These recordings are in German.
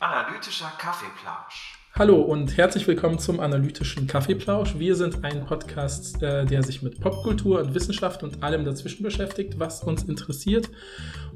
Analytischer Kaffeeplausch. Hallo und herzlich willkommen zum analytischen Kaffeeplausch. Wir sind ein Podcast, äh, der sich mit Popkultur und Wissenschaft und allem dazwischen beschäftigt, was uns interessiert.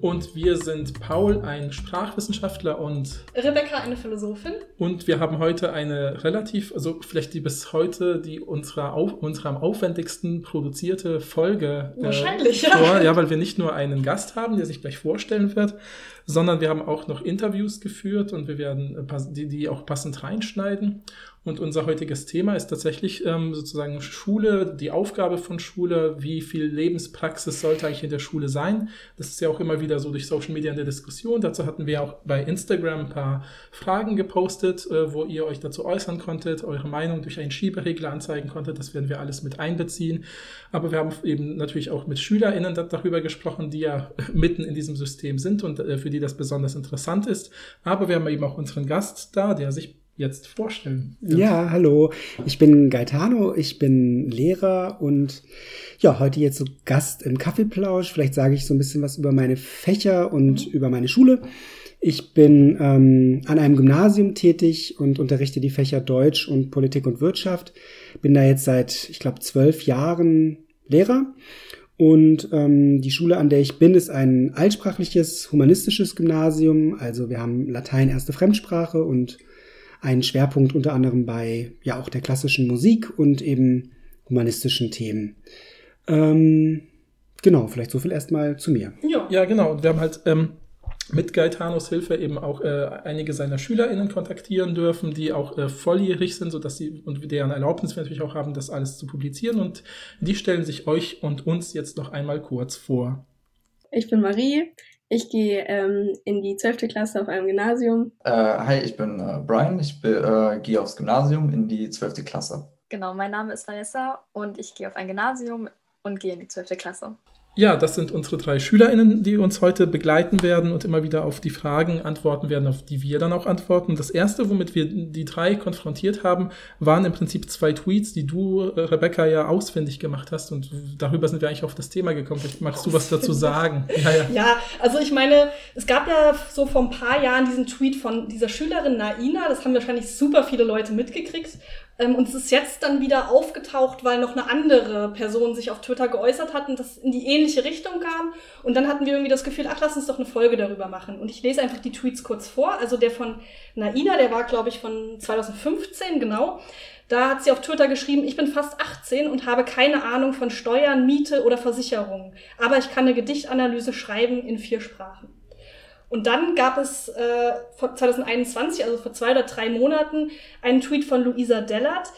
Und wir sind Paul, ein Sprachwissenschaftler und Rebecca, eine Philosophin. Und wir haben heute eine relativ, also vielleicht die bis heute die unserer auf, unsere am aufwendigsten produzierte Folge. Äh, Wahrscheinlich, äh, vor, ja. Ja, weil wir nicht nur einen Gast haben, der sich gleich vorstellen wird, sondern wir haben auch noch Interviews geführt und wir werden äh, die, die auch passend reinschneiden. Und unser heutiges Thema ist tatsächlich ähm, sozusagen Schule, die Aufgabe von Schule, wie viel Lebenspraxis sollte eigentlich in der Schule sein. Das ist ja auch immer wieder so durch Social Media in der Diskussion. Dazu hatten wir auch bei Instagram ein paar Fragen gepostet, äh, wo ihr euch dazu äußern konntet, eure Meinung durch einen Schieberegler anzeigen konntet. Das werden wir alles mit einbeziehen. Aber wir haben eben natürlich auch mit SchülerInnen darüber gesprochen, die ja mitten in diesem System sind und äh, für die das besonders interessant ist. Aber wir haben eben auch unseren Gast da, der sich jetzt vorstellen. Ja. ja, hallo. Ich bin Gaetano, ich bin Lehrer und ja, heute jetzt so Gast im Kaffeeplausch. Vielleicht sage ich so ein bisschen was über meine Fächer und mhm. über meine Schule. Ich bin ähm, an einem Gymnasium tätig und unterrichte die Fächer Deutsch und Politik und Wirtschaft. Bin da jetzt seit, ich glaube, zwölf Jahren Lehrer. Und ähm, die Schule, an der ich bin, ist ein altsprachliches, humanistisches Gymnasium. Also wir haben Latein erste Fremdsprache und einen Schwerpunkt unter anderem bei ja auch der klassischen Musik und eben humanistischen Themen. Ähm, genau, vielleicht so viel erstmal zu mir. Ja, ja genau. Und wir haben halt ähm, mit Gaetanos Hilfe eben auch äh, einige seiner SchülerInnen kontaktieren dürfen, die auch äh, volljährig sind, sodass sie und deren Erlaubnis wir natürlich auch haben, das alles zu publizieren. Und die stellen sich euch und uns jetzt noch einmal kurz vor. Ich bin Marie. Ich gehe ähm, in die 12. Klasse auf einem Gymnasium. Äh, hi, ich bin äh, Brian. Ich äh, gehe aufs Gymnasium in die 12. Klasse. Genau, mein Name ist Vanessa und ich gehe auf ein Gymnasium und gehe in die 12. Klasse. Ja, das sind unsere drei SchülerInnen, die uns heute begleiten werden und immer wieder auf die Fragen antworten werden, auf die wir dann auch antworten. Das erste, womit wir die drei konfrontiert haben, waren im Prinzip zwei Tweets, die du, äh, Rebecca, ja ausfindig gemacht hast und darüber sind wir eigentlich auf das Thema gekommen. Vielleicht magst du was dazu sagen? Ja, ja. ja, also ich meine, es gab ja so vor ein paar Jahren diesen Tweet von dieser Schülerin Naina, das haben wahrscheinlich super viele Leute mitgekriegt und es ist jetzt dann wieder aufgetaucht, weil noch eine andere Person sich auf Twitter geäußert hat und das in die ähnliche Richtung kam. Und dann hatten wir irgendwie das Gefühl, ach, lass uns doch eine Folge darüber machen. Und ich lese einfach die Tweets kurz vor. Also der von Naina, der war, glaube ich, von 2015, genau. Da hat sie auf Twitter geschrieben, ich bin fast 18 und habe keine Ahnung von Steuern, Miete oder Versicherungen. Aber ich kann eine Gedichtanalyse schreiben in vier Sprachen. Und dann gab es äh, 2021, also vor zwei oder drei Monaten, einen Tweet von Luisa Dellert.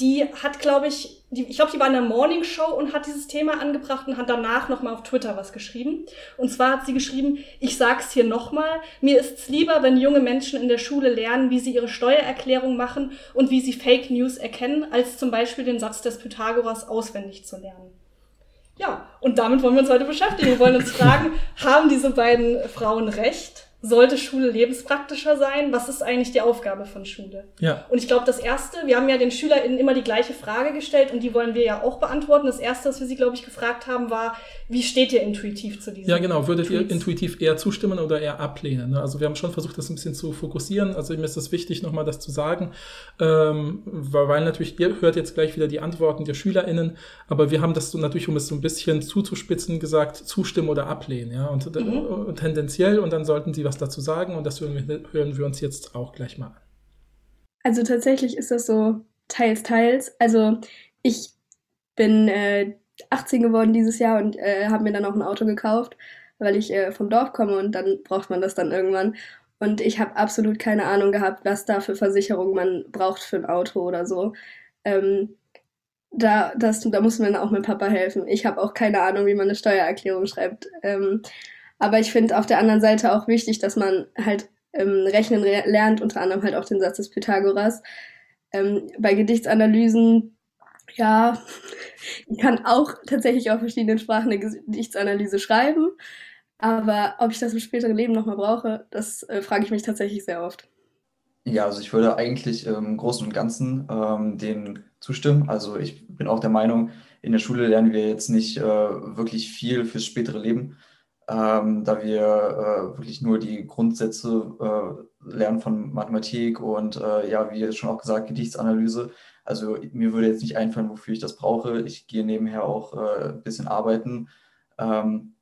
Die hat, glaube ich, die, ich glaube, die war in der Morning Show und hat dieses Thema angebracht und hat danach nochmal auf Twitter was geschrieben. Und zwar hat sie geschrieben, ich sag's hier nochmal, mir ist's lieber, wenn junge Menschen in der Schule lernen, wie sie ihre Steuererklärung machen und wie sie Fake News erkennen, als zum Beispiel den Satz des Pythagoras auswendig zu lernen. Ja, und damit wollen wir uns heute beschäftigen. Wir wollen uns fragen, haben diese beiden Frauen recht? Sollte Schule lebenspraktischer sein? Was ist eigentlich die Aufgabe von Schule? Ja. Und ich glaube, das Erste, wir haben ja den SchülerInnen immer die gleiche Frage gestellt und die wollen wir ja auch beantworten. Das Erste, was wir sie, glaube ich, gefragt haben, war, wie steht ihr intuitiv zu diesem Ja, genau. Würdet Tweets? ihr intuitiv eher zustimmen oder eher ablehnen? Ne? Also wir haben schon versucht, das ein bisschen zu fokussieren. Also mir ist es wichtig, nochmal das zu sagen, ähm, weil natürlich, ihr hört jetzt gleich wieder die Antworten der SchülerInnen, aber wir haben das so natürlich, um es so ein bisschen zuzuspitzen, gesagt, zustimmen oder ablehnen. Ja? Und, mhm. und tendenziell und dann sollten sie was was dazu sagen und das hören wir, hören wir uns jetzt auch gleich mal an. Also tatsächlich ist das so teils, teils. Also ich bin äh, 18 geworden dieses Jahr und äh, habe mir dann auch ein Auto gekauft, weil ich äh, vom Dorf komme und dann braucht man das dann irgendwann. Und ich habe absolut keine Ahnung gehabt, was da für Versicherung man braucht für ein Auto oder so. Ähm, da, das, da muss man auch mit Papa helfen. Ich habe auch keine Ahnung, wie man eine Steuererklärung schreibt. Ähm, aber ich finde auf der anderen Seite auch wichtig, dass man halt ähm, rechnen lernt, unter anderem halt auch den Satz des Pythagoras. Ähm, bei Gedichtsanalysen, ja, ich kann auch tatsächlich auf verschiedenen Sprachen eine Gedichtsanalyse schreiben. Aber ob ich das im späteren Leben nochmal brauche, das äh, frage ich mich tatsächlich sehr oft. Ja, also ich würde eigentlich im Großen und Ganzen ähm, denen zustimmen. Also ich bin auch der Meinung, in der Schule lernen wir jetzt nicht äh, wirklich viel fürs spätere Leben, ähm, da wir äh, wirklich nur die Grundsätze äh, lernen von Mathematik und äh, ja, wie schon auch gesagt, Gedichtsanalyse. Also mir würde jetzt nicht einfallen, wofür ich das brauche. Ich gehe nebenher auch äh, ein bisschen arbeiten. Ähm,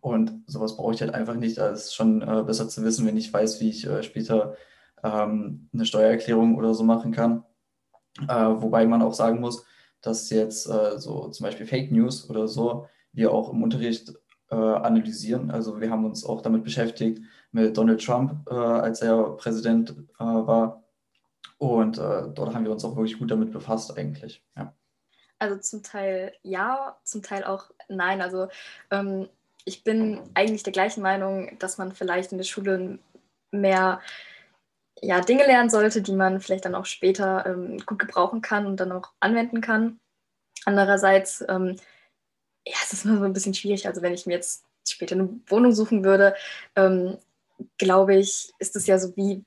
und sowas brauche ich halt einfach nicht. Da ist schon äh, besser zu wissen, wenn ich weiß, wie ich äh, später ähm, eine Steuererklärung oder so machen kann. Wobei man auch sagen muss, dass jetzt so zum Beispiel Fake News oder so wir auch im Unterricht analysieren. Also wir haben uns auch damit beschäftigt mit Donald Trump, äh, als er Präsident äh, war. Und äh, dort haben wir uns auch wirklich gut damit befasst eigentlich. Ja. Also zum Teil ja, zum Teil auch nein. Also ähm, ich bin eigentlich der gleichen Meinung, dass man vielleicht in der Schule mehr ja, Dinge lernen sollte, die man vielleicht dann auch später ähm, gut gebrauchen kann und dann auch anwenden kann. Andererseits, ähm, ja, es ist immer so ein bisschen schwierig. Also wenn ich mir jetzt später eine Wohnung suchen würde, ähm, glaube ich, ist es ja so wie,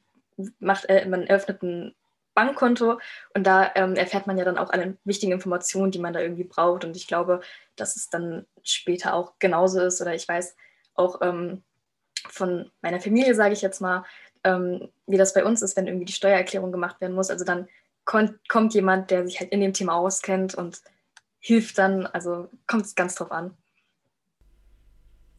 macht, äh, man eröffnet ein Bankkonto und da ähm, erfährt man ja dann auch alle wichtigen Informationen, die man da irgendwie braucht. Und ich glaube, dass es dann später auch genauso ist. Oder ich weiß auch ähm, von meiner Familie, sage ich jetzt mal, ähm, wie das bei uns ist, wenn irgendwie die Steuererklärung gemacht werden muss. Also dann kommt jemand, der sich halt in dem Thema auskennt und hilft dann. Also kommt es ganz drauf an.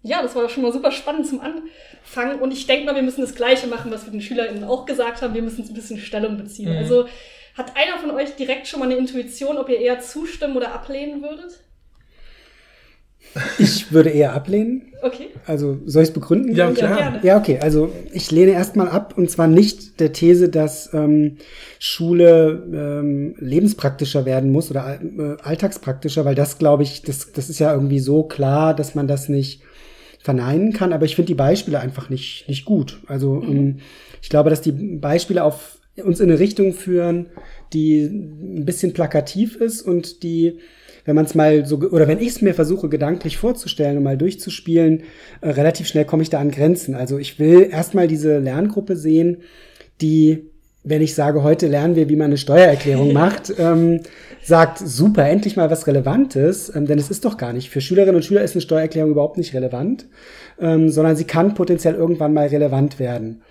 Ja, das war doch schon mal super spannend zum Anfangen. Und ich denke mal, wir müssen das Gleiche machen, was wir den SchülerInnen auch gesagt haben. Wir müssen ein bisschen Stellung beziehen. Mhm. Also hat einer von euch direkt schon mal eine Intuition, ob ihr eher zustimmen oder ablehnen würdet? Ich würde eher ablehnen. Okay. Also soll ich es begründen? Ja, klar. Ja, okay. Also ich lehne erstmal ab und zwar nicht der These, dass ähm, Schule ähm, lebenspraktischer werden muss oder äh, alltagspraktischer, weil das glaube ich, das, das ist ja irgendwie so klar, dass man das nicht verneinen kann. Aber ich finde die Beispiele einfach nicht, nicht gut. Also mhm. ähm, ich glaube, dass die Beispiele auf uns in eine Richtung führen, die ein bisschen plakativ ist und die wenn man es mal so, oder wenn ich es mir versuche, gedanklich vorzustellen und mal durchzuspielen, äh, relativ schnell komme ich da an Grenzen. Also ich will erstmal diese Lerngruppe sehen, die wenn ich sage, heute lernen wir, wie man eine Steuererklärung macht, ähm, sagt, super, endlich mal was Relevantes, ähm, denn es ist doch gar nicht. Für Schülerinnen und Schüler ist eine Steuererklärung überhaupt nicht relevant, ähm, sondern sie kann potenziell irgendwann mal relevant werden.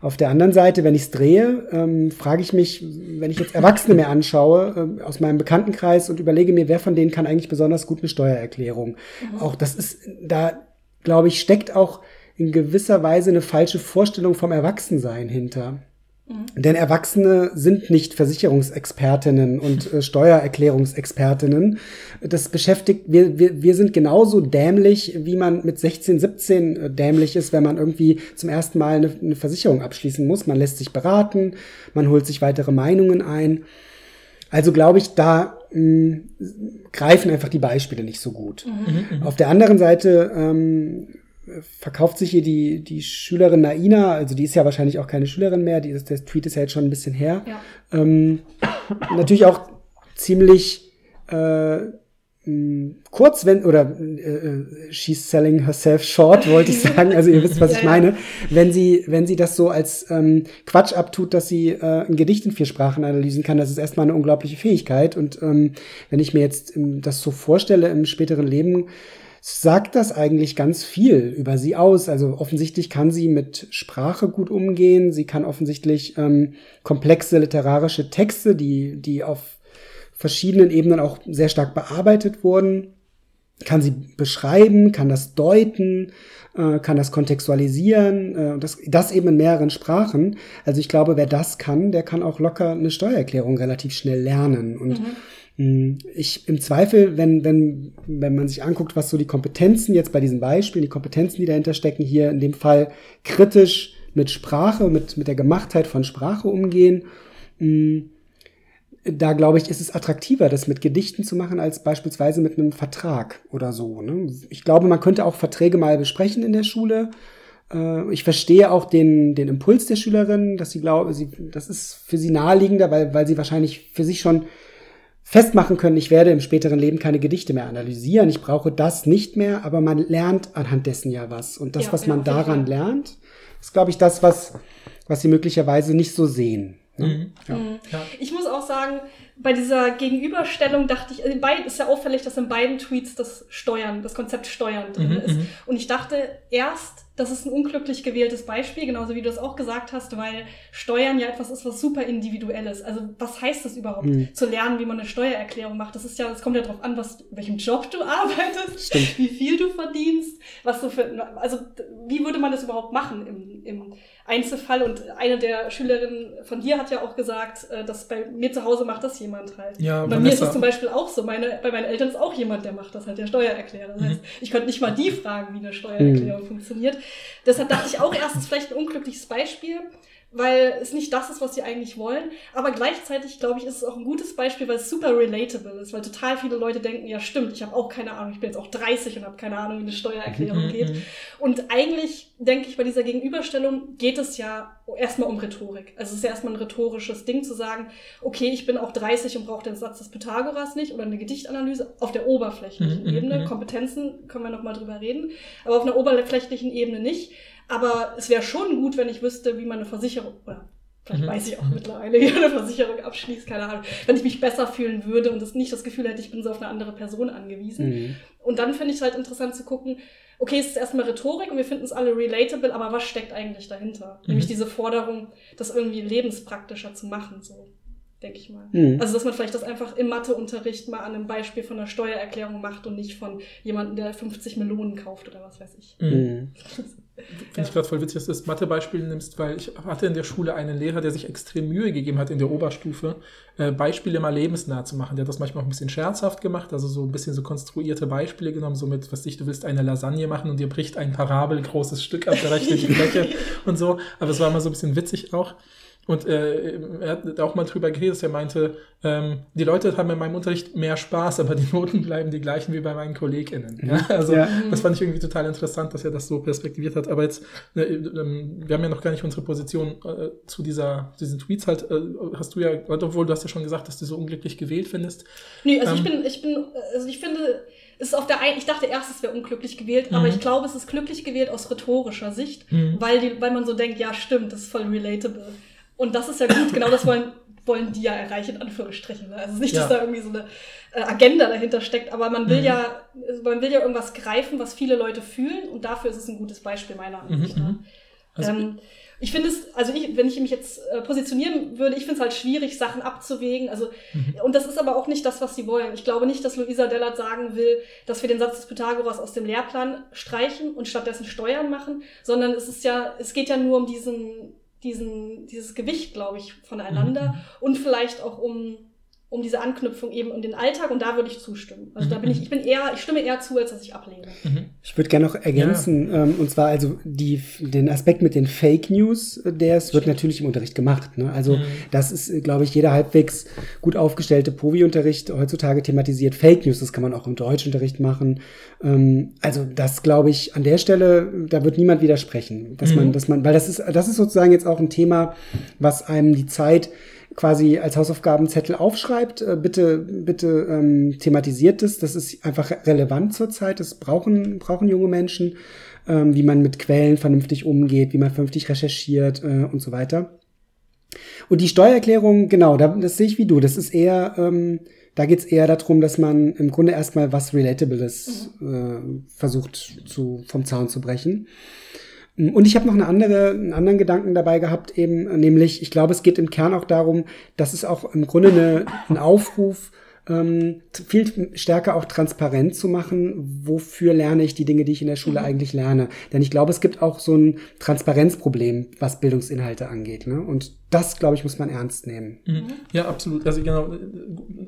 Auf der anderen Seite, wenn ich es drehe, ähm, frage ich mich, wenn ich jetzt Erwachsene mir anschaue, äh, aus meinem Bekanntenkreis und überlege mir, wer von denen kann eigentlich besonders gut eine Steuererklärung. Mhm. Auch das ist, da glaube ich, steckt auch in gewisser Weise eine falsche Vorstellung vom Erwachsensein hinter. Mhm. Denn Erwachsene sind nicht Versicherungsexpertinnen und äh, Steuererklärungsexpertinnen. Das beschäftigt, wir, wir, wir sind genauso dämlich, wie man mit 16, 17 äh, dämlich ist, wenn man irgendwie zum ersten Mal eine, eine Versicherung abschließen muss. Man lässt sich beraten, man holt sich weitere Meinungen ein. Also glaube ich, da mh, mm, greifen einfach die Beispiele nicht so gut. Mhm. Auf der anderen Seite ähm, verkauft sich hier die, die Schülerin Naina, also die ist ja wahrscheinlich auch keine Schülerin mehr, die ist, der Tweet ist ja jetzt schon ein bisschen her. Ja. Ähm, natürlich auch ziemlich äh, kurz, wenn, oder äh, äh, she's selling herself short, wollte ich sagen. Also ihr wisst, was ich meine. Wenn sie, wenn sie das so als ähm, Quatsch abtut, dass sie äh, ein Gedicht in vier Sprachen analysieren kann, das ist erstmal eine unglaubliche Fähigkeit. Und ähm, wenn ich mir jetzt ähm, das so vorstelle im späteren Leben, sagt das eigentlich ganz viel über sie aus. Also offensichtlich kann sie mit Sprache gut umgehen. Sie kann offensichtlich ähm, komplexe literarische Texte, die, die auf verschiedenen Ebenen auch sehr stark bearbeitet wurden, kann sie beschreiben, kann das deuten, äh, kann das kontextualisieren, äh, das, das eben in mehreren Sprachen. Also ich glaube, wer das kann, der kann auch locker eine Steuererklärung relativ schnell lernen. Und mhm. Hm, ich im Zweifel, wenn, wenn, wenn man sich anguckt, was so die Kompetenzen jetzt bei diesen Beispielen, die Kompetenzen, die dahinter stecken, hier in dem Fall kritisch mit Sprache, mit, mit der Gemachtheit von Sprache umgehen, hm, da glaube ich, ist es attraktiver, das mit Gedichten zu machen, als beispielsweise mit einem Vertrag oder so. Ne? Ich glaube, man könnte auch Verträge mal besprechen in der Schule. Äh, ich verstehe auch den, den Impuls der Schülerin, dass sie glauben, sie, das ist für sie naheliegender, weil, weil sie wahrscheinlich für sich schon festmachen können, ich werde im späteren Leben keine Gedichte mehr analysieren, ich brauche das nicht mehr, aber man lernt anhand dessen ja was. Und das, ja, was man daran lernt, ist, glaube ich, das, was was sie möglicherweise nicht so sehen. Ne? Mhm. Ja. Mhm. Ja. Ich muss auch sagen, bei dieser Gegenüberstellung dachte ich, in beiden ist ja auffällig, dass in beiden Tweets das Steuern, das Konzept Steuern drin Mhm, ist. mhm. Und ich dachte erst, das ist ein unglücklich gewähltes Beispiel, genauso wie du es auch gesagt hast, weil Steuern ja etwas ist, was super individuell ist. Also was heißt das überhaupt, Mhm. zu lernen, wie man eine Steuererklärung macht? Das ist ja, das kommt ja darauf an, was, welchem Job du arbeitest, Stimmt. wie viel du verdienst, was du für, also wie würde man das überhaupt machen im, im Einzelfall? Und eine der Schülerinnen von hier hat ja auch gesagt, äh, dass bei mir zu Hause macht das jemand halt. Ja, bei mir ist Vanessa. es zum Beispiel auch so. Meine, bei meinen Eltern ist auch jemand, der macht das halt, der Steuererklärer. Das heißt, ich könnte nicht mal die fragen, wie eine Steuererklärung funktioniert. Deshalb dachte ich auch erst, es ist vielleicht ein unglückliches Beispiel, weil es nicht das ist, was sie eigentlich wollen. Aber gleichzeitig, glaube ich, ist es auch ein gutes Beispiel, weil es super relatable ist, weil total viele Leute denken, ja stimmt, ich habe auch keine Ahnung, ich bin jetzt auch 30 und habe keine Ahnung, wie eine Steuererklärung Mhm, geht. mhm. Und eigentlich denke ich, bei dieser Gegenüberstellung geht es ja erstmal um Rhetorik. Also es ist ja erstmal ein rhetorisches Ding zu sagen, okay, ich bin auch 30 und brauche den Satz des Pythagoras nicht oder eine Gedichtanalyse auf der oberflächlichen Mhm, Ebene. Kompetenzen können wir nochmal drüber reden, aber auf einer oberflächlichen Ebene nicht. Aber es wäre schon gut, wenn ich wüsste, wie man eine Versicherung, oder vielleicht Mhm. weiß ich auch mittlerweile, wie eine Versicherung abschließt, keine Ahnung, wenn ich mich besser fühlen würde und das nicht das Gefühl hätte, ich bin so auf eine andere Person angewiesen. Mhm. Und dann finde ich es halt interessant zu gucken, okay, es ist erstmal Rhetorik und wir finden es alle relatable, aber was steckt eigentlich dahinter? Mhm. Nämlich diese Forderung, das irgendwie lebenspraktischer zu machen, so denke ich mal. Mhm. Also, dass man vielleicht das einfach im Matheunterricht mal an einem Beispiel von einer Steuererklärung macht und nicht von jemandem, der 50 Melonen kauft oder was weiß ich. Mhm. Mhm. Finde ich gerade voll witzig, dass du das Mathebeispiel nimmst, weil ich hatte in der Schule einen Lehrer, der sich extrem Mühe gegeben hat, in der Oberstufe äh, Beispiele mal lebensnah zu machen. Der hat das manchmal auch ein bisschen scherzhaft gemacht, also so ein bisschen so konstruierte Beispiele genommen, so mit, was dich, du willst eine Lasagne machen und dir bricht ein Parabel großes Stück ab, berechnet die Fläche und so. Aber es war immer so ein bisschen witzig auch. Und äh, er hat auch mal drüber geredet, dass er meinte, ähm, die Leute haben in meinem Unterricht mehr Spaß, aber die Noten bleiben die gleichen wie bei meinen KollegInnen. Ja? Also Ja. das fand ich irgendwie total interessant, dass er das so perspektiviert hat. Aber jetzt, äh, ähm, wir haben ja noch gar nicht unsere Position äh, zu dieser, diesen Tweets halt, äh, hast du ja, obwohl du hast ja schon gesagt, dass du so unglücklich gewählt findest. Nee, also ich Ähm. bin, ich bin, also ich finde, es ist auf der einen, ich dachte erst, es wäre unglücklich gewählt, aber Mhm. ich glaube, es ist glücklich gewählt aus rhetorischer Sicht, Mhm. weil, die, weil man so denkt, ja, stimmt, das ist voll relatable. Und das ist ja gut, genau das wollen, wollen die ja erreichen, in Anführungsstrichen. Ne? Also es ist nicht, dass Ja. da irgendwie so eine äh, Agenda dahinter steckt, aber man will Mhm. ja, man will ja irgendwas greifen, was viele Leute fühlen und dafür ist es ein gutes Beispiel meiner Ansicht Mhm, nach. mhm. Also- ähm, ich finde es, also ich, wenn ich mich jetzt äh, positionieren würde, ich finde es halt schwierig, Sachen abzuwägen. Also, Mhm. und das ist aber auch nicht das, was sie wollen. Ich glaube nicht, dass Luisa Dellert sagen will, dass wir den Satz des Pythagoras aus dem Lehrplan streichen und stattdessen Steuern machen, sondern es ist ja, es geht ja nur um diesen, diesen, dieses Gewicht, glaube ich, voneinander Mhm. und vielleicht auch um, um diese Anknüpfung eben in den Alltag und da würde ich zustimmen. Also da bin ich, ich bin eher, ich stimme eher zu, als dass ich ablehne. Mhm. Ich würde gerne noch ergänzen, ähm, und zwar also die, den Aspekt mit den Fake News, äh, der es wird natürlich im Unterricht gemacht. Ne? Also Mhm. das ist, äh, glaube ich, jeder halbwegs gut aufgestellte Povi-Unterricht heutzutage thematisiert Fake News. Das kann man auch im Deutschunterricht machen. Ähm, also das glaube ich an der Stelle, da wird niemand widersprechen, dass man, Mhm. dass man, weil das ist, das ist sozusagen jetzt auch ein Thema, was einem die Zeit quasi als Hausaufgabenzettel aufschreibt, äh, bitte, bitte ähm, thematisiert es. Das ist einfach relevant zurzeit. Das brauchen, brauchen junge Menschen, ähm, wie man mit Quellen vernünftig umgeht, wie man vernünftig recherchiert äh, und so weiter. Und die Steuererklärung, genau, da, das sehe ich wie du. Das ist eher, ähm, da geht es eher darum, dass man im Grunde erstmal was Relatables äh, versucht zu, vom Zaun zu brechen. Und ich habe noch eine andere, einen anderen Gedanken dabei gehabt, eben, nämlich, ich glaube, es geht im Kern auch darum, dass es auch im Grunde eine, ein Aufruf, ähm, viel stärker auch transparent zu machen, wofür lerne ich die Dinge, die ich in der Schule eigentlich lerne. Denn ich glaube, es gibt auch so ein Transparenzproblem, was Bildungsinhalte angeht. Ne? Und das, glaube ich, muss man ernst nehmen. Mhm. Ja, absolut. Also genau,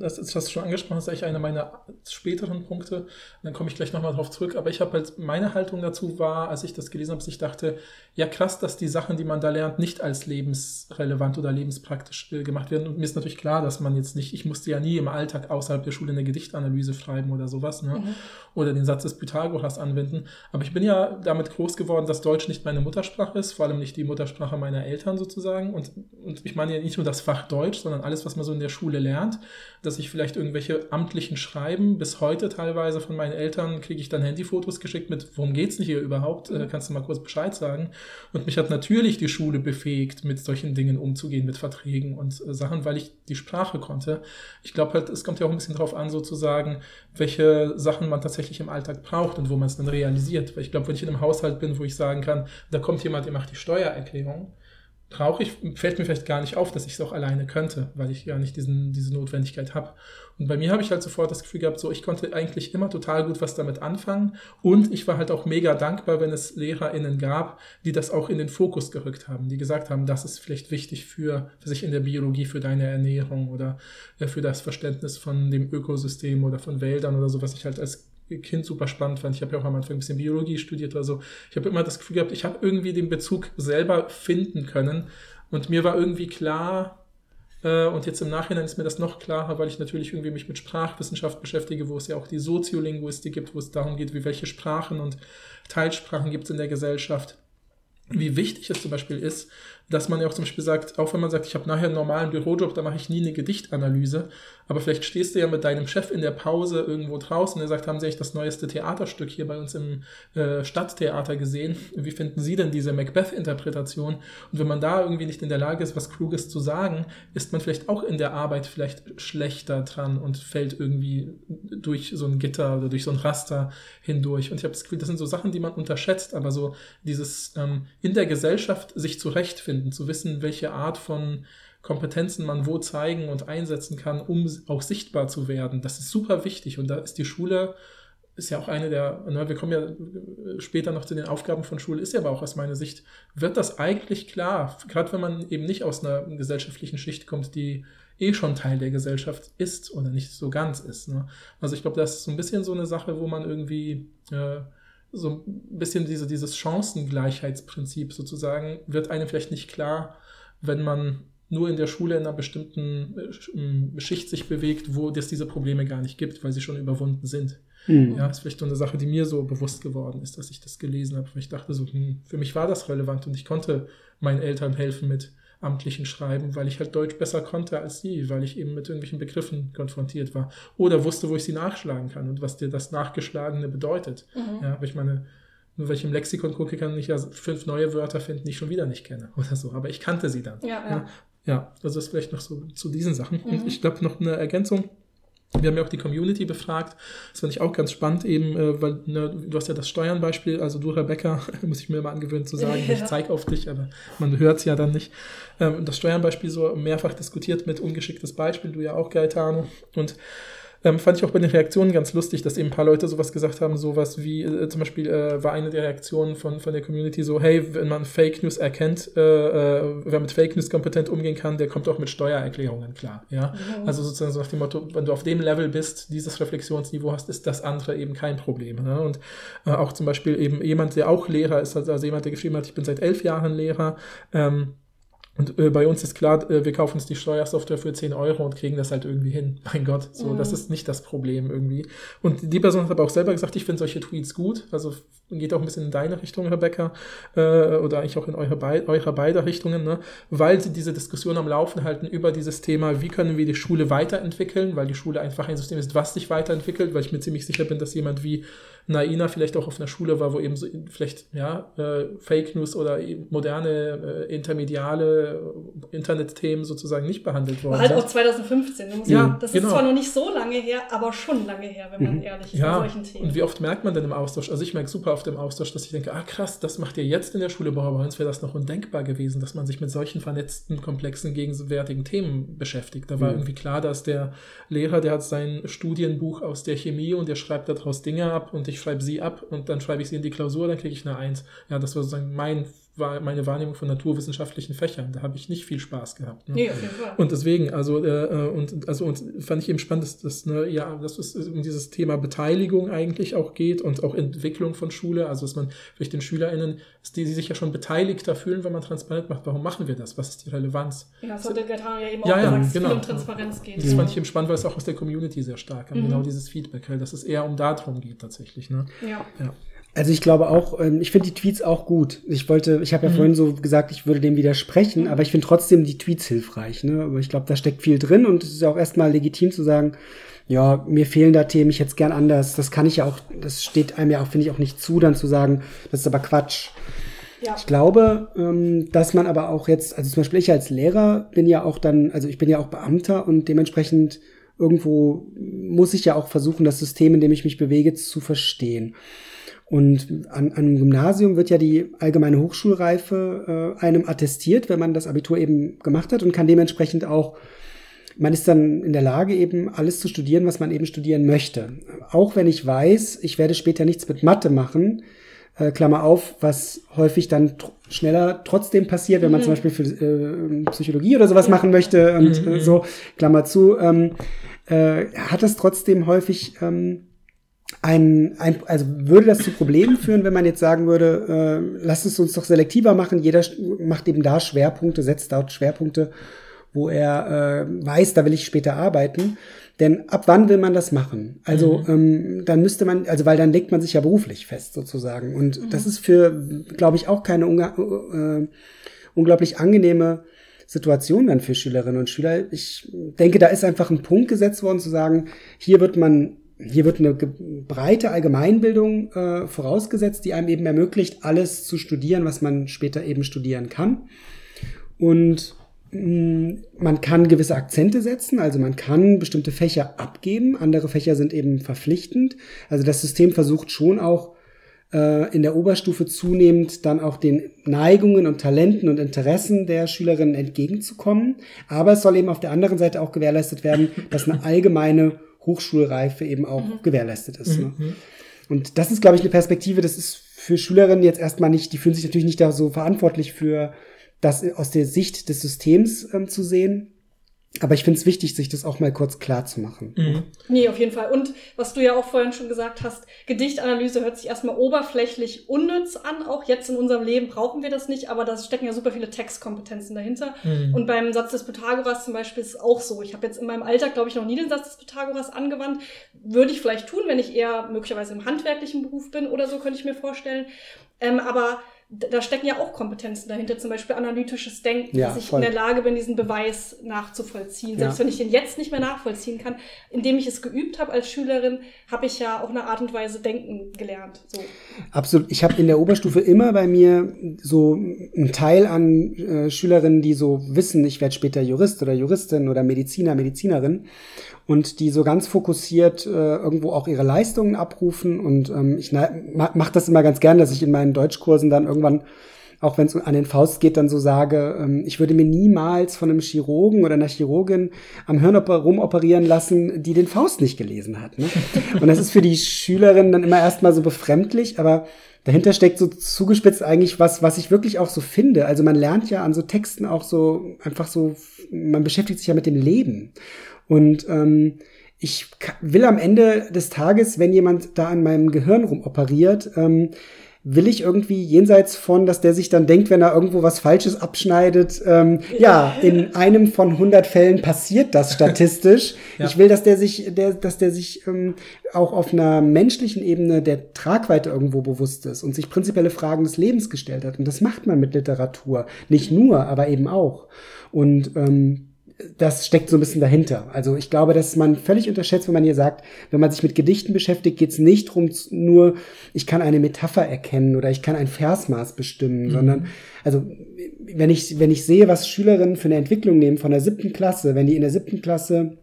das ist, hast du schon angesprochen, das ist eigentlich einer meiner späteren Punkte. Dann komme ich gleich nochmal drauf zurück. Aber ich habe halt, meine Haltung dazu war, als ich das gelesen habe, dass ich dachte, ja krass, dass die Sachen, die man da lernt, nicht als lebensrelevant oder lebenspraktisch äh, gemacht werden. Und mir ist natürlich klar, dass man jetzt nicht, ich musste ja nie im Alltag außerhalb der Schule eine Gedichtanalyse schreiben oder sowas, ne? Mhm. oder den Satz des Pythagoras anwenden. Aber ich bin ja damit groß geworden, dass Deutsch nicht meine Muttersprache ist, vor allem nicht die Muttersprache meiner Eltern sozusagen. Und und ich meine ja nicht nur das Fach Deutsch, sondern alles, was man so in der Schule lernt, dass ich vielleicht irgendwelche amtlichen Schreiben, bis heute teilweise von meinen Eltern kriege ich dann Handyfotos geschickt mit, worum geht's denn hier überhaupt? Äh, kannst du mal kurz Bescheid sagen? Und mich hat natürlich die Schule befähigt, mit solchen Dingen umzugehen, mit Verträgen und äh, Sachen, weil ich die Sprache konnte. Ich glaube halt, es kommt ja auch ein bisschen drauf an, sozusagen, welche Sachen man tatsächlich im Alltag braucht und wo man es dann realisiert. Weil ich glaube, wenn ich in einem Haushalt bin, wo ich sagen kann, da kommt jemand, der macht die Steuererklärung, ich, fällt mir vielleicht gar nicht auf, dass ich es auch alleine könnte, weil ich gar nicht diesen, diese Notwendigkeit habe. Und bei mir habe ich halt sofort das Gefühl gehabt, so ich konnte eigentlich immer total gut was damit anfangen und ich war halt auch mega dankbar, wenn es LehrerInnen gab, die das auch in den Fokus gerückt haben, die gesagt haben, das ist vielleicht wichtig für, für sich in der Biologie, für deine Ernährung oder äh, für das Verständnis von dem Ökosystem oder von Wäldern oder so, was ich halt als Kind super spannend fand. Ich habe ja auch am Anfang ein bisschen Biologie studiert oder so. Ich habe immer das Gefühl gehabt, ich habe irgendwie den Bezug selber finden können. Und mir war irgendwie klar, äh, und jetzt im Nachhinein ist mir das noch klarer, weil ich natürlich irgendwie mich mit Sprachwissenschaft beschäftige, wo es ja auch die Soziolinguistik gibt, wo es darum geht, wie welche Sprachen und Teilsprachen gibt es in der Gesellschaft. Wie wichtig es zum Beispiel ist, dass man ja auch zum Beispiel sagt, auch wenn man sagt, ich habe nachher einen normalen Bürojob, da mache ich nie eine Gedichtanalyse, aber vielleicht stehst du ja mit deinem Chef in der Pause irgendwo draußen und er sagt, haben Sie eigentlich das neueste Theaterstück hier bei uns im äh, Stadttheater gesehen? Wie finden Sie denn diese Macbeth-Interpretation? Und wenn man da irgendwie nicht in der Lage ist, was Kluges zu sagen, ist man vielleicht auch in der Arbeit vielleicht schlechter dran und fällt irgendwie durch so ein Gitter oder durch so ein Raster hindurch. Und ich habe das Gefühl, das sind so Sachen, die man unterschätzt, aber so dieses ähm, in der Gesellschaft sich zurechtfinden, zu wissen, welche Art von Kompetenzen man wo zeigen und einsetzen kann, um auch sichtbar zu werden. Das ist super wichtig und da ist die Schule ist ja auch eine der, ne, wir kommen ja später noch zu den Aufgaben von Schule, ist ja aber auch aus meiner Sicht, wird das eigentlich klar, gerade wenn man eben nicht aus einer gesellschaftlichen Schicht kommt, die eh schon Teil der Gesellschaft ist oder nicht so ganz ist. Ne? Also ich glaube, das ist so ein bisschen so eine Sache, wo man irgendwie äh, so ein bisschen diese, dieses Chancengleichheitsprinzip sozusagen, wird einem vielleicht nicht klar, wenn man nur in der Schule in einer bestimmten äh, Schicht sich bewegt, wo es diese Probleme gar nicht gibt, weil sie schon überwunden sind. Mhm. Ja, ist vielleicht so eine Sache, die mir so bewusst geworden ist, dass ich das gelesen habe. Ich dachte so, hm, für mich war das relevant und ich konnte meinen Eltern helfen mit amtlichen Schreiben, weil ich halt Deutsch besser konnte als sie, weil ich eben mit irgendwelchen Begriffen konfrontiert war oder wusste, wo ich sie nachschlagen kann und was dir das Nachgeschlagene bedeutet. Mhm. Ja, aber ich meine, nur weil ich im Lexikon gucke, kann ich ja fünf neue Wörter finden, die ich schon wieder nicht kenne oder so. Aber ich kannte sie dann. Ja, ja. ja. Also das vielleicht noch so zu diesen Sachen. Mhm. Ich glaube, noch eine Ergänzung. Wir haben ja auch die Community befragt. Das fand ich auch ganz spannend, eben, äh, weil ne, du hast ja das Steuernbeispiel, also du, Rebecca, muss ich mir mal angewöhnen zu sagen, ja. ich zeige auf dich, aber man hört es ja dann nicht. Ähm, das Steuernbeispiel so mehrfach diskutiert mit ungeschicktes Beispiel, du ja auch, Gaetano. Und ähm, fand ich auch bei den Reaktionen ganz lustig, dass eben ein paar Leute sowas gesagt haben, sowas wie, äh, zum Beispiel äh, war eine der Reaktionen von, von der Community so, hey, wenn man Fake News erkennt, äh, äh, wer mit Fake News kompetent umgehen kann, der kommt auch mit Steuererklärungen klar. Ja? Mhm. Also sozusagen so nach dem Motto, wenn du auf dem Level bist, dieses Reflexionsniveau hast, ist das andere eben kein Problem. Ne? Und äh, auch zum Beispiel eben jemand, der auch Lehrer ist, also jemand, der geschrieben hat, ich bin seit elf Jahren Lehrer, ähm, und äh, bei uns ist klar, äh, wir kaufen uns die Steuersoftware für 10 Euro und kriegen das halt irgendwie hin. Mein Gott, so, mhm. das ist nicht das Problem irgendwie. Und die Person hat aber auch selber gesagt, ich finde solche Tweets gut. Also geht auch ein bisschen in deine Richtung, Rebecca, äh, oder eigentlich auch in eure, Be eure beide Richtungen, ne? weil sie diese Diskussion am Laufen halten über dieses Thema, wie können wir die Schule weiterentwickeln, weil die Schule einfach ein System ist, was sich weiterentwickelt, weil ich mir ziemlich sicher bin, dass jemand wie Naina vielleicht auch auf einer Schule war, wo eben so vielleicht ja, äh, Fake News oder moderne äh, intermediale äh, Internetthemen sozusagen nicht behandelt worden War halt auch 2015. ja, das genau. ist zwar noch nicht so lange her, aber schon lange her, wenn man mhm. ehrlich ist ja, solchen Themen. Und wie oft merkt man denn im Austausch? Also ich merke super oft im Austausch, dass ich denke, ah krass, das macht ihr jetzt in der Schule, boah, bei uns wäre das noch undenkbar gewesen, dass man sich mit solchen vernetzten, komplexen, gegenwärtigen Themen beschäftigt. Da war mhm. irgendwie klar, dass der Lehrer, der hat sein Studienbuch aus der Chemie und der schreibt daraus Dinge ab und ich ich schreibe sie ab und dann schreibe ich sie in die Klausur, dann kriege ich eine Eins. Ja, das war sozusagen mein war meine Wahrnehmung von naturwissenschaftlichen Fächern. Da habe ich nicht viel Spaß gehabt. Ne? Nee, auf jeden Fall. Und deswegen, also, äh, äh, und, also, und fand ich eben spannend, dass, dass, ne, ja, dass es um dieses Thema Beteiligung eigentlich auch geht und auch Entwicklung von Schule. Also, dass man vielleicht den SchülerInnen, die, die sich ja schon beteiligter fühlen, wenn man transparent macht, warum machen wir das? Was ist die Relevanz? Ja, das hat der Gaetano ja eben ja, auch ja, gesagt, dass genau. es um Transparenz geht. Das fand ich eben spannend, weil es auch aus der Community sehr stark kam. Mhm. Genau dieses Feedback, dass es eher um darum geht tatsächlich. Ne? Ja. ja. Also ich glaube auch, ähm, ich finde die Tweets auch gut. Ich wollte, ich habe ja Mhm. vorhin so gesagt, ich würde dem widersprechen, aber ich finde trotzdem die Tweets hilfreich. Ne? Aber ich glaube, da steckt viel drin und es ist ja auch erstmal legitim zu sagen, ja, mir fehlen da Themen, ich hätte es gern anders. Das kann ich ja auch, das steht einem ja auch, finde ich, auch nicht zu, dann zu sagen, das ist aber Quatsch. Ja. Ich glaube, ähm, dass man aber auch jetzt, also zum Beispiel ich als Lehrer bin ja auch dann, also ich bin ja auch Beamter und dementsprechend irgendwo muss ich ja auch versuchen, das System, in dem ich mich bewege, zu verstehen. Und an, an einem Gymnasium wird ja die allgemeine Hochschulreife äh, einem attestiert, wenn man das Abitur eben gemacht hat und kann dementsprechend auch, man ist dann in der Lage, eben alles zu studieren, was man eben studieren möchte. Auch wenn ich weiß, ich werde später nichts mit Mathe machen, äh, Klammer auf, was häufig dann tr schneller trotzdem passiert, wenn man zum Beispiel für äh, Psychologie oder sowas machen möchte und Mhm. äh, so, Klammer zu, ähm, äh, hat das trotzdem häufig ähm, ein, ein, also würde das zu Problemen führen, wenn man jetzt sagen würde, äh, lasst es uns doch selektiver machen, jeder macht eben da Schwerpunkte, setzt dort Schwerpunkte, wo er äh, weiß, da will ich später arbeiten. Denn ab wann will man das machen? Also ähm, dann müsste man, also weil dann legt man sich ja beruflich fest sozusagen. Und das ist für, glaube ich, auch keine äh, unglaublich angenehme Situation dann für Schülerinnen und Schüler. Ich denke, da ist einfach ein Punkt gesetzt worden zu sagen, hier wird man, hier wird eine breite Allgemeinbildung äh, vorausgesetzt, die einem eben ermöglicht, alles zu studieren, was man später eben studieren kann. Und mh, man kann gewisse Akzente setzen, also man kann bestimmte Fächer abgeben, andere Fächer sind eben verpflichtend. Also das System versucht schon auch äh, in der Oberstufe zunehmend dann auch den Neigungen und Talenten und Interessen der Schülerinnen entgegenzukommen. Aber es soll eben auf der anderen Seite auch gewährleistet werden, dass eine allgemeine Hochschulreife eben auch gewährleistet ist. Ne? Und das ist, glaube ich, eine Perspektive, das ist für Schülerinnen jetzt erstmal nicht, die fühlen sich natürlich nicht da so verantwortlich für das aus der Sicht des Systems ähm, zu sehen. Aber ich finde es wichtig, sich das auch mal kurz klar zu machen. Mhm. Nee, auf jeden Fall. Und was du ja auch vorhin schon gesagt hast, Gedichtanalyse hört sich erstmal oberflächlich unnütz an. Auch jetzt in unserem Leben brauchen wir das nicht, aber da stecken ja super viele Textkompetenzen dahinter. Mhm. Und beim Satz des Pythagoras zum Beispiel ist es auch so. Ich habe jetzt in meinem Alltag, glaube ich, noch nie den Satz des Pythagoras angewandt. Würde ich vielleicht tun, wenn ich eher möglicherweise im handwerklichen Beruf bin oder so, könnte ich mir vorstellen. Ähm, aber da stecken ja auch Kompetenzen dahinter, zum Beispiel analytisches Denken, Ja, dass ich voll. in der Lage bin, diesen Beweis nachzuvollziehen. Selbst Ja. wenn ich den jetzt nicht mehr nachvollziehen kann, indem ich es geübt habe als Schülerin, habe ich ja auf eine Art und Weise denken gelernt. So. Absolut. Ich habe in der Oberstufe immer bei mir so einen Teil an äh, Schülerinnen, die so wissen, ich werde später Jurist oder Juristin oder Mediziner, Medizinerin und die so ganz fokussiert äh, irgendwo auch ihre Leistungen abrufen. Und ähm, ich ma mache das immer ganz gern, dass ich in meinen Deutschkursen dann irgendwann auch wenn es an den Faust geht, dann so sage, ähm, ich würde mir niemals von einem Chirurgen oder einer Chirurgin am Hirn oper- rumoperieren lassen, die den Faust nicht gelesen hat. Ne? Und das ist für die Schülerin dann immer erstmal so befremdlich, aber dahinter steckt so zugespitzt eigentlich was, was ich wirklich auch so finde. Also man lernt ja an so Texten auch so einfach so, man beschäftigt sich ja mit dem Leben. Und ähm, ich will am Ende des Tages, wenn jemand da an meinem Gehirn rumoperiert, ähm, will ich irgendwie jenseits von, dass der sich dann denkt, wenn er irgendwo was Falsches abschneidet, ähm, ja, in einem von 100 Fällen passiert das statistisch. Ja. Ich will, dass der sich, der, dass der sich ähm, auch auf einer menschlichen Ebene der Tragweite irgendwo bewusst ist und sich prinzipielle Fragen des Lebens gestellt hat. Und das macht man mit Literatur. Nicht nur, aber eben auch. Und ähm, das steckt so ein bisschen dahinter. Also ich glaube, dass man völlig unterschätzt, wenn man hier sagt, wenn man sich mit Gedichten beschäftigt, geht es nicht darum, nur, ich kann eine Metapher erkennen oder ich kann ein Versmaß bestimmen, sondern, also wenn ich, wenn ich sehe, was Schülerinnen für eine Entwicklung nehmen von der siebten Klasse, wenn die in der siebten Klasse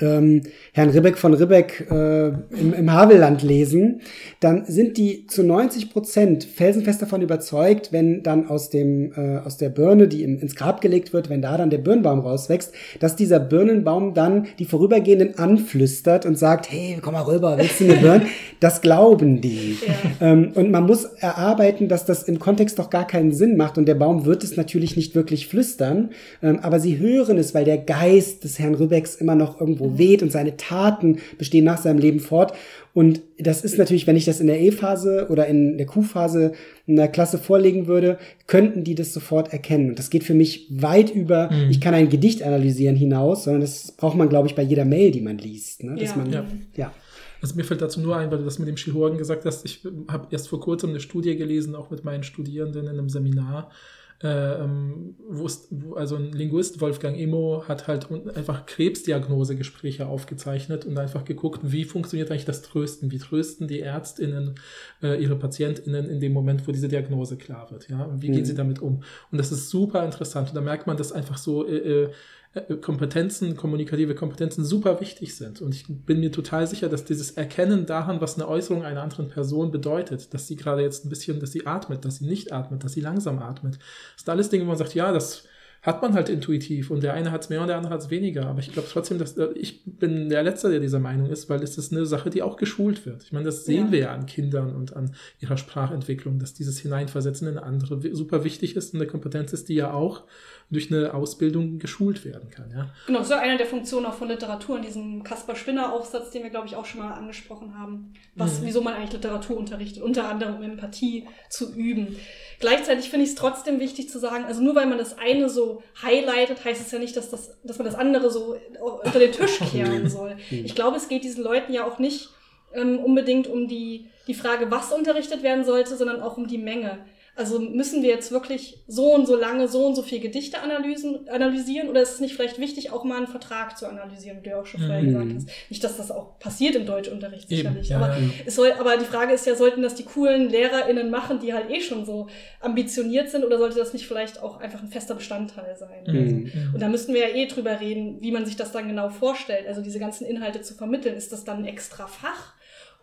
ähm, Herrn Ribbeck von Ribbeck äh, im, im Havelland lesen, dann sind die zu 90 Prozent felsenfest davon überzeugt, wenn dann aus dem äh, aus der Birne, die im, ins Grab gelegt wird, wenn da dann der Birnbaum rauswächst, dass dieser Birnenbaum dann die Vorübergehenden anflüstert und sagt, hey, komm mal rüber, willst du eine Birne? Das glauben die. Ähm, und man muss erarbeiten, dass das im Kontext doch gar keinen Sinn macht und der Baum wird es natürlich nicht wirklich flüstern, ähm, aber sie hören es, weil der Geist des Herrn Rübecks immer noch irgendwo weht und seine Taten bestehen nach seinem Leben fort. Und das ist natürlich, wenn ich das in der E-Phase oder in der Q-Phase in der Klasse vorlegen würde, könnten die das sofort erkennen. Und das geht für mich weit über, Mhm. ich kann ein Gedicht analysieren hinaus, sondern das braucht man, glaube ich, bei jeder Mail, die man liest. Ne? Dass Ja. man, Ja. ja. Also mir fällt dazu nur ein, weil du das mit dem Chirurgen gesagt hast. Ich habe erst vor kurzem eine Studie gelesen, auch mit meinen Studierenden in einem Seminar, ähm, wo es, wo, also ein Linguist, Wolfgang Immo, hat halt einfach Krebsdiagnosegespräche aufgezeichnet und einfach geguckt, wie funktioniert eigentlich das Trösten, wie trösten die ÄrztInnen äh, ihre PatientInnen in dem Moment, wo diese Diagnose klar wird, ja, wie gehen Mhm. sie damit um? Und das ist super interessant und da merkt man, dass einfach so äh, äh, Kompetenzen, kommunikative Kompetenzen super wichtig sind. Und ich bin mir total sicher, dass dieses Erkennen daran, was eine Äußerung einer anderen Person bedeutet, dass sie gerade jetzt ein bisschen, dass sie atmet, dass sie nicht atmet, dass sie langsam atmet, das sind alles Dinge, wo man sagt, ja, das hat man halt intuitiv und der eine hat es mehr und der andere hat es weniger. Aber ich glaube trotzdem, dass äh, ich bin der Letzte, der dieser Meinung ist, weil es ist eine Sache, die auch geschult wird. Ich meine, das sehen Ja. wir ja an Kindern und an ihrer Sprachentwicklung, dass dieses Hineinversetzen in andere super wichtig ist und eine Kompetenz ist, die ja auch durch eine Ausbildung geschult werden kann. Ja. Genau, das ist ja eine der Funktionen auch von Literatur in diesem Kaspar Spinner Aufsatz, den wir, glaube ich, auch schon mal angesprochen haben. Was, Mhm. wieso man eigentlich Literatur unterrichtet, unter anderem um Empathie zu üben. Gleichzeitig finde ich es trotzdem wichtig zu sagen, also nur weil man das eine so highlightet, heißt es ja nicht, dass, das, dass man das andere so unter den Tisch kehren soll. Ich glaube, es geht diesen Leuten ja auch nicht ähm, unbedingt um die, die Frage, was unterrichtet werden sollte, sondern auch um die Menge. Also müssen wir jetzt wirklich so und so lange, so und so viel Gedichte analysen, analysieren oder ist es nicht vielleicht wichtig, auch mal einen Vertrag zu analysieren, wie du ja auch schon vorher Mhm. gesagt hast. Nicht, dass das auch passiert im Deutschunterricht Eben, sicherlich, ja, aber ja. es soll, aber die Frage ist ja, sollten das die coolen LehrerInnen machen, die halt eh schon so ambitioniert sind, oder sollte das nicht vielleicht auch einfach ein fester Bestandteil sein? Mhm. Und da müssten wir ja eh drüber reden, wie man sich das dann genau vorstellt, also diese ganzen Inhalte zu vermitteln. Ist das dann ein extra Fach?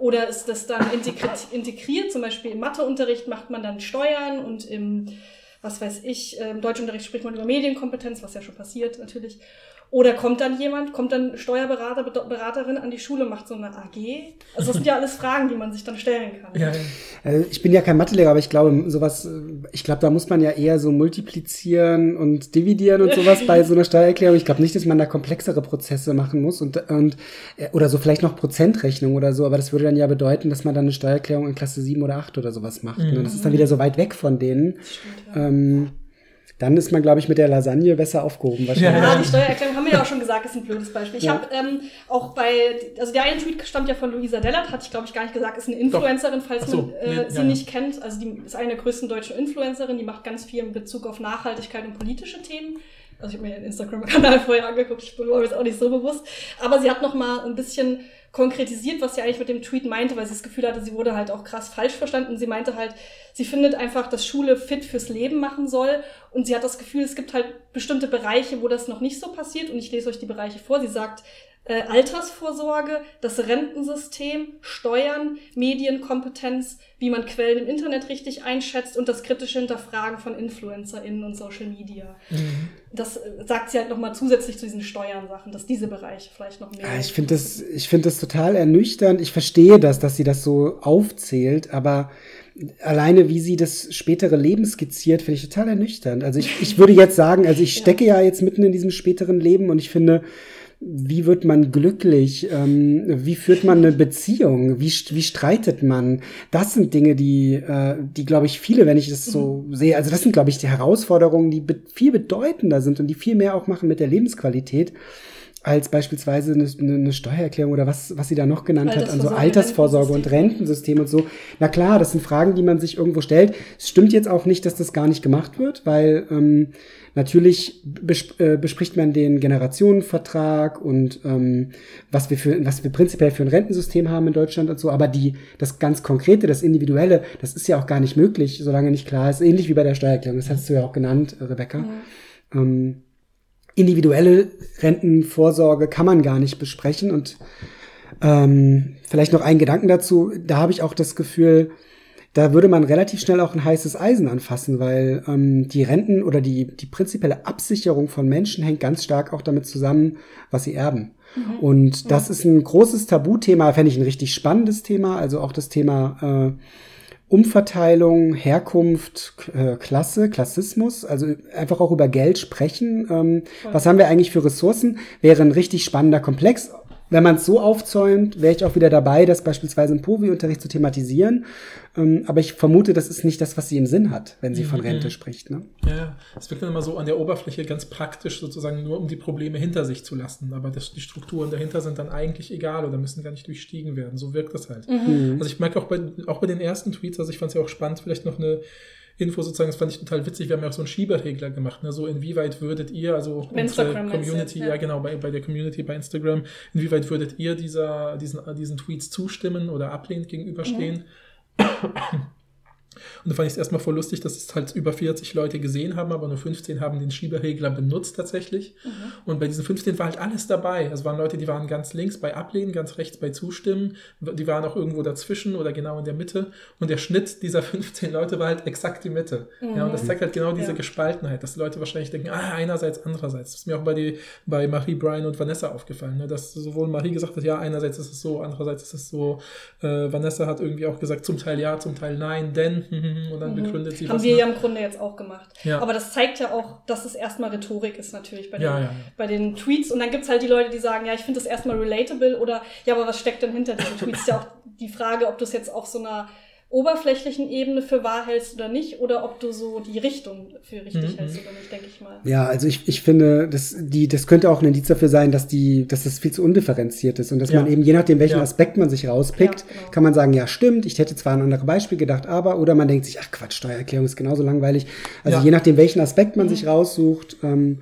Oder ist das dann integriert, integriert? Zum Beispiel im Matheunterricht macht man dann Steuern und im, was weiß ich, äh, im Deutschunterricht spricht man über Medienkompetenz, was ja schon passiert natürlich. Oder kommt dann jemand, kommt dann Steuerberater, Be- Beraterin an die Schule, macht so eine AG? Also das sind ja alles Fragen, die man sich dann stellen kann. Ja, ja. Also ich bin ja kein Mathelehrer, aber ich glaube, sowas, äh, ich glaube, da muss man ja eher so multiplizieren und dividieren und sowas bei so einer Steuererklärung. Ich glaube nicht, dass man da komplexere Prozesse machen muss und, und äh, oder so vielleicht noch Prozentrechnung oder so, aber das würde dann ja bedeuten, dass man dann eine Steuererklärung in Klasse 7 oder 8 oder sowas macht. Mhm. Und das ist dann wieder so weit weg von denen. Stimmt, ja. Ähm, dann ist man, glaube ich, mit der Lasagne besser aufgehoben wahrscheinlich. Ja, die Steuererklärung haben wir ja auch schon gesagt, ist ein blödes Beispiel. Ich Ja. habe ähm, auch bei, also der eine Tweet stammt ja von Luisa Dellert, hatte ich glaube ich gar nicht gesagt, ist eine Influencerin, falls Ach so, man äh, nee, sie ja, ja. nicht kennt. Also die ist eine der größten deutschen Influencerin, die macht ganz viel in Bezug auf Nachhaltigkeit und politische Themen. Also ich habe mir ihren Instagram-Kanal vorher angeguckt, ich bin mir jetzt auch nicht so bewusst. Aber sie hat noch mal ein bisschen konkretisiert, was sie eigentlich mit dem Tweet meinte, weil sie das Gefühl hatte, sie wurde halt auch krass falsch verstanden. Sie meinte halt, sie findet einfach, dass Schule fit fürs Leben machen soll. Und sie hat das Gefühl, es gibt halt bestimmte Bereiche, wo das noch nicht so passiert. Und ich lese euch die Bereiche vor. Sie sagt, äh, Altersvorsorge, das Rentensystem, Steuern, Medienkompetenz, wie man Quellen im Internet richtig einschätzt und das kritische Hinterfragen von InfluencerInnen und Social Media. Mhm. Das äh, sagt sie halt nochmal zusätzlich zu diesen Steuern-Sachen, dass diese Bereiche vielleicht noch mehr. Ja, ich finde das, ich finde das total ernüchternd. Ich verstehe das, dass sie das so aufzählt, aber alleine wie sie das spätere Leben skizziert, finde ich total ernüchternd. Also ich, ich würde jetzt sagen, also ich stecke ja jetzt mitten in diesem späteren Leben und ich finde, wie wird man glücklich? Ähm, wie führt man eine Beziehung? Wie, wie streitet man? Das sind Dinge, die, äh, die glaube ich, viele, wenn ich das so sehe, also das sind, glaube ich, die Herausforderungen, die be viel bedeutender sind und die viel mehr auch machen mit der Lebensqualität als beispielsweise eine, eine Steuererklärung oder was, was sie da noch genannt hat, also Altersvorsorge, Altersvorsorge und Rentensystem und so. Na klar, das sind Fragen, die man sich irgendwo stellt. Es stimmt jetzt auch nicht, dass das gar nicht gemacht wird, weil ähm, natürlich bes äh, bespricht man den Generationenvertrag und ähm, was wir für was wir prinzipiell für ein Rentensystem haben in Deutschland und so, aber die das ganz konkrete, das individuelle, das ist ja auch gar nicht möglich, solange nicht klar ist, ähnlich wie bei der Steuererklärung. Das hast du ja auch genannt, äh, Rebecca. Ähm, individuelle Rentenvorsorge kann man gar nicht besprechen. Und ähm, vielleicht noch ein Gedanken dazu, da habe ich auch das Gefühl, da würde man relativ schnell auch ein heißes Eisen anfassen, weil ähm, die Renten oder die, die prinzipielle Absicherung von Menschen hängt ganz stark auch damit zusammen, was sie erben. Und das ist ein großes Tabuthema, fände ich ein richtig spannendes Thema, also auch das Thema äh, Umverteilung, Herkunft, äh, Klasse, Klassismus, also einfach auch über Geld sprechen. Ähm, was haben wir eigentlich für Ressourcen? Wäre ein richtig spannender Komplex. Wenn man es so aufzäumt, wäre ich auch wieder dabei, das beispielsweise im Povi-Unterricht zu thematisieren. Ähm, aber ich vermute, das ist nicht das, was sie im Sinn hat, wenn sie von Mhm. Rente spricht. Ne? Ja, es wirkt dann immer so an der Oberfläche ganz praktisch sozusagen nur, um die Probleme hinter sich zu lassen. Aber das, die Strukturen dahinter sind dann eigentlich egal oder müssen gar nicht durchstiegen werden. So wirkt das halt. Mhm. Also ich merke auch bei, auch bei den ersten Tweets, also ich fand es ja auch spannend, vielleicht noch eine Info sozusagen, das fand ich total witzig, wir haben ja auch so einen Schieberegler gemacht, ne? so inwieweit würdet ihr, also Bei Instagram meinst du Community, ja. ja. genau, bei, bei der Community bei Instagram, inwieweit würdet ihr dieser, diesen, diesen Tweets zustimmen oder ablehnend gegenüberstehen? Und da fand ich es erstmal voll lustig, dass es halt über 40 Leute gesehen haben, aber nur 15 haben den Schieberegler benutzt tatsächlich. Und bei diesen 15 war halt alles dabei. Also waren Leute, die waren ganz links bei Ablehnen, ganz rechts bei Zustimmen. Die waren auch irgendwo dazwischen oder genau in der Mitte. Und der Schnitt dieser 15 Leute war halt exakt die Mitte. Ja, und das zeigt halt genau diese Ja. Gespaltenheit, dass die Leute wahrscheinlich denken, ah, einerseits, andererseits. Das ist mir auch bei, die, bei Marie, Brian und Vanessa aufgefallen, ne? dass sowohl Marie gesagt hat, ja, einerseits ist es so, andererseits ist es so. Äh, Vanessa hat irgendwie auch gesagt, zum Teil ja, zum Teil nein, denn, und dann begründet sie Mhm. Haben wir ne? ja im Grunde jetzt auch gemacht. Ja. Aber das zeigt ja auch, dass es erstmal Rhetorik ist natürlich bei den, Ja, ja, bei den Tweets. Und dann gibt es halt die Leute, die sagen, ja, ich finde das erstmal relatable oder ja, aber was steckt denn hinter diesen Tweets? Ist ja auch die Frage, ob du es jetzt auf so einer oberflächlichen Ebene für wahr hältst oder nicht, oder ob du so die Richtung für richtig Mhm. hältst oder nicht, denke ich mal. Ja, also ich, ich finde, das, die, das könnte auch ein Indiz dafür sein, dass, die, dass das viel zu undifferenziert ist und dass Ja. man eben, je nachdem, welchen Ja. Aspekt man sich rauspickt, Ja, genau. kann man sagen, ja, stimmt, ich hätte zwar an andere Beispiel gedacht, aber, oder man denkt sich, ach Quatsch, Steuererklärung ist genauso langweilig. Also Ja. je nachdem, welchen Aspekt Mhm. man sich raussucht, ähm,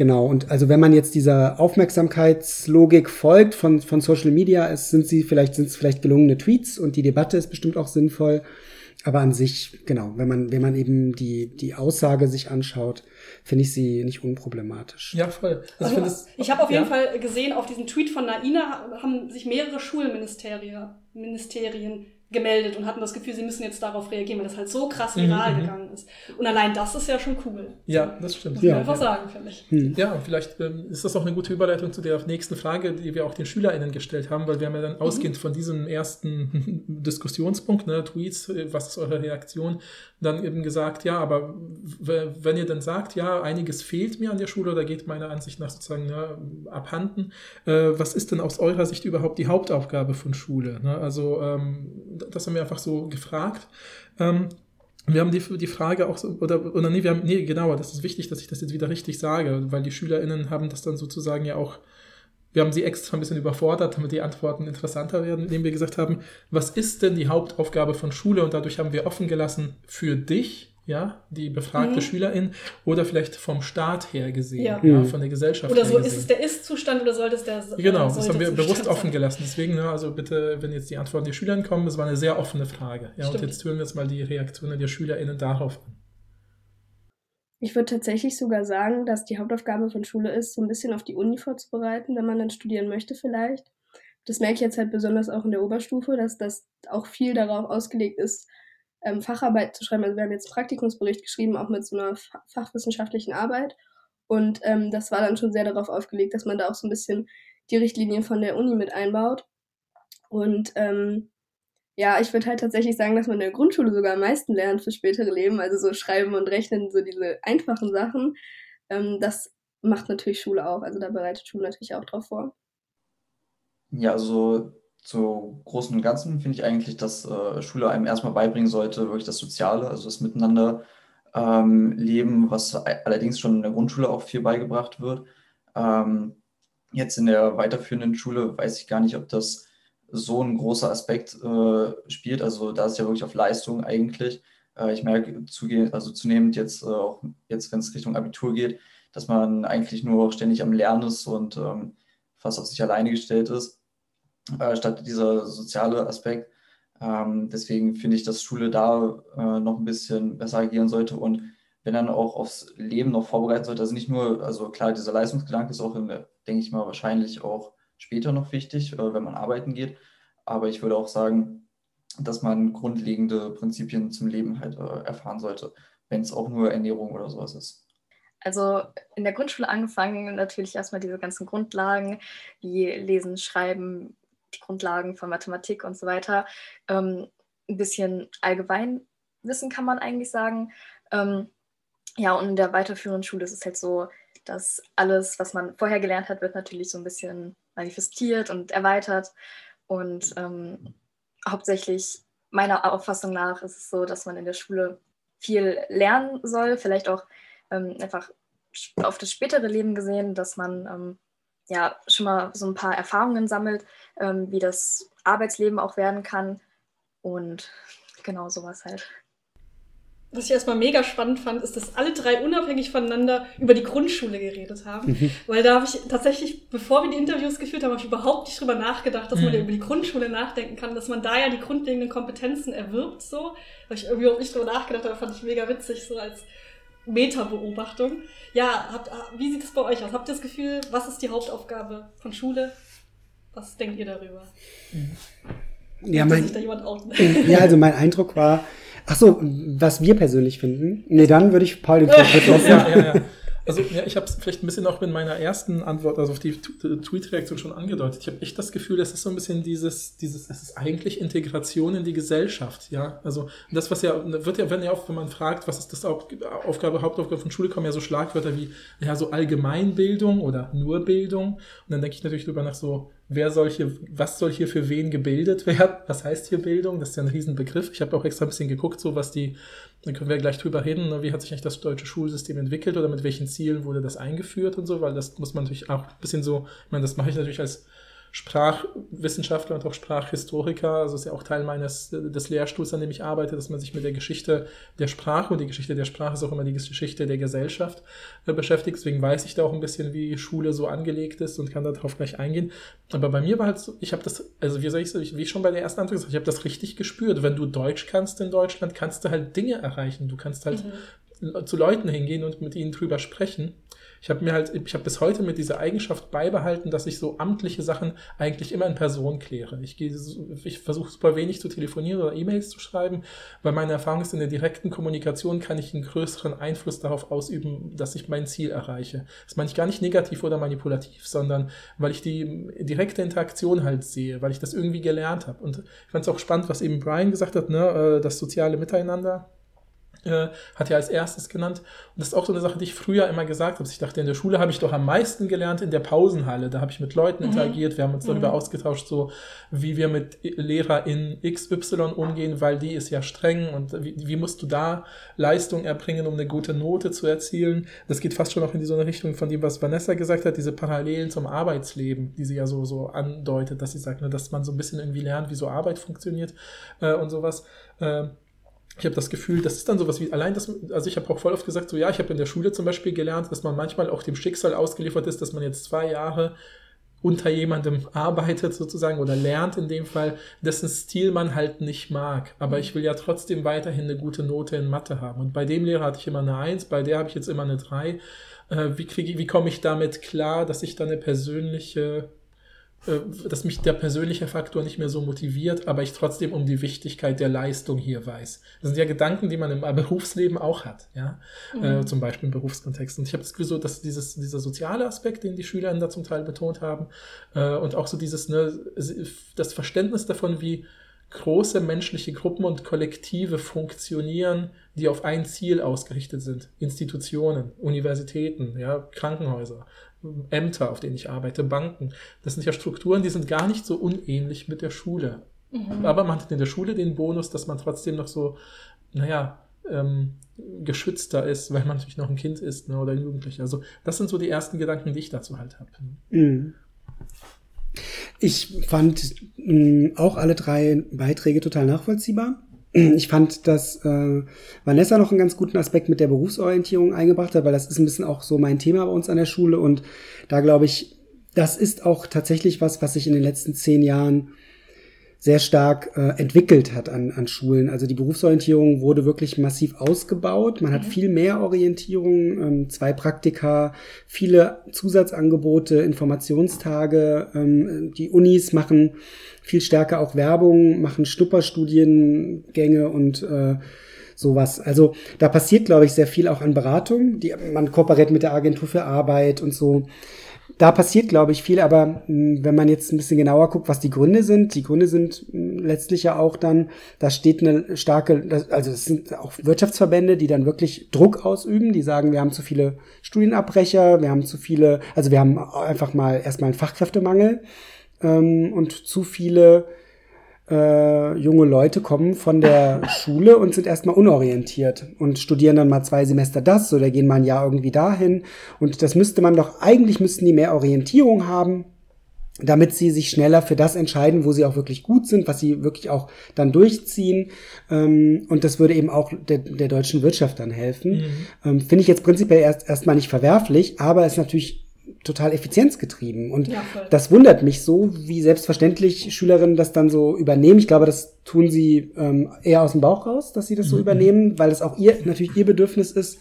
genau. Und also wenn man jetzt dieser Aufmerksamkeitslogik folgt von, von Social Media, es sind sie vielleicht, sind es vielleicht gelungene Tweets und die Debatte ist bestimmt auch sinnvoll. Aber an sich, genau, wenn man, wenn man eben die, die Aussage sich anschaut, finde ich sie nicht unproblematisch. Ja, voll. Also Also, es- ich habe auf ja. jeden Fall gesehen, auf diesen Tweet von Naina ha- haben sich mehrere Schulministerien Ministerien gemeldet und hatten das Gefühl, sie müssen jetzt darauf reagieren, weil das halt so krass Mhm, viral mhm. gegangen ist. Und allein das ist ja schon cool. Ja, das stimmt. Muss man Ja. einfach sagen, finde ich. Ja, und vielleicht ähm, ist das auch eine gute Überleitung zu der nächsten Frage, die wir auch den SchülerInnen gestellt haben, weil wir haben ja dann Mhm. ausgehend von diesem ersten Diskussionspunkt, ne, Tweets, äh, was ist eure Reaktion, dann eben gesagt, ja, aber wenn ihr dann sagt, ja, einiges fehlt mir an der Schule oder geht meiner Ansicht nach sozusagen ne, abhanden, äh, was ist denn aus eurer Sicht überhaupt die Hauptaufgabe von Schule? Ne? Also ähm, das haben wir einfach so gefragt. Ähm, wir haben die, die Frage auch so, oder, oder nee, wir haben, nee, genauer, das ist wichtig, dass ich das jetzt wieder richtig sage, weil die SchülerInnen haben das dann sozusagen ja auch, wir haben sie extra ein bisschen überfordert, damit die Antworten interessanter werden, indem wir gesagt haben, was ist denn die Hauptaufgabe von Schule? Und dadurch haben wir offen gelassen für dich, ja, die befragte Mhm. Schülerin, oder vielleicht vom Staat her gesehen, Ja. ja, Mhm. von der Gesellschaft Oder her so, gesehen. ist es der Ist-Zustand oder sollte es der Genau, das haben wir Zustand bewusst sein? offen gelassen. Deswegen, ne, also bitte, wenn jetzt die Antworten der Schülern kommen, das war eine sehr offene Frage. Ja, und jetzt hören wir uns mal die Reaktionen der SchülerInnen darauf an. Ich würde tatsächlich sogar sagen, dass die Hauptaufgabe von Schule ist, so ein bisschen auf die Uni vorzubereiten, wenn man dann studieren möchte vielleicht. Das merke ich jetzt halt besonders auch in der Oberstufe, dass das auch viel darauf ausgelegt ist, ähm, Facharbeit zu schreiben. Also wir haben jetzt einen Praktikumsbericht geschrieben, auch mit so einer fa- fachwissenschaftlichen Arbeit. Und ähm, das war dann schon sehr darauf aufgelegt, dass man da auch so ein bisschen die Richtlinien von der Uni mit einbaut. Und ähm, ja, ich würde halt tatsächlich sagen, dass man in der Grundschule sogar am meisten lernt für spätere Leben. Also so Schreiben und Rechnen, so diese einfachen Sachen. Ähm, das macht natürlich Schule auch. Also da bereitet Schule natürlich auch drauf vor. Ja, also zu Großen und Ganzen finde ich eigentlich, dass äh, Schule einem erstmal beibringen sollte, wirklich das Soziale, also das Miteinander ähm, leben, was allerdings schon in der Grundschule auch viel beigebracht wird. Ähm, jetzt in der weiterführenden Schule weiß ich gar nicht, ob das so ein großer Aspekt äh, spielt. Also da ist ja wirklich auf Leistung eigentlich. Äh, ich merke zuge also zunehmend jetzt äh, auch jetzt, wenn es Richtung Abitur geht, dass man eigentlich nur ständig am Lernen ist und ähm, fast auf sich alleine gestellt ist äh, statt dieser soziale Aspekt. Ähm, deswegen finde ich, dass Schule da äh, noch ein bisschen besser agieren sollte und wenn dann auch aufs Leben noch vorbereiten sollte. Also nicht nur, also klar, dieser Leistungsgedanke ist auch, in denke ich mal, wahrscheinlich auch später noch wichtig, äh, wenn man arbeiten geht. Aber ich würde auch sagen, dass man grundlegende Prinzipien zum Leben halt äh, erfahren sollte, wenn es auch nur Ernährung oder sowas ist. Also in der Grundschule angefangen natürlich erstmal diese ganzen Grundlagen wie Lesen, Schreiben, die Grundlagen von Mathematik und so weiter. Ähm, ein bisschen Allgemeinwissen kann man eigentlich sagen. Ähm, ja, und in der weiterführenden Schule ist es halt so, dass alles, was man vorher gelernt hat, wird natürlich so ein bisschen manifestiert und erweitert. Und ähm, hauptsächlich meiner Auffassung nach ist es so, dass man in der Schule viel lernen soll, vielleicht auch ähm, einfach auf das spätere Leben gesehen, dass man ähm, ja schon mal so ein paar Erfahrungen sammelt, ähm, wie das Arbeitsleben auch werden kann und genau sowas halt. Was ich erstmal mega spannend fand, ist, dass alle drei unabhängig voneinander über die Grundschule geredet haben. Mhm. Weil da habe ich tatsächlich, bevor wir die Interviews geführt haben, habe ich überhaupt nicht drüber nachgedacht, dass man ja mhm. über die Grundschule nachdenken kann, dass man da ja die grundlegenden Kompetenzen erwirbt, so. Da habe ich irgendwie auch nicht drüber nachgedacht, aber fand ich mega witzig, so als Meta-Beobachtung. Ja, habt, wie sieht es bei euch aus? Habt ihr das Gefühl, was ist die Hauptaufgabe von Schule? Was denkt ihr darüber? Ja, mein, ja, also mein Eindruck war, ach so, was wir persönlich finden. Nee, dann würde ich Paul den Vortritt lassen. ja, ja, ja. Also ja, ich habe es vielleicht ein bisschen auch in meiner ersten Antwort, also auf die Tweet-Reaktion schon angedeutet. Ich habe echt das Gefühl, es ist so ein bisschen dieses, dieses, es ist eigentlich Integration in die Gesellschaft, ja. Also das, was ja, wird ja, wenn ja auch, wenn man fragt, was ist das Aufgabe, Hauptaufgabe von Schule, kommen ja so Schlagwörter wie, ja, so Allgemeinbildung oder nur Bildung. Und dann denke ich natürlich drüber nach so, wer soll hier, was soll hier für wen gebildet werden? Was heißt hier Bildung? Das ist ja ein Riesenbegriff. Ich habe auch extra ein bisschen geguckt, so was die, dann können wir gleich drüber reden, ne? wie hat sich eigentlich das deutsche Schulsystem entwickelt oder mit welchen Zielen wurde das eingeführt und so, weil das muss man natürlich auch ein bisschen so, ich meine, das mache ich natürlich als Sprachwissenschaftler und auch Sprachhistoriker. Also ist ja auch Teil meines des Lehrstuhls, an dem ich arbeite, dass man sich mit der Geschichte der Sprache und die Geschichte der Sprache ist auch immer die Geschichte der Gesellschaft äh, beschäftigt. Deswegen weiß ich da auch ein bisschen, wie Schule so angelegt ist und kann darauf gleich eingehen. Aber bei mir war halt so, ich habe das, also wie soll ich sagen, wie schon bei der ersten Antwort gesagt, ich habe das richtig gespürt. Wenn du Deutsch kannst in Deutschland, kannst du halt Dinge erreichen. Du kannst halt mhm. zu Leuten hingehen und mit ihnen drüber sprechen ich habe mir halt, ich habe bis heute mit dieser Eigenschaft beibehalten, dass ich so amtliche Sachen eigentlich immer in Person kläre. Ich gehe, ich versuche super wenig zu telefonieren oder E-Mails zu schreiben, weil meine Erfahrung ist, in der direkten Kommunikation kann ich einen größeren Einfluss darauf ausüben, dass ich mein Ziel erreiche. Das meine ich gar nicht negativ oder manipulativ, sondern weil ich die direkte Interaktion halt sehe, weil ich das irgendwie gelernt habe. Und ich fand es auch spannend, was eben Brian gesagt hat, ne, äh, das soziale Miteinander äh, hat er als erstes genannt. Und das ist auch so eine Sache, die ich früher immer gesagt habe. Ich dachte, in der Schule habe ich doch am meisten gelernt in der Pausenhalle. Da habe ich mit Leuten mhm. interagiert, wir haben uns darüber mhm. ausgetauscht, so wie wir mit Lehrer in XY umgehen, weil die ist ja streng und wie, wie musst du da Leistung erbringen, um eine gute Note zu erzielen. Das geht fast schon auch in so eine Richtung von dem, was Vanessa gesagt hat, diese Parallelen zum Arbeitsleben, die sie ja so, so andeutet, dass sie sagt, ne, dass man so ein bisschen irgendwie lernt, wie so Arbeit funktioniert äh, und sowas. Äh, ich habe das Gefühl, das ist dann sowas wie, allein das, also ich habe auch voll oft gesagt, so ja, ich habe in der Schule zum Beispiel gelernt, dass man manchmal auch dem Schicksal ausgeliefert ist, dass man jetzt zwei Jahre unter jemandem arbeitet sozusagen oder lernt in dem Fall, dessen Stil man halt nicht mag. Aber ich will ja trotzdem weiterhin eine gute Note in Mathe haben. Und bei dem Lehrer hatte ich immer eine Eins, bei der habe ich jetzt immer eine Drei. Äh, wie, kriege, wie komme ich damit klar, dass ich da eine persönliche dass mich der persönliche Faktor nicht mehr so motiviert, aber ich trotzdem um die Wichtigkeit der Leistung hier weiß. Das sind ja Gedanken, die man im Berufsleben auch hat, ja, mhm. äh, zum Beispiel im Berufskontext. Und ich habe das Gefühl, so, dass dieses, dieser soziale Aspekt, den die Schüler da zum Teil betont haben, äh, und auch so dieses, ne, das Verständnis davon, wie große menschliche Gruppen und Kollektive funktionieren, die auf ein Ziel ausgerichtet sind. Institutionen, Universitäten, ja, Krankenhäuser, Ämter, auf denen ich arbeite, Banken. Das sind ja Strukturen, die sind gar nicht so unähnlich mit der Schule. Mhm. Aber man hat in der Schule den Bonus, dass man trotzdem noch so, naja, ähm, geschützter ist, weil man natürlich noch ein Kind ist ne, oder ein Jugendlicher. Also das sind so die ersten Gedanken, die ich dazu halt habe. Mhm. Ich fand mh, auch alle drei Beiträge total nachvollziehbar. Ich fand, dass äh, Vanessa noch einen ganz guten Aspekt mit der Berufsorientierung eingebracht hat, weil das ist ein bisschen auch so mein Thema bei uns an der Schule. Und da glaube ich, das ist auch tatsächlich was, was sich in den letzten zehn Jahren sehr stark äh, entwickelt hat an, an Schulen. Also die Berufsorientierung wurde wirklich massiv ausgebaut. Man hat mhm. viel mehr Orientierung, ähm, zwei Praktika, viele Zusatzangebote, Informationstage. Ähm, die Unis machen viel stärker auch Werbung, machen Schnupperstudiengänge und äh, sowas. Also da passiert, glaube ich, sehr viel auch an Beratung. Die, man kooperiert mit der Agentur für Arbeit und so da passiert, glaube ich, viel, aber mh, wenn man jetzt ein bisschen genauer guckt, was die Gründe sind, die Gründe sind mh, letztlich ja auch dann, da steht eine starke, also es sind auch Wirtschaftsverbände, die dann wirklich Druck ausüben, die sagen, wir haben zu viele Studienabbrecher, wir haben zu viele, also wir haben einfach mal erstmal einen Fachkräftemangel ähm, und zu viele äh, junge Leute kommen von der Schule und sind erstmal unorientiert und studieren dann mal zwei Semester das oder gehen mal ein Jahr irgendwie dahin. Und das müsste man doch, eigentlich müssten die mehr Orientierung haben, damit sie sich schneller für das entscheiden, wo sie auch wirklich gut sind, was sie wirklich auch dann durchziehen. Ähm, und das würde eben auch der, der deutschen Wirtschaft dann helfen. Ähm, Finde ich jetzt prinzipiell erst erstmal nicht verwerflich, aber ist natürlich total effizienzgetrieben. Und Ja, das wundert mich so, wie selbstverständlich Schülerinnen das dann so übernehmen. Ich glaube, das tun sie ähm, eher aus dem Bauch raus, dass sie das so übernehmen, weil es auch ihr natürlich ihr Bedürfnis ist,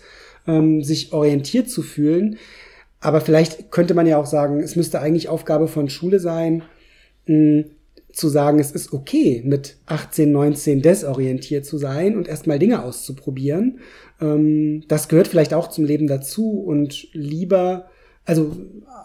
ähm, sich orientiert zu fühlen. Aber vielleicht könnte man ja auch sagen, es müsste eigentlich Aufgabe von Schule sein, mh, zu sagen, es ist okay, mit 18, 19 desorientiert zu sein und erstmal Dinge auszuprobieren. Ähm, das gehört vielleicht auch zum Leben dazu und lieber, also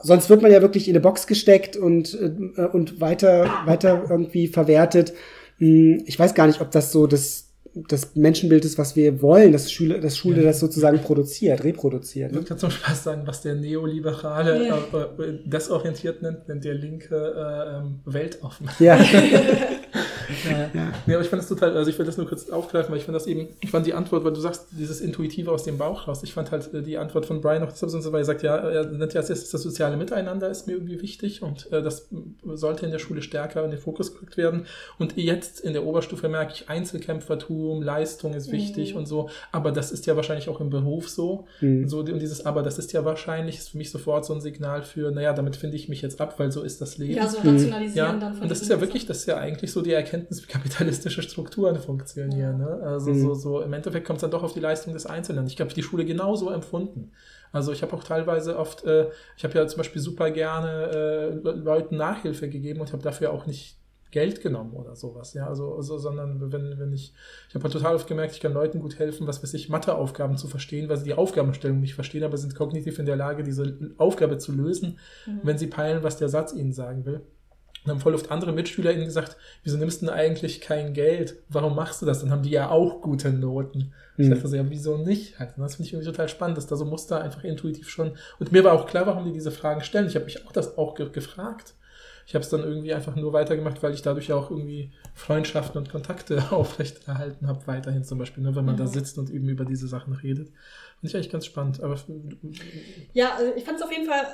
sonst wird man ja wirklich in eine Box gesteckt und, äh, und weiter, weiter irgendwie verwertet. Hm, Ich weiß gar nicht, ob das so das, das Menschenbild ist, was wir wollen, dass Schule, dass Schule das sozusagen produziert, reproduziert. Ich Ne? würde ja zum Spaß sagen, was der Neoliberale Ja. äh, äh, desorientiert nennt, nennt der Linke äh, ähm, weltoffen. Ja. Ja. Nee, aber ich fand das total, also ich will das nur kurz aufgreifen, weil ich fand das eben, ich fand die Antwort, weil du sagst, dieses Intuitive aus dem Bauch raus, ich fand halt äh, die Antwort von Brian noch deshalb so, weil er sagt, ja, er nennt ja als erstes das soziale Miteinander ist mir irgendwie wichtig und äh, das sollte in der Schule stärker in den Fokus gerückt werden. Und jetzt in der Oberstufe merke ich, Einzelkämpfertum, Leistung ist wichtig und so, aber das ist ja wahrscheinlich auch im Beruf so. Mhm. so und dieses Aber, das ist ja wahrscheinlich, ist für mich sofort so ein Signal für, naja, damit finde ich mich jetzt ab, weil so ist das Leben. Ja, so rationalisieren Ja, dann von und das ist ja wirklich, das ist ja eigentlich so die Erkenntnis, wie kapitalistische Strukturen funktionieren. Ne? Also Mhm. so, so im Endeffekt kommt es dann doch auf die Leistung des Einzelnen. Ich habe die Schule genauso empfunden. Also ich habe auch teilweise oft, äh, ich habe ja zum Beispiel super gerne äh, Le- Leuten Nachhilfe gegeben und habe dafür auch nicht Geld genommen oder sowas, ja, also, also sondern wenn, wenn ich, ich habe halt total oft gemerkt, ich kann Leuten gut helfen, was weiß ich, Matheaufgaben zu verstehen, weil sie die Aufgabenstellung nicht verstehen, aber sind kognitiv in der Lage, diese Aufgabe zu lösen, wenn sie peilen, was der Satz ihnen sagen will. Und haben voll oft andere MitschülerInnen gesagt, wieso nimmst du denn eigentlich kein Geld? Warum machst du das? Dann haben die ja auch gute Noten. Ich Mhm. dachte so, ja, wieso nicht? Halt, das finde ich irgendwie total spannend, dass da so Muster einfach intuitiv schon. Und mir war auch klar, warum die diese Fragen stellen. Ich habe mich auch das auch ge gefragt. Ich habe es dann irgendwie einfach nur weitergemacht, weil ich dadurch ja auch irgendwie Freundschaften und Kontakte aufrechterhalten habe, weiterhin zum Beispiel, ne, wenn man da sitzt und eben über diese Sachen redet. Finde ich eigentlich ganz spannend. Aber Ja, also ich fand es auf jeden Fall,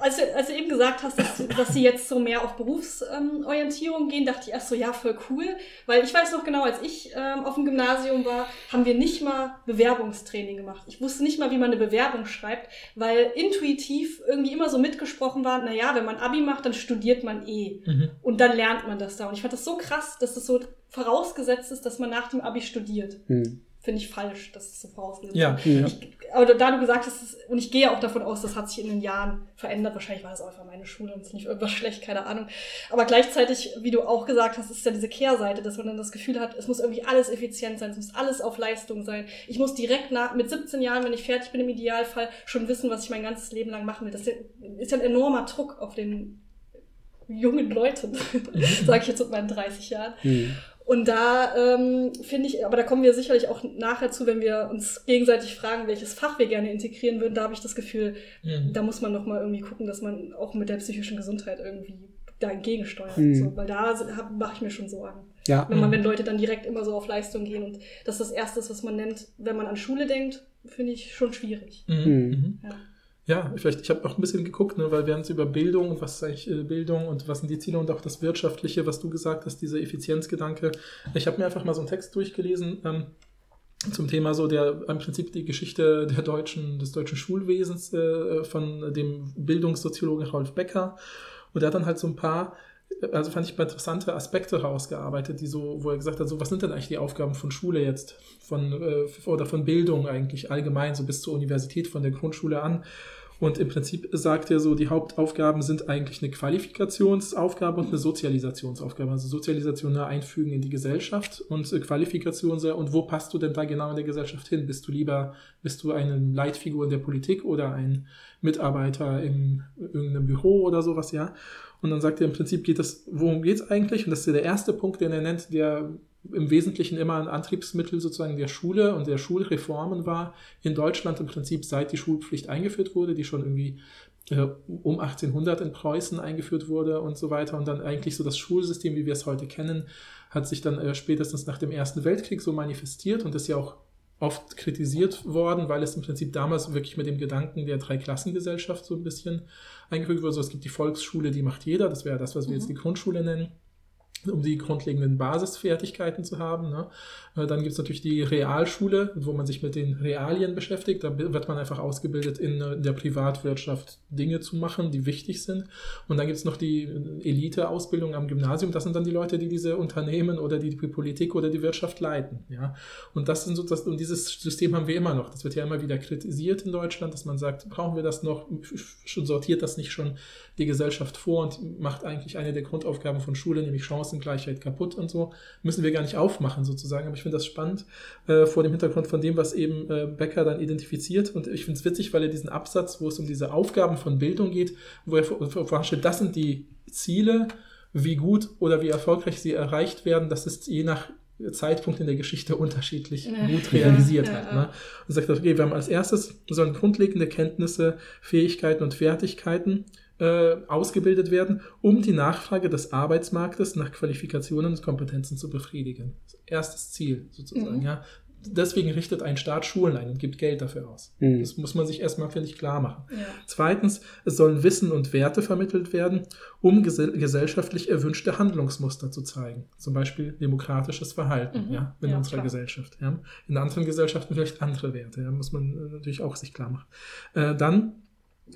als du, als du eben gesagt hast, dass, dass sie jetzt so mehr auf Berufsorientierung gehen, dachte ich erst so, ja, voll cool. Weil ich weiß noch genau, als ich ähm, auf dem Gymnasium war, haben wir nicht mal Bewerbungstraining gemacht. Ich wusste nicht mal, wie man eine Bewerbung schreibt, weil intuitiv irgendwie immer so mitgesprochen war, naja, wenn man Abi macht, dann studiert man eh. Mhm. Und dann lernt man das da. Und ich fand das so krass, dass das so vorausgesetzt ist, dass man nach dem Abi studiert. Hm. Finde ich falsch, dass es so vorausgesetzt ja, ist. ja. Ich, aber da du gesagt hast, und ich gehe auch davon aus, das hat sich in den Jahren verändert. Wahrscheinlich war das auch einfach meine Schule und es lief irgendwas schlecht, keine Ahnung. Aber gleichzeitig, wie du auch gesagt hast, ist ja diese Kehrseite, dass man dann das Gefühl hat, es muss irgendwie alles effizient sein, es muss alles auf Leistung sein. Ich muss direkt nach, mit 17 Jahren, wenn ich fertig bin im Idealfall, schon wissen, was ich mein ganzes Leben lang machen will. Das ist ja ein enormer Druck auf den jungen Leuten, sage ich jetzt mit meinen 30 Jahren. Hm. Und da ähm, finde ich, aber da kommen wir sicherlich auch nachher zu, wenn wir uns gegenseitig fragen, welches Fach wir gerne integrieren würden. Da habe ich das Gefühl, Mhm. da muss man noch mal irgendwie gucken, dass man auch mit der psychischen Gesundheit irgendwie da entgegensteuert. Mhm. So, weil da mache ich mir schon so an. Ja. Wenn, man, Mhm. wenn Leute dann direkt immer so auf Leistung gehen und das ist das Erste, ist, was man nennt, wenn man an Schule denkt, finde ich schon schwierig. Mhm. Mhm. Mhm. Ja. Ja, vielleicht, ich habe auch ein bisschen geguckt, ne, weil wir haben es über Bildung und was ist eigentlich äh, Bildung und was sind die Ziele und auch das Wirtschaftliche, was du gesagt hast, dieser Effizienzgedanke. Ich habe mir einfach mal so einen Text durchgelesen ähm, zum Thema so der im Prinzip die Geschichte der deutschen, des deutschen Schulwesens äh, von dem Bildungssoziologen Rolf Becker. Und er hat dann halt so ein paar, also fand ich interessante Aspekte herausgearbeitet, die so, wo er gesagt hat, so was sind denn eigentlich die Aufgaben von Schule jetzt, von äh, oder von Bildung eigentlich allgemein, so bis zur Universität, von der Grundschule an. Und im Prinzip sagt er so, die Hauptaufgaben sind eigentlich eine Qualifikationsaufgabe und eine Sozialisationsaufgabe. Also Sozialisation einfügen in die Gesellschaft und äh, Qualifikation sehr. Und wo passt du denn da genau in der Gesellschaft hin? Bist du lieber, bist du eine Leitfigur in der Politik oder ein Mitarbeiter in irgendeinem Büro oder sowas, ja? Und dann sagt er im Prinzip geht es, worum geht es eigentlich? Und das ist der erste Punkt, den er nennt, der im Wesentlichen immer ein Antriebsmittel sozusagen der Schule und der Schulreformen war in Deutschland im Prinzip seit die Schulpflicht eingeführt wurde, die schon irgendwie äh, um 1800 in Preußen eingeführt wurde und so weiter und dann eigentlich so das Schulsystem, wie wir es heute kennen, hat sich dann äh, spätestens nach dem Ersten Weltkrieg so manifestiert und ist ja auch oft kritisiert worden, weil es im Prinzip damals wirklich mit dem Gedanken der Dreiklassengesellschaft so ein bisschen eingefügt wurde. Also es gibt die Volksschule, die macht jeder, das wäre das, was wir mhm. jetzt die Grundschule nennen um die grundlegenden Basisfertigkeiten zu haben. Ne? Äh, dann gibt es natürlich die Realschule, wo man sich mit den Realien beschäftigt. Da wird man einfach ausgebildet, in, der Privatwirtschaft Dinge zu machen, die wichtig sind. Und dann gibt es noch die Elite-Ausbildung am Gymnasium. Das sind dann die Leute, die diese Unternehmen oder die, Politik oder die Wirtschaft leiten. Ja? Und das sind so, das, und dieses System haben wir immer noch. Das wird ja immer wieder kritisiert in Deutschland, dass man sagt, brauchen wir das noch? Sortiert das nicht schon die Gesellschaft vor und macht eigentlich eine der Grundaufgaben von Schule, nämlich Chancengleichheit kaputt und so. Müssen wir gar nicht aufmachen sozusagen. Aber ich finde das spannend äh, vor dem Hintergrund von dem, was eben äh, Becker dann identifiziert. Und ich finde es witzig, weil er diesen Absatz, wo es um diese Aufgaben von Bildung geht, wo er vorstellt, das sind die Ziele, wie gut oder wie erfolgreich sie erreicht werden, das ist je nach Zeitpunkt in der Geschichte unterschiedlich ja. gut realisiert ja, hat. Ne? Und sagt, okay, wir haben als erstes sollen grundlegende Kenntnisse, Fähigkeiten und Fertigkeiten äh, ausgebildet werden, um die Nachfrage des Arbeitsmarktes nach Qualifikationen und Kompetenzen zu befriedigen. Erstes Ziel sozusagen, mhm. ja. Deswegen richtet ein Staat Schulen ein und gibt Geld dafür aus. Mhm. Das muss man sich erstmal, finde ich, klar machen. Ja. Zweitens, es sollen Wissen und Werte vermittelt werden, um ges gesellschaftlich erwünschte Handlungsmuster zu zeigen. Zum Beispiel demokratisches Verhalten mhm. ja, in ja, unserer klar. Gesellschaft. Ja. In anderen Gesellschaften vielleicht andere Werte, ja, muss man äh, natürlich auch sich klar machen. Äh, dann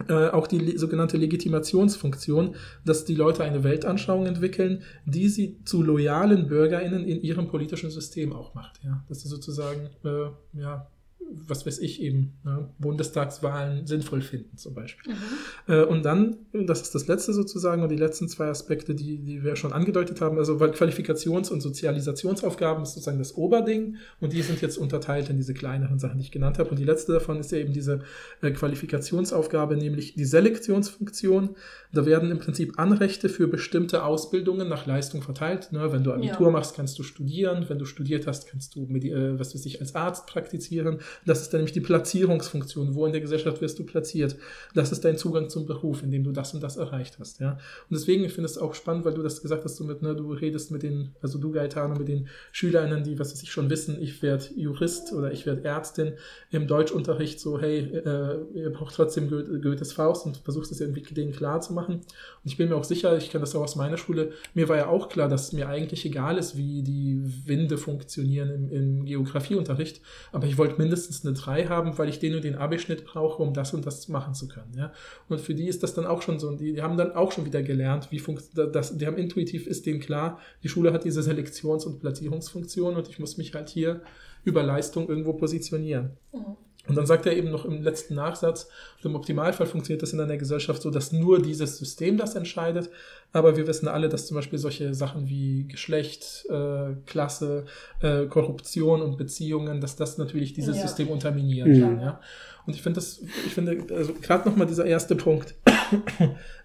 äh, auch die sogenannte Legitimationsfunktion, dass die Leute eine Weltanschauung entwickeln, die sie zu loyalen BürgerInnen in ihrem politischen System auch macht. Ja? Dass sie sozusagen äh, ja, was weiß ich eben, ne, Bundestagswahlen sinnvoll finden zum Beispiel. Mhm. Äh, und dann, das ist das letzte sozusagen, und die letzten zwei Aspekte, die, die wir schon angedeutet haben, also weil Qualifikations- und Sozialisationsaufgaben ist sozusagen das Oberding und die sind jetzt unterteilt in diese kleineren Sachen, die ich genannt habe. Und die letzte davon ist ja eben diese äh, Qualifikationsaufgabe, nämlich die Selektionsfunktion. Da werden im Prinzip Anrechte für bestimmte Ausbildungen nach Leistung verteilt. Ne? Wenn du Abitur ja. machst, kannst du studieren. Wenn du studiert hast, kannst du, äh, was weiß ich, als Arzt praktizieren. Das ist dann nämlich die Platzierungsfunktion. Wo in der Gesellschaft wirst du platziert? Das ist dein Zugang zum Beruf, indem du das und das erreicht hast. Ja? Und deswegen, ich finde es auch spannend, weil du das gesagt hast, du, mit, ne, du redest mit den, also du Gaetano, mit den Schülerinnen, die, was weiß ich, schon wissen, ich werde Jurist oder ich werde Ärztin im Deutschunterricht so, hey, äh, ihr braucht trotzdem Goethes Faust und versuchst es irgendwie denen klar zu machen. Und ich bin mir auch sicher, ich kenne das auch aus meiner Schule, mir war ja auch klar, dass mir eigentlich egal ist, wie die Winde funktionieren im, im Geografieunterricht, aber ich wollte mindestens mindestens eine 3 haben, weil ich den und den Abischnitt brauche, um das und das machen zu können. Ja? Und für die ist das dann auch schon so, die, die haben dann auch schon wieder gelernt, wie funktioniert das, die haben intuitiv, ist denen klar, die Schule hat diese Selektions- und Platzierungsfunktion und ich muss mich halt hier über Leistung irgendwo positionieren. Mhm. Und dann sagt er eben noch im letzten Nachsatz, im Optimalfall funktioniert das in einer Gesellschaft so, dass nur dieses System das entscheidet. Aber wir wissen alle, dass zum Beispiel solche Sachen wie Geschlecht, äh, Klasse, äh, Korruption und Beziehungen, dass das natürlich dieses ja. System unterminieren mhm. kann. Ja? Und ich finde das, ich finde, also gerade nochmal dieser erste Punkt.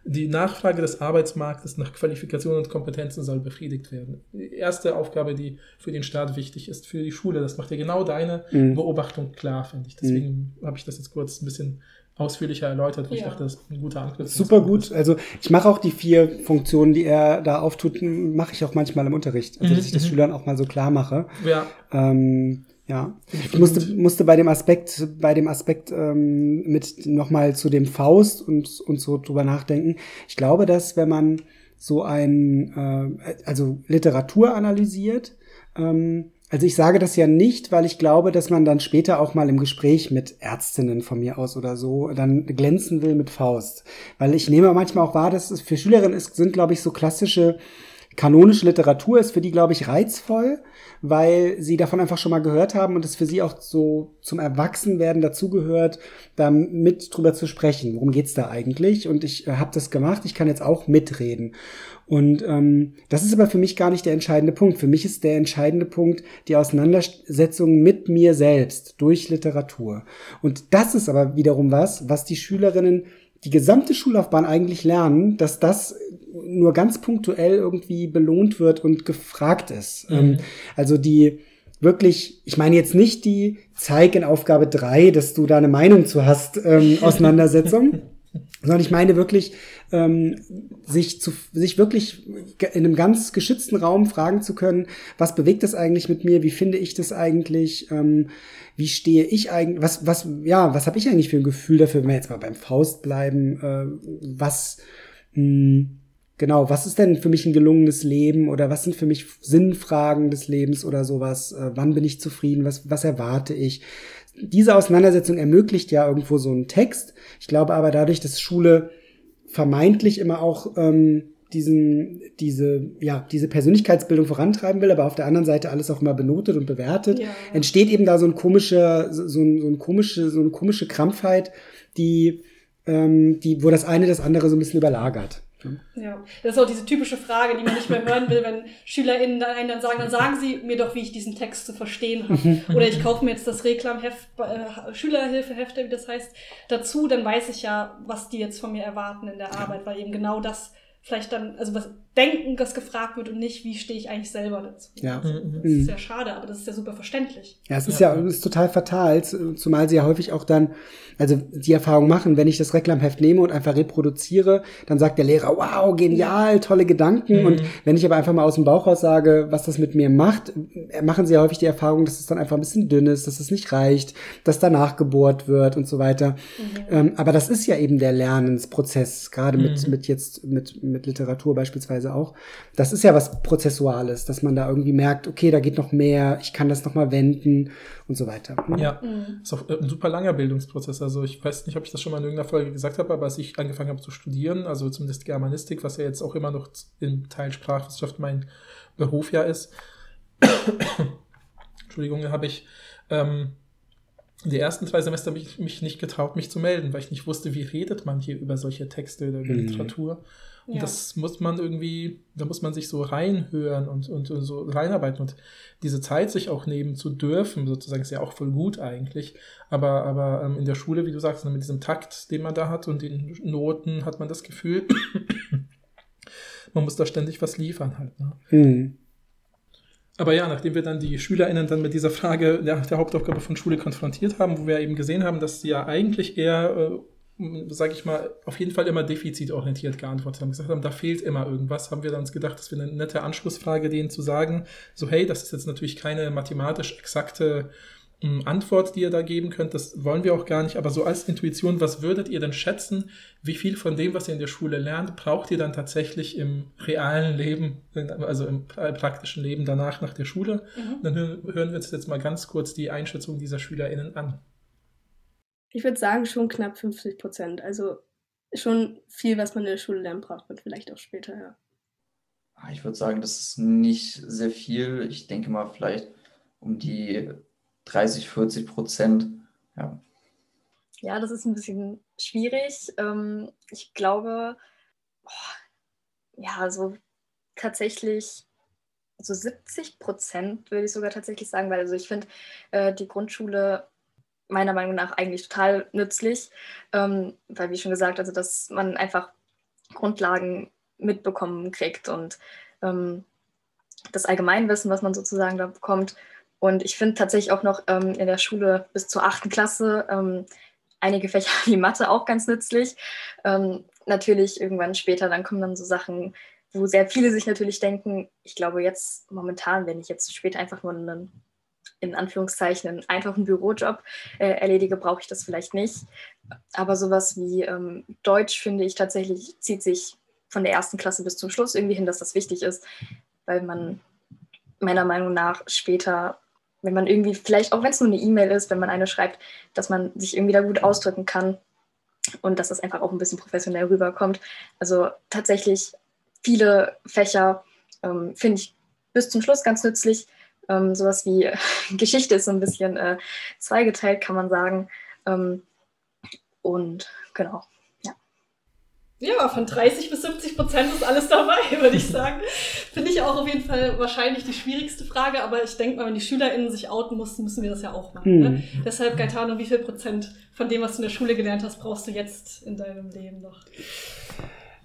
Die Nachfrage des Arbeitsmarktes nach Qualifikationen und Kompetenzen soll befriedigt werden. Die erste Aufgabe, die für den Staat wichtig ist, für die Schule, das macht ja genau deine mhm. Beobachtung klar, finde ich. Deswegen mhm. habe ich das jetzt kurz ein bisschen ausführlicher erläutert. Ja. Ich dachte, das ist ein guter Angriff. Super gut. Also ich mache auch die vier Funktionen, die er da auftut, mache ich auch manchmal im Unterricht. Also dass ich das mhm. Schülern auch mal so klar mache. Ja. Ähm, ja, ich musste, musste bei dem Aspekt, bei dem Aspekt ähm, mit nochmal zu dem Faust und, und so drüber nachdenken. Ich glaube, dass wenn man so ein, äh, also Literatur analysiert, ähm, also ich sage das ja nicht, weil ich glaube, dass man dann später auch mal im Gespräch mit Ärztinnen von mir aus oder so dann glänzen will mit Faust. Weil ich nehme manchmal auch wahr, dass es für Schülerinnen ist, sind, glaube ich, so klassische kanonische Literatur ist für die, glaube ich, reizvoll, weil sie davon einfach schon mal gehört haben und es für sie auch so zum Erwachsenwerden dazugehört, da mit drüber zu sprechen. Worum geht's da eigentlich? Und ich äh, habe das gemacht, ich kann jetzt auch mitreden. Und ähm, das ist aber für mich gar nicht der entscheidende Punkt. Für mich ist der entscheidende Punkt die Auseinandersetzung mit mir selbst durch Literatur. Und das ist aber wiederum was, was die Schülerinnen die gesamte Schullaufbahn eigentlich lernen, dass das nur ganz punktuell irgendwie belohnt wird und gefragt ist. Mhm. Ähm, also die wirklich, ich meine jetzt nicht die Zeig in Aufgabe drei, dass du da eine Meinung zu hast, ähm, Auseinandersetzung, sondern ich meine wirklich, ähm, sich, zu, sich wirklich in einem ganz geschützten Raum fragen zu können, was bewegt das eigentlich mit mir, wie finde ich das eigentlich, ähm, wie stehe ich eigentlich, was, was, ja, was habe ich eigentlich für ein Gefühl dafür, wenn wir jetzt mal beim Faust bleiben, äh, was, mh, hm, genau, was ist denn für mich ein gelungenes Leben oder was sind für mich Sinnfragen des Lebens oder sowas, äh, wann bin ich zufrieden, was, was erwarte ich, diese Auseinandersetzung ermöglicht ja irgendwo so einen Text. Ich glaube aber dadurch, dass Schule vermeintlich immer auch ähm, diesen, diese, ja, diese Persönlichkeitsbildung vorantreiben will, aber auf der anderen Seite alles auch immer benotet und bewertet, ja. entsteht eben da so ein komischer, so, so, ein, so ein komische, so eine komische Krampfheit, die, ähm, die, wo das eine das andere so ein bisschen überlagert. Ja, das ist auch diese typische Frage, die man nicht mehr hören will, wenn SchülerInnen dann einen dann sagen, dann sagen sie mir doch, wie ich diesen Text zu verstehen habe. Oder ich kaufe mir jetzt das Reklamheft, äh, Schülerhilfehefte, wie das heißt, dazu, dann weiß ich ja, was die jetzt von mir erwarten in der Arbeit, weil eben genau das vielleicht dann, also was denken, das gefragt wird und nicht, wie stehe ich eigentlich selber dazu. Ja. Also, das ist ja schade, aber das ist ja super verständlich. Ja, es ist ja, ja ist total fatal, zumal sie ja häufig auch dann, also die Erfahrung machen, wenn ich das Reklamheft nehme und einfach reproduziere, dann sagt der Lehrer, wow, genial, tolle Gedanken. Mhm. Und wenn ich aber einfach mal aus dem Bauch raus sage, was das mit mir macht, machen sie ja häufig die Erfahrung, dass es dann einfach ein bisschen dünn ist, dass es nicht reicht, dass danach gebohrt wird und so weiter. Mhm. Ähm, aber das ist ja eben der Lernensprozess, gerade mhm. mit, mit jetzt, mit, mit Literatur beispielsweise auch. Das ist ja was Prozessuales, dass man da irgendwie merkt, okay, da geht noch mehr, ich kann das nochmal wenden und so weiter. Ja, mhm. ist auch ein super langer Bildungsprozess. Also ich weiß nicht, ob ich das schon mal in irgendeiner Folge gesagt habe, aber als ich angefangen habe zu studieren, also zumindest Germanistik, was ja jetzt auch immer noch im Teil Sprachwissenschaft mein Beruf ja ist, Entschuldigung, habe ich ähm, die ersten zwei Semester habe ich mich nicht getraut, mich zu melden, weil ich nicht wusste, wie redet man hier über solche Texte oder über mhm. Literatur. Und ja. das muss man irgendwie, da muss man sich so reinhören und, und, und, so reinarbeiten. Und diese Zeit sich auch nehmen zu dürfen, sozusagen, ist ja auch voll gut eigentlich. Aber, aber ähm, in der Schule, wie du sagst, mit diesem Takt, den man da hat und den Noten, hat man das Gefühl, man muss da ständig was liefern halt. Ne? Mhm. Aber ja, nachdem wir dann die SchülerInnen dann mit dieser Frage der, der Hauptaufgabe von Schule konfrontiert haben, wo wir eben gesehen haben, dass sie ja eigentlich eher äh, sage ich mal, auf jeden Fall immer defizitorientiert geantwortet haben. Gesagt haben, da fehlt immer irgendwas, haben wir dann uns gedacht, dass wir eine nette Anschlussfrage denen zu sagen, so hey, das ist jetzt natürlich keine mathematisch exakte hm, Antwort, die ihr da geben könnt, das wollen wir auch gar nicht, aber so als Intuition, was würdet ihr denn schätzen, wie viel von dem, was ihr in der Schule lernt, braucht ihr dann tatsächlich im realen Leben, also im praktischen Leben danach nach der Schule? Mhm. Dann hören wir uns jetzt mal ganz kurz die Einschätzung dieser SchülerInnen an. Ich würde sagen, schon knapp 50 Prozent. Also schon viel, was man in der Schule lernen braucht und vielleicht auch später, ja. Ah, ich würde sagen, das ist nicht sehr viel. Ich denke mal vielleicht um die 30, 40 Prozent. Ja. ja, das ist ein bisschen schwierig. Ähm, ich glaube, ja, so tatsächlich so 70 Prozent würde ich sogar tatsächlich sagen, weil also ich finde, äh, die Grundschule meiner Meinung nach eigentlich total nützlich, ähm, weil wie schon gesagt, also dass man einfach Grundlagen mitbekommen kriegt und ähm, das Allgemeinwissen, was man sozusagen da bekommt. Und ich finde tatsächlich auch noch ähm, in der Schule bis zur achten Klasse ähm, einige Fächer wie Mathe auch ganz nützlich. Ähm, natürlich irgendwann später, dann kommen dann so Sachen, wo sehr viele sich natürlich denken, ich glaube jetzt momentan, wenn ich jetzt später einfach nur einen in Anführungszeichen einen einfachen Bürojob äh, erledige, brauche ich das vielleicht nicht. Aber sowas wie ähm, Deutsch, finde ich tatsächlich, zieht sich von der ersten Klasse bis zum Schluss irgendwie hin, dass das wichtig ist, weil man meiner Meinung nach später, wenn man irgendwie, vielleicht auch wenn es nur eine E-Mail ist, wenn man eine schreibt, dass man sich irgendwie da gut ausdrücken kann und dass das einfach auch ein bisschen professionell rüberkommt. Also tatsächlich viele Fächer ähm, finde ich bis zum Schluss ganz nützlich. Ähm, sowas wie Geschichte ist so ein bisschen äh, zweigeteilt, kann man sagen. Ähm, und genau. Ja, von 30 bis 70 Prozent ist alles dabei, würde ich sagen. Finde ich auch auf jeden Fall wahrscheinlich die schwierigste Frage, aber ich denke mal, wenn die SchülerInnen sich outen mussten, müssen wir das ja auch machen. Ne? Mhm. Deshalb, Gaetano, wie viel Prozent von dem, was du in der Schule gelernt hast, brauchst du jetzt in deinem Leben noch?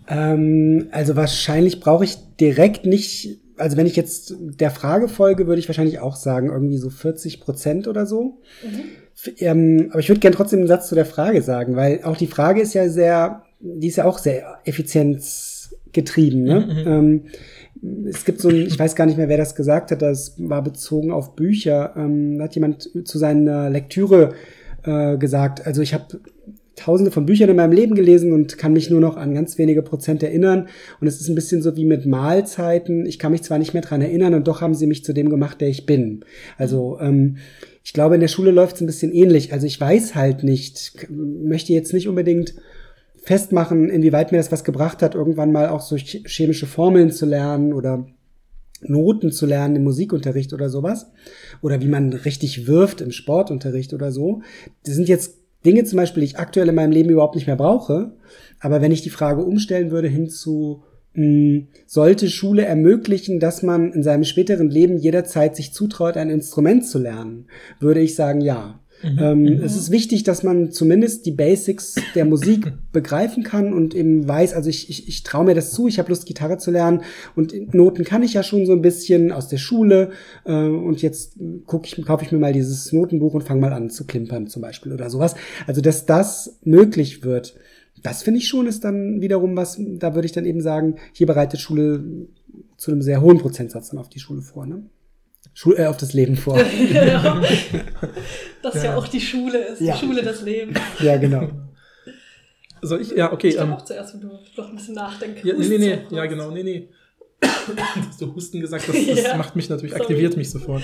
Ähm, also wahrscheinlich brauche ich direkt nicht, also wenn ich jetzt der Frage folge, würde ich wahrscheinlich auch sagen, irgendwie so 40 Prozent oder so. Mhm. Ähm, aber ich würde gerne trotzdem einen Satz zu der Frage sagen, weil auch die Frage ist ja sehr, die ist ja auch sehr effizienzgetrieben. Ne? Mhm, Ähm, es gibt so ein, ich weiß gar nicht mehr, wer das gesagt hat, das war bezogen auf Bücher. Ähm, da hat jemand zu seiner Lektüre äh, gesagt, also ich habe tausende von Büchern in meinem Leben gelesen und kann mich nur noch an ganz wenige Prozent erinnern. Und es ist ein bisschen so wie mit Mahlzeiten. Ich kann mich zwar nicht mehr dran erinnern und doch haben sie mich zu dem gemacht, der ich bin. Also ähm, ich glaube, in der Schule läuft es ein bisschen ähnlich. Also ich weiß halt nicht, möchte jetzt nicht unbedingt festmachen, inwieweit mir das was gebracht hat, irgendwann mal auch so ch- chemische Formeln zu lernen oder Noten zu lernen im Musikunterricht oder sowas. Oder wie man richtig wirft im Sportunterricht oder so. Das sind jetzt Dinge zum Beispiel, die ich aktuell in meinem Leben überhaupt nicht mehr brauche. Aber wenn ich die Frage umstellen würde hin zu, mh, sollte Schule ermöglichen, dass man in seinem späteren Leben jederzeit sich zutraut, ein Instrument zu lernen, würde ich sagen, ja. Ähm, Es ist wichtig, dass man zumindest die Basics der Musik begreifen kann und eben weiß, also ich, ich, ich traue mir das zu, ich habe Lust, Gitarre zu lernen und Noten kann ich ja schon so ein bisschen aus der Schule äh, und jetzt gucke ich, kaufe ich mir mal dieses Notenbuch und fange mal an zu klimpern zum Beispiel oder sowas. Also, dass das möglich wird, das finde ich schon ist dann wiederum was, da würde ich dann eben sagen, hier bereitet Schule zu einem sehr hohen Prozentsatz dann auf die Schule vor, ne? Schul äh, auf das Leben vor. ja. Das ja. ja auch die Schule ist, Ja. die Schule des Lebens. ja, genau. Soll ich? Ja, okay. Ich glaube Ähm, auch zuerst, wenn du noch ein bisschen nachdenkst. ja, nee, nee, nee. Ja, genau. Nee, nee. Hast du Husten gesagt? Das, das Ja. macht mich natürlich, Sorry. aktiviert mich sofort.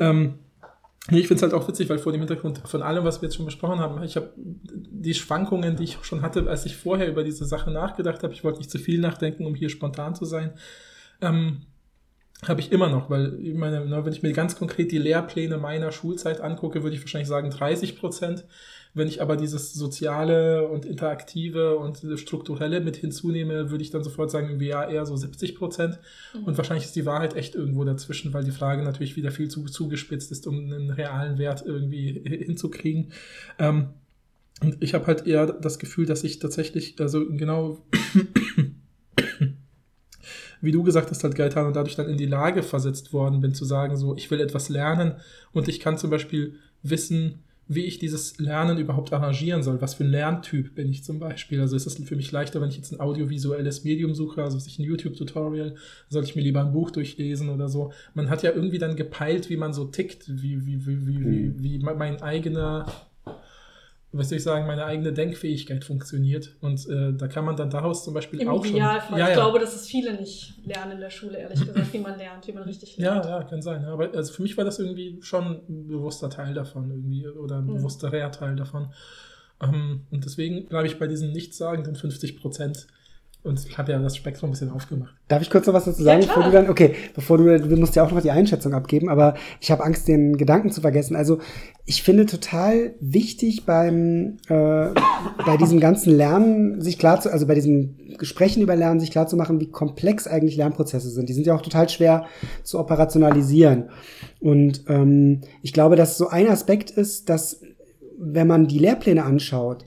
Ähm, nee, ich finde es halt auch witzig, weil vor dem Hintergrund von allem, was wir jetzt schon besprochen haben, ich habe die Schwankungen, die ich schon hatte, als ich vorher über diese Sache nachgedacht habe, ich wollte nicht zu viel nachdenken, um hier spontan zu sein, ähm, habe ich immer noch, weil ich meine, na, wenn ich mir ganz konkret die Lehrpläne meiner Schulzeit angucke, würde ich wahrscheinlich sagen 30 Prozent. Wenn ich aber dieses Soziale und Interaktive und Strukturelle mit hinzunehme, würde ich dann sofort sagen, ja, eher so 70 Prozent. Und wahrscheinlich ist die Wahrheit echt irgendwo dazwischen, weil die Frage natürlich wieder viel zu zugespitzt ist, um einen realen Wert irgendwie hinzukriegen. Ähm, und ich habe halt eher das Gefühl, dass ich tatsächlich, also genau wie du gesagt hast, halt Gaetano, dadurch dann in die Lage versetzt worden bin, zu sagen, so, ich will etwas lernen und ich kann zum Beispiel wissen, wie ich dieses Lernen überhaupt arrangieren soll. Was für ein Lerntyp bin ich zum Beispiel? Also ist es für mich leichter, wenn ich jetzt ein audiovisuelles Medium suche, also sich ein YouTube-Tutorial, soll ich mir lieber ein Buch durchlesen oder so. Man hat ja irgendwie dann gepeilt, wie man so tickt, wie, wie, wie, wie, wie, wie mein eigener was soll ich sagen, meine eigene Denkfähigkeit funktioniert. Und äh, da kann man dann daraus zum Beispiel Im auch Idealfall. schon. Ja, ich ja. glaube, dass es viele nicht lernen in der Schule, ehrlich gesagt, wie man lernt, wie man richtig Ja, lernt. ja, kann sein. ja. Aber also für mich war das irgendwie schon ein bewusster Teil davon irgendwie oder ein Mhm. bewussterer Teil davon. Ähm, und deswegen bleibe ich bei diesen nichtssagenden 50 Prozent und habe ja das Spektrum ein bisschen aufgemacht. Darf ich kurz noch was dazu Ja, sagen, klar. bevor du dann, okay, bevor du, du musst ja auch noch die Einschätzung abgeben, aber ich habe Angst, den Gedanken zu vergessen. Also ich finde total wichtig beim, äh, bei diesem ganzen Lernen sich klar zu, also bei diesem Gesprächen über Lernen sich klar zu machen, wie komplex eigentlich Lernprozesse sind. Die sind ja auch total schwer zu operationalisieren. Und ähm, ich glaube, dass so ein Aspekt ist, dass wenn man die Lehrpläne anschaut,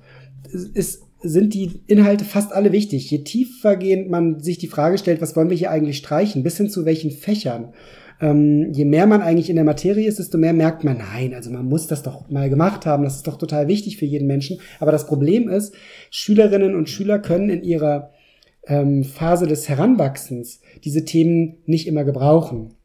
ist, sind die Inhalte fast alle wichtig. Je tiefergehend man sich die Frage stellt, was wollen wir hier eigentlich streichen, bis hin zu welchen Fächern. Ähm, je mehr man eigentlich in der Materie ist, desto mehr merkt man, nein, also man muss das doch mal gemacht haben, das ist doch total wichtig für jeden Menschen. Aber das Problem ist, Schülerinnen und Schüler können in ihrer ähm, Phase des Heranwachsens diese Themen nicht immer gebrauchen.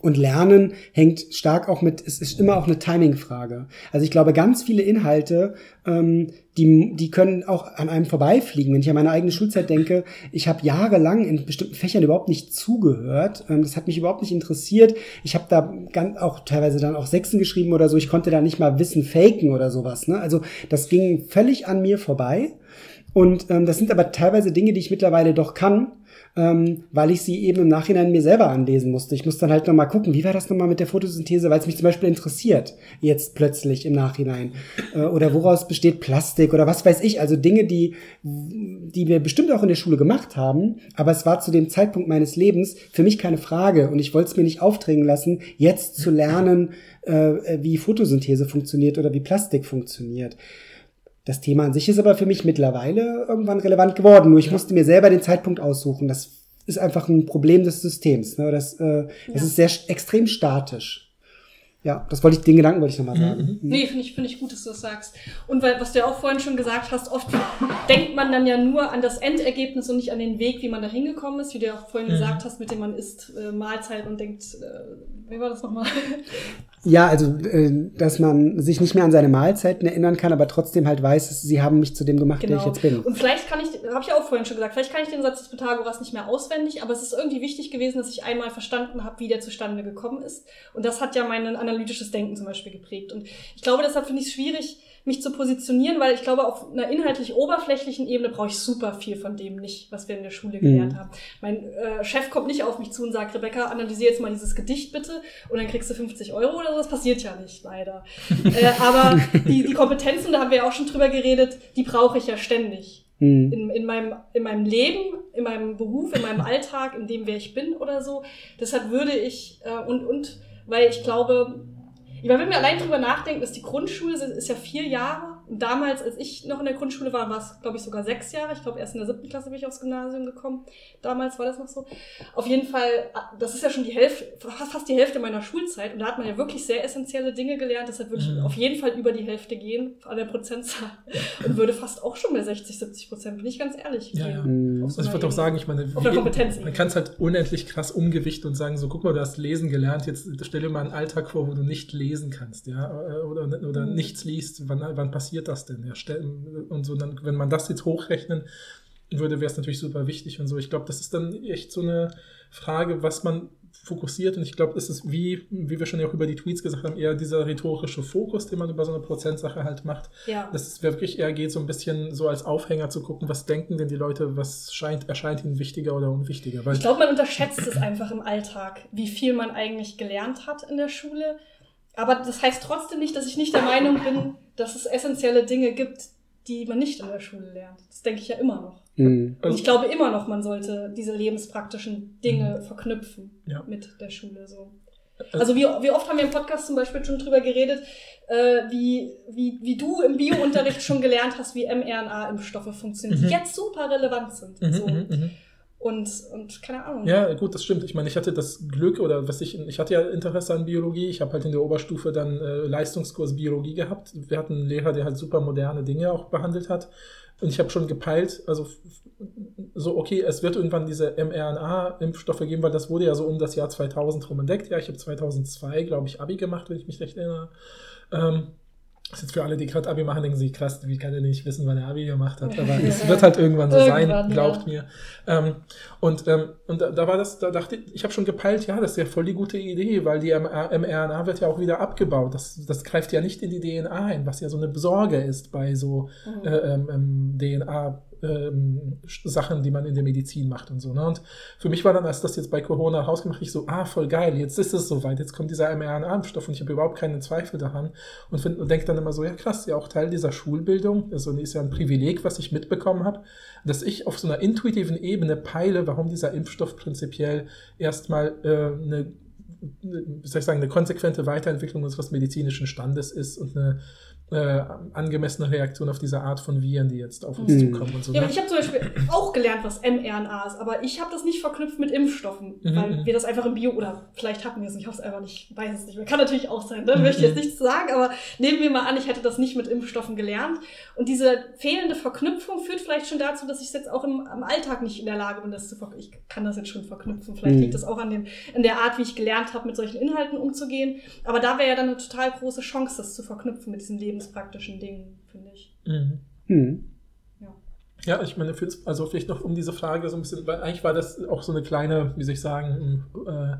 Und Lernen hängt stark auch mit, es ist immer auch eine Timing-Frage. Also ich glaube, ganz viele Inhalte, ähm, die, die können auch an einem vorbeifliegen. Wenn ich an meine eigene Schulzeit denke, ich habe jahrelang in bestimmten Fächern überhaupt nicht zugehört. Ähm, das hat mich überhaupt nicht interessiert. Ich habe da ganz, auch teilweise dann auch Sechsen geschrieben oder so. Ich konnte da nicht mal Wissen faken oder sowas. Ne? Also das ging völlig an mir vorbei. Und ähm, das sind aber teilweise Dinge, die ich mittlerweile doch kann, ähm, weil ich sie eben im Nachhinein mir selber anlesen musste. Ich muss dann halt nochmal gucken, wie war das nochmal mit der Photosynthese, weil es mich zum Beispiel interessiert, jetzt plötzlich im Nachhinein. Äh, oder woraus besteht Plastik oder was weiß ich. Also Dinge, die, die wir bestimmt auch in der Schule gemacht haben, aber es war zu dem Zeitpunkt meines Lebens für mich keine Frage und ich wollte es mir nicht aufdrängen lassen, jetzt zu lernen, äh, wie Photosynthese funktioniert oder wie Plastik funktioniert. Das Thema an sich ist aber für mich mittlerweile irgendwann relevant geworden. Nur ich musste mir selber den Zeitpunkt aussuchen. Das ist einfach ein Problem des Systems. Ne? Das, äh, das Ja. ist sehr extrem statisch. Ja, das wollte ich, den Gedanken wollte ich nochmal sagen. Mhm. Nee, finde ich, finde ich gut, dass du das sagst. Und weil, was du ja auch vorhin schon gesagt hast, oft denkt man dann ja nur an das Endergebnis und nicht an den Weg, wie man da hingekommen ist, wie du ja auch vorhin Mhm. gesagt hast, mit dem man isst äh, Mahlzeit und denkt, äh, wie war das nochmal? Ja, also, äh, dass man sich nicht mehr an seine Mahlzeiten erinnern kann, aber trotzdem halt weiß, sie haben mich zu dem gemacht, der ich jetzt bin. Genau. Und vielleicht kann ich, habe ich auch vorhin schon gesagt, vielleicht kann ich den Satz des Pythagoras nicht mehr auswendig, aber es ist irgendwie wichtig gewesen, dass ich einmal verstanden habe, wie der zustande gekommen ist. Und das hat ja mein analytisches Denken zum Beispiel geprägt. Und ich glaube, deshalb finde ich es schwierig, mich zu positionieren, weil ich glaube, auf einer inhaltlich oberflächlichen Ebene brauche ich super viel von dem nicht, was wir in der Schule gelernt Mhm. haben. Mein äh, Chef kommt nicht auf mich zu und sagt, Rebecca, analysiere jetzt mal dieses Gedicht bitte und dann kriegst du 50 Euro oder so. Das passiert ja nicht, leider. äh, aber die, die Kompetenzen, da haben wir ja auch schon drüber geredet, die brauche ich ja ständig Hm. in, in, meinem, in meinem Leben, in meinem Beruf, in meinem Alltag, in dem, wer ich bin oder so. Deshalb würde ich, äh, und, und weil ich glaube, ich meine, wenn wir allein drüber nachdenken, dass die Grundschule ist, ist ja vier Jahre. Damals, als ich noch in der Grundschule war, war es, glaube ich, sogar sechs Jahre. Ich glaube, erst in der siebten Klasse bin ich aufs Gymnasium gekommen. Damals war das noch so. Auf jeden Fall, das ist ja schon die Hälfte, fast die Hälfte meiner Schulzeit. Und da hat man ja wirklich sehr essentielle Dinge gelernt. Deshalb würde ich Mhm. auf jeden Fall über die Hälfte gehen, an der Prozentzahl. Und würde fast auch schon bei 60, 70 Prozent, bin ich ganz ehrlich. Ja, ja. Hm. Auf so Also ich würde auch sagen, ich meine, wie- Kompetenz. man kann es halt unendlich krass umgewichten und sagen, so guck mal, du hast lesen gelernt, jetzt stell dir mal einen Alltag vor, wo du nicht lesen kannst, ja, oder, oder Mhm. nichts liest, wann, wann passiert das denn? Ja, und so, dann, wenn man das jetzt hochrechnen würde, wäre es natürlich super wichtig und so. Ich glaube, das ist dann echt so eine Frage, was man fokussiert und ich glaube, es ist wie, wie wir schon ja auch über die Tweets gesagt haben, eher dieser rhetorische Fokus, den man über so eine Prozentsache halt macht, Ja. dass es wirklich eher geht, so ein bisschen so als Aufhänger zu gucken, was denken denn die Leute, was scheint, erscheint ihnen wichtiger oder unwichtiger. Weil Ich glaube, man unterschätzt es einfach im Alltag, wie viel man eigentlich gelernt hat in der Schule. Aber das heißt trotzdem nicht, dass ich nicht der Meinung bin, dass es essentielle Dinge gibt, die man nicht in der Schule lernt. Das denke ich ja immer noch. Hm. Und ich glaube immer noch, man sollte diese lebenspraktischen Dinge verknüpfen Ja. mit der Schule. So. Also wie, wie oft haben wir im Podcast zum Beispiel schon drüber geredet, äh, wie, wie, wie du im Biounterricht schon gelernt hast, wie mRNA-Impfstoffe funktionieren, Mhm. die jetzt super relevant sind. Mhm, so. Und, und keine Ahnung. Ja, gut, das stimmt. Ich meine, ich hatte das Glück oder was ich, ich hatte ja Interesse an Biologie. Ich habe halt in der Oberstufe dann äh, Leistungskurs Biologie gehabt. Wir hatten einen Lehrer, der halt super moderne Dinge auch behandelt hat. Und ich habe schon gepeilt, also so, okay, es wird irgendwann diese mRNA-Impfstoffe geben, weil das wurde ja so um das Jahr 2000 rum entdeckt. Ja, ich habe 2002, glaube ich, Abi gemacht, wenn ich mich recht erinnere. Ähm, das ist jetzt für alle, die gerade Abi machen, denken sich, krass, wie kann der nicht wissen, wann er Abi gemacht hat? Aber es wird halt irgendwann so sein, Irgendwann, glaubt ja. mir. Ähm, und ähm, und da, da war das, da dachte ich, ich habe schon gepeilt, ja, das ist ja voll die gute Idee, weil die MR mRNA wird ja auch wieder abgebaut. Das, das greift ja nicht in die DNA ein, was ja so eine Sorge ist bei so Mhm. äh, ähm, ähm, DNA. Ähm, Sachen, die man in der Medizin macht und so. Ne? Und für mich war dann, als das jetzt bei Corona rausgemacht, ich so, ah, voll geil, jetzt ist es soweit, jetzt kommt dieser mRNA-Impfstoff und ich habe überhaupt keinen Zweifel daran und, und denke dann immer so, ja krass, ja auch Teil dieser Schulbildung, also ist ja ein Privileg, was ich mitbekommen habe, dass ich auf so einer intuitiven Ebene peile, warum dieser Impfstoff prinzipiell erstmal äh, eine, wie soll ich sagen, eine konsequente Weiterentwicklung unseres medizinischen Standes ist und eine äh, angemessene Reaktion auf diese Art von Viren, die jetzt auf uns Mhm. zukommen und so. Ja, ne? aber ich habe zum Beispiel auch gelernt, was mRNA ist, aber ich habe das nicht verknüpft mit Impfstoffen, Mhm, weil mhm. wir das einfach im Bio, oder vielleicht hatten wir es, ich habe es einfach nicht, weiß es nicht mehr. Kann natürlich auch sein, da Mhm, möchte ich jetzt mhm. nichts sagen, aber nehmen wir mal an, ich hätte das nicht mit Impfstoffen gelernt. Und diese fehlende Verknüpfung führt vielleicht schon dazu, dass ich jetzt auch im, im Alltag nicht in der Lage bin, das zu verknüpfen. Ich kann das jetzt schon verknüpfen. Vielleicht Mhm. liegt das auch an, dem, an der Art, wie ich gelernt habe, mit solchen Inhalten umzugehen. Aber da wäre ja dann eine total große Chance, das zu verknüpfen mit diesen lebenspraktischen Dingen, finde ich. Mhm. Hm. Ja, ich meine, find's- also vielleicht noch um diese Frage so ein bisschen, weil eigentlich war das auch so eine kleine, wie soll ich sagen, äh,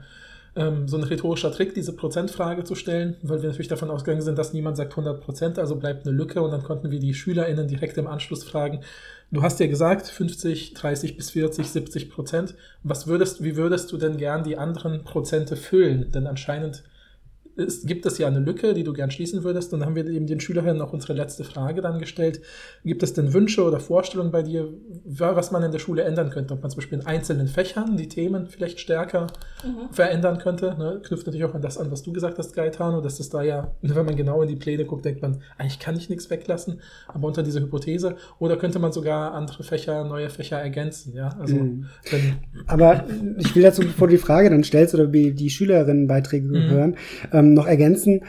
ähm, so ein rhetorischer Trick, diese Prozentfrage zu stellen, weil wir natürlich davon ausgegangen sind, dass niemand sagt 100 Prozent, also bleibt eine Lücke und dann konnten wir die SchülerInnen direkt im Anschluss fragen. Du hast ja gesagt 50, 30 bis 40, 70 Prozent. Was würdest, wie würdest du denn gern die anderen Prozente füllen? Denn anscheinend ist, gibt es ja eine Lücke, die du gern schließen würdest. Und dann haben wir eben den Schülerinnen noch unsere letzte Frage dann gestellt. Gibt es denn Wünsche oder Vorstellungen bei dir, was man in der Schule ändern könnte? Ob man zum Beispiel in einzelnen Fächern die Themen vielleicht stärker mhm. verändern könnte? Ne? Knüpft natürlich auch an das an, was du gesagt hast, Gaetano, dass das da ja, wenn man genau in die Pläne guckt, denkt man, eigentlich kann ich nichts weglassen, aber unter dieser Hypothese. Oder könnte man sogar andere Fächer, neue Fächer ergänzen? Ja, also. Mhm. Wenn, aber ich will dazu, bevor du die Frage dann stellst oder wie die Schülerinnenbeiträge mhm. hören, ähm, noch ergänzen,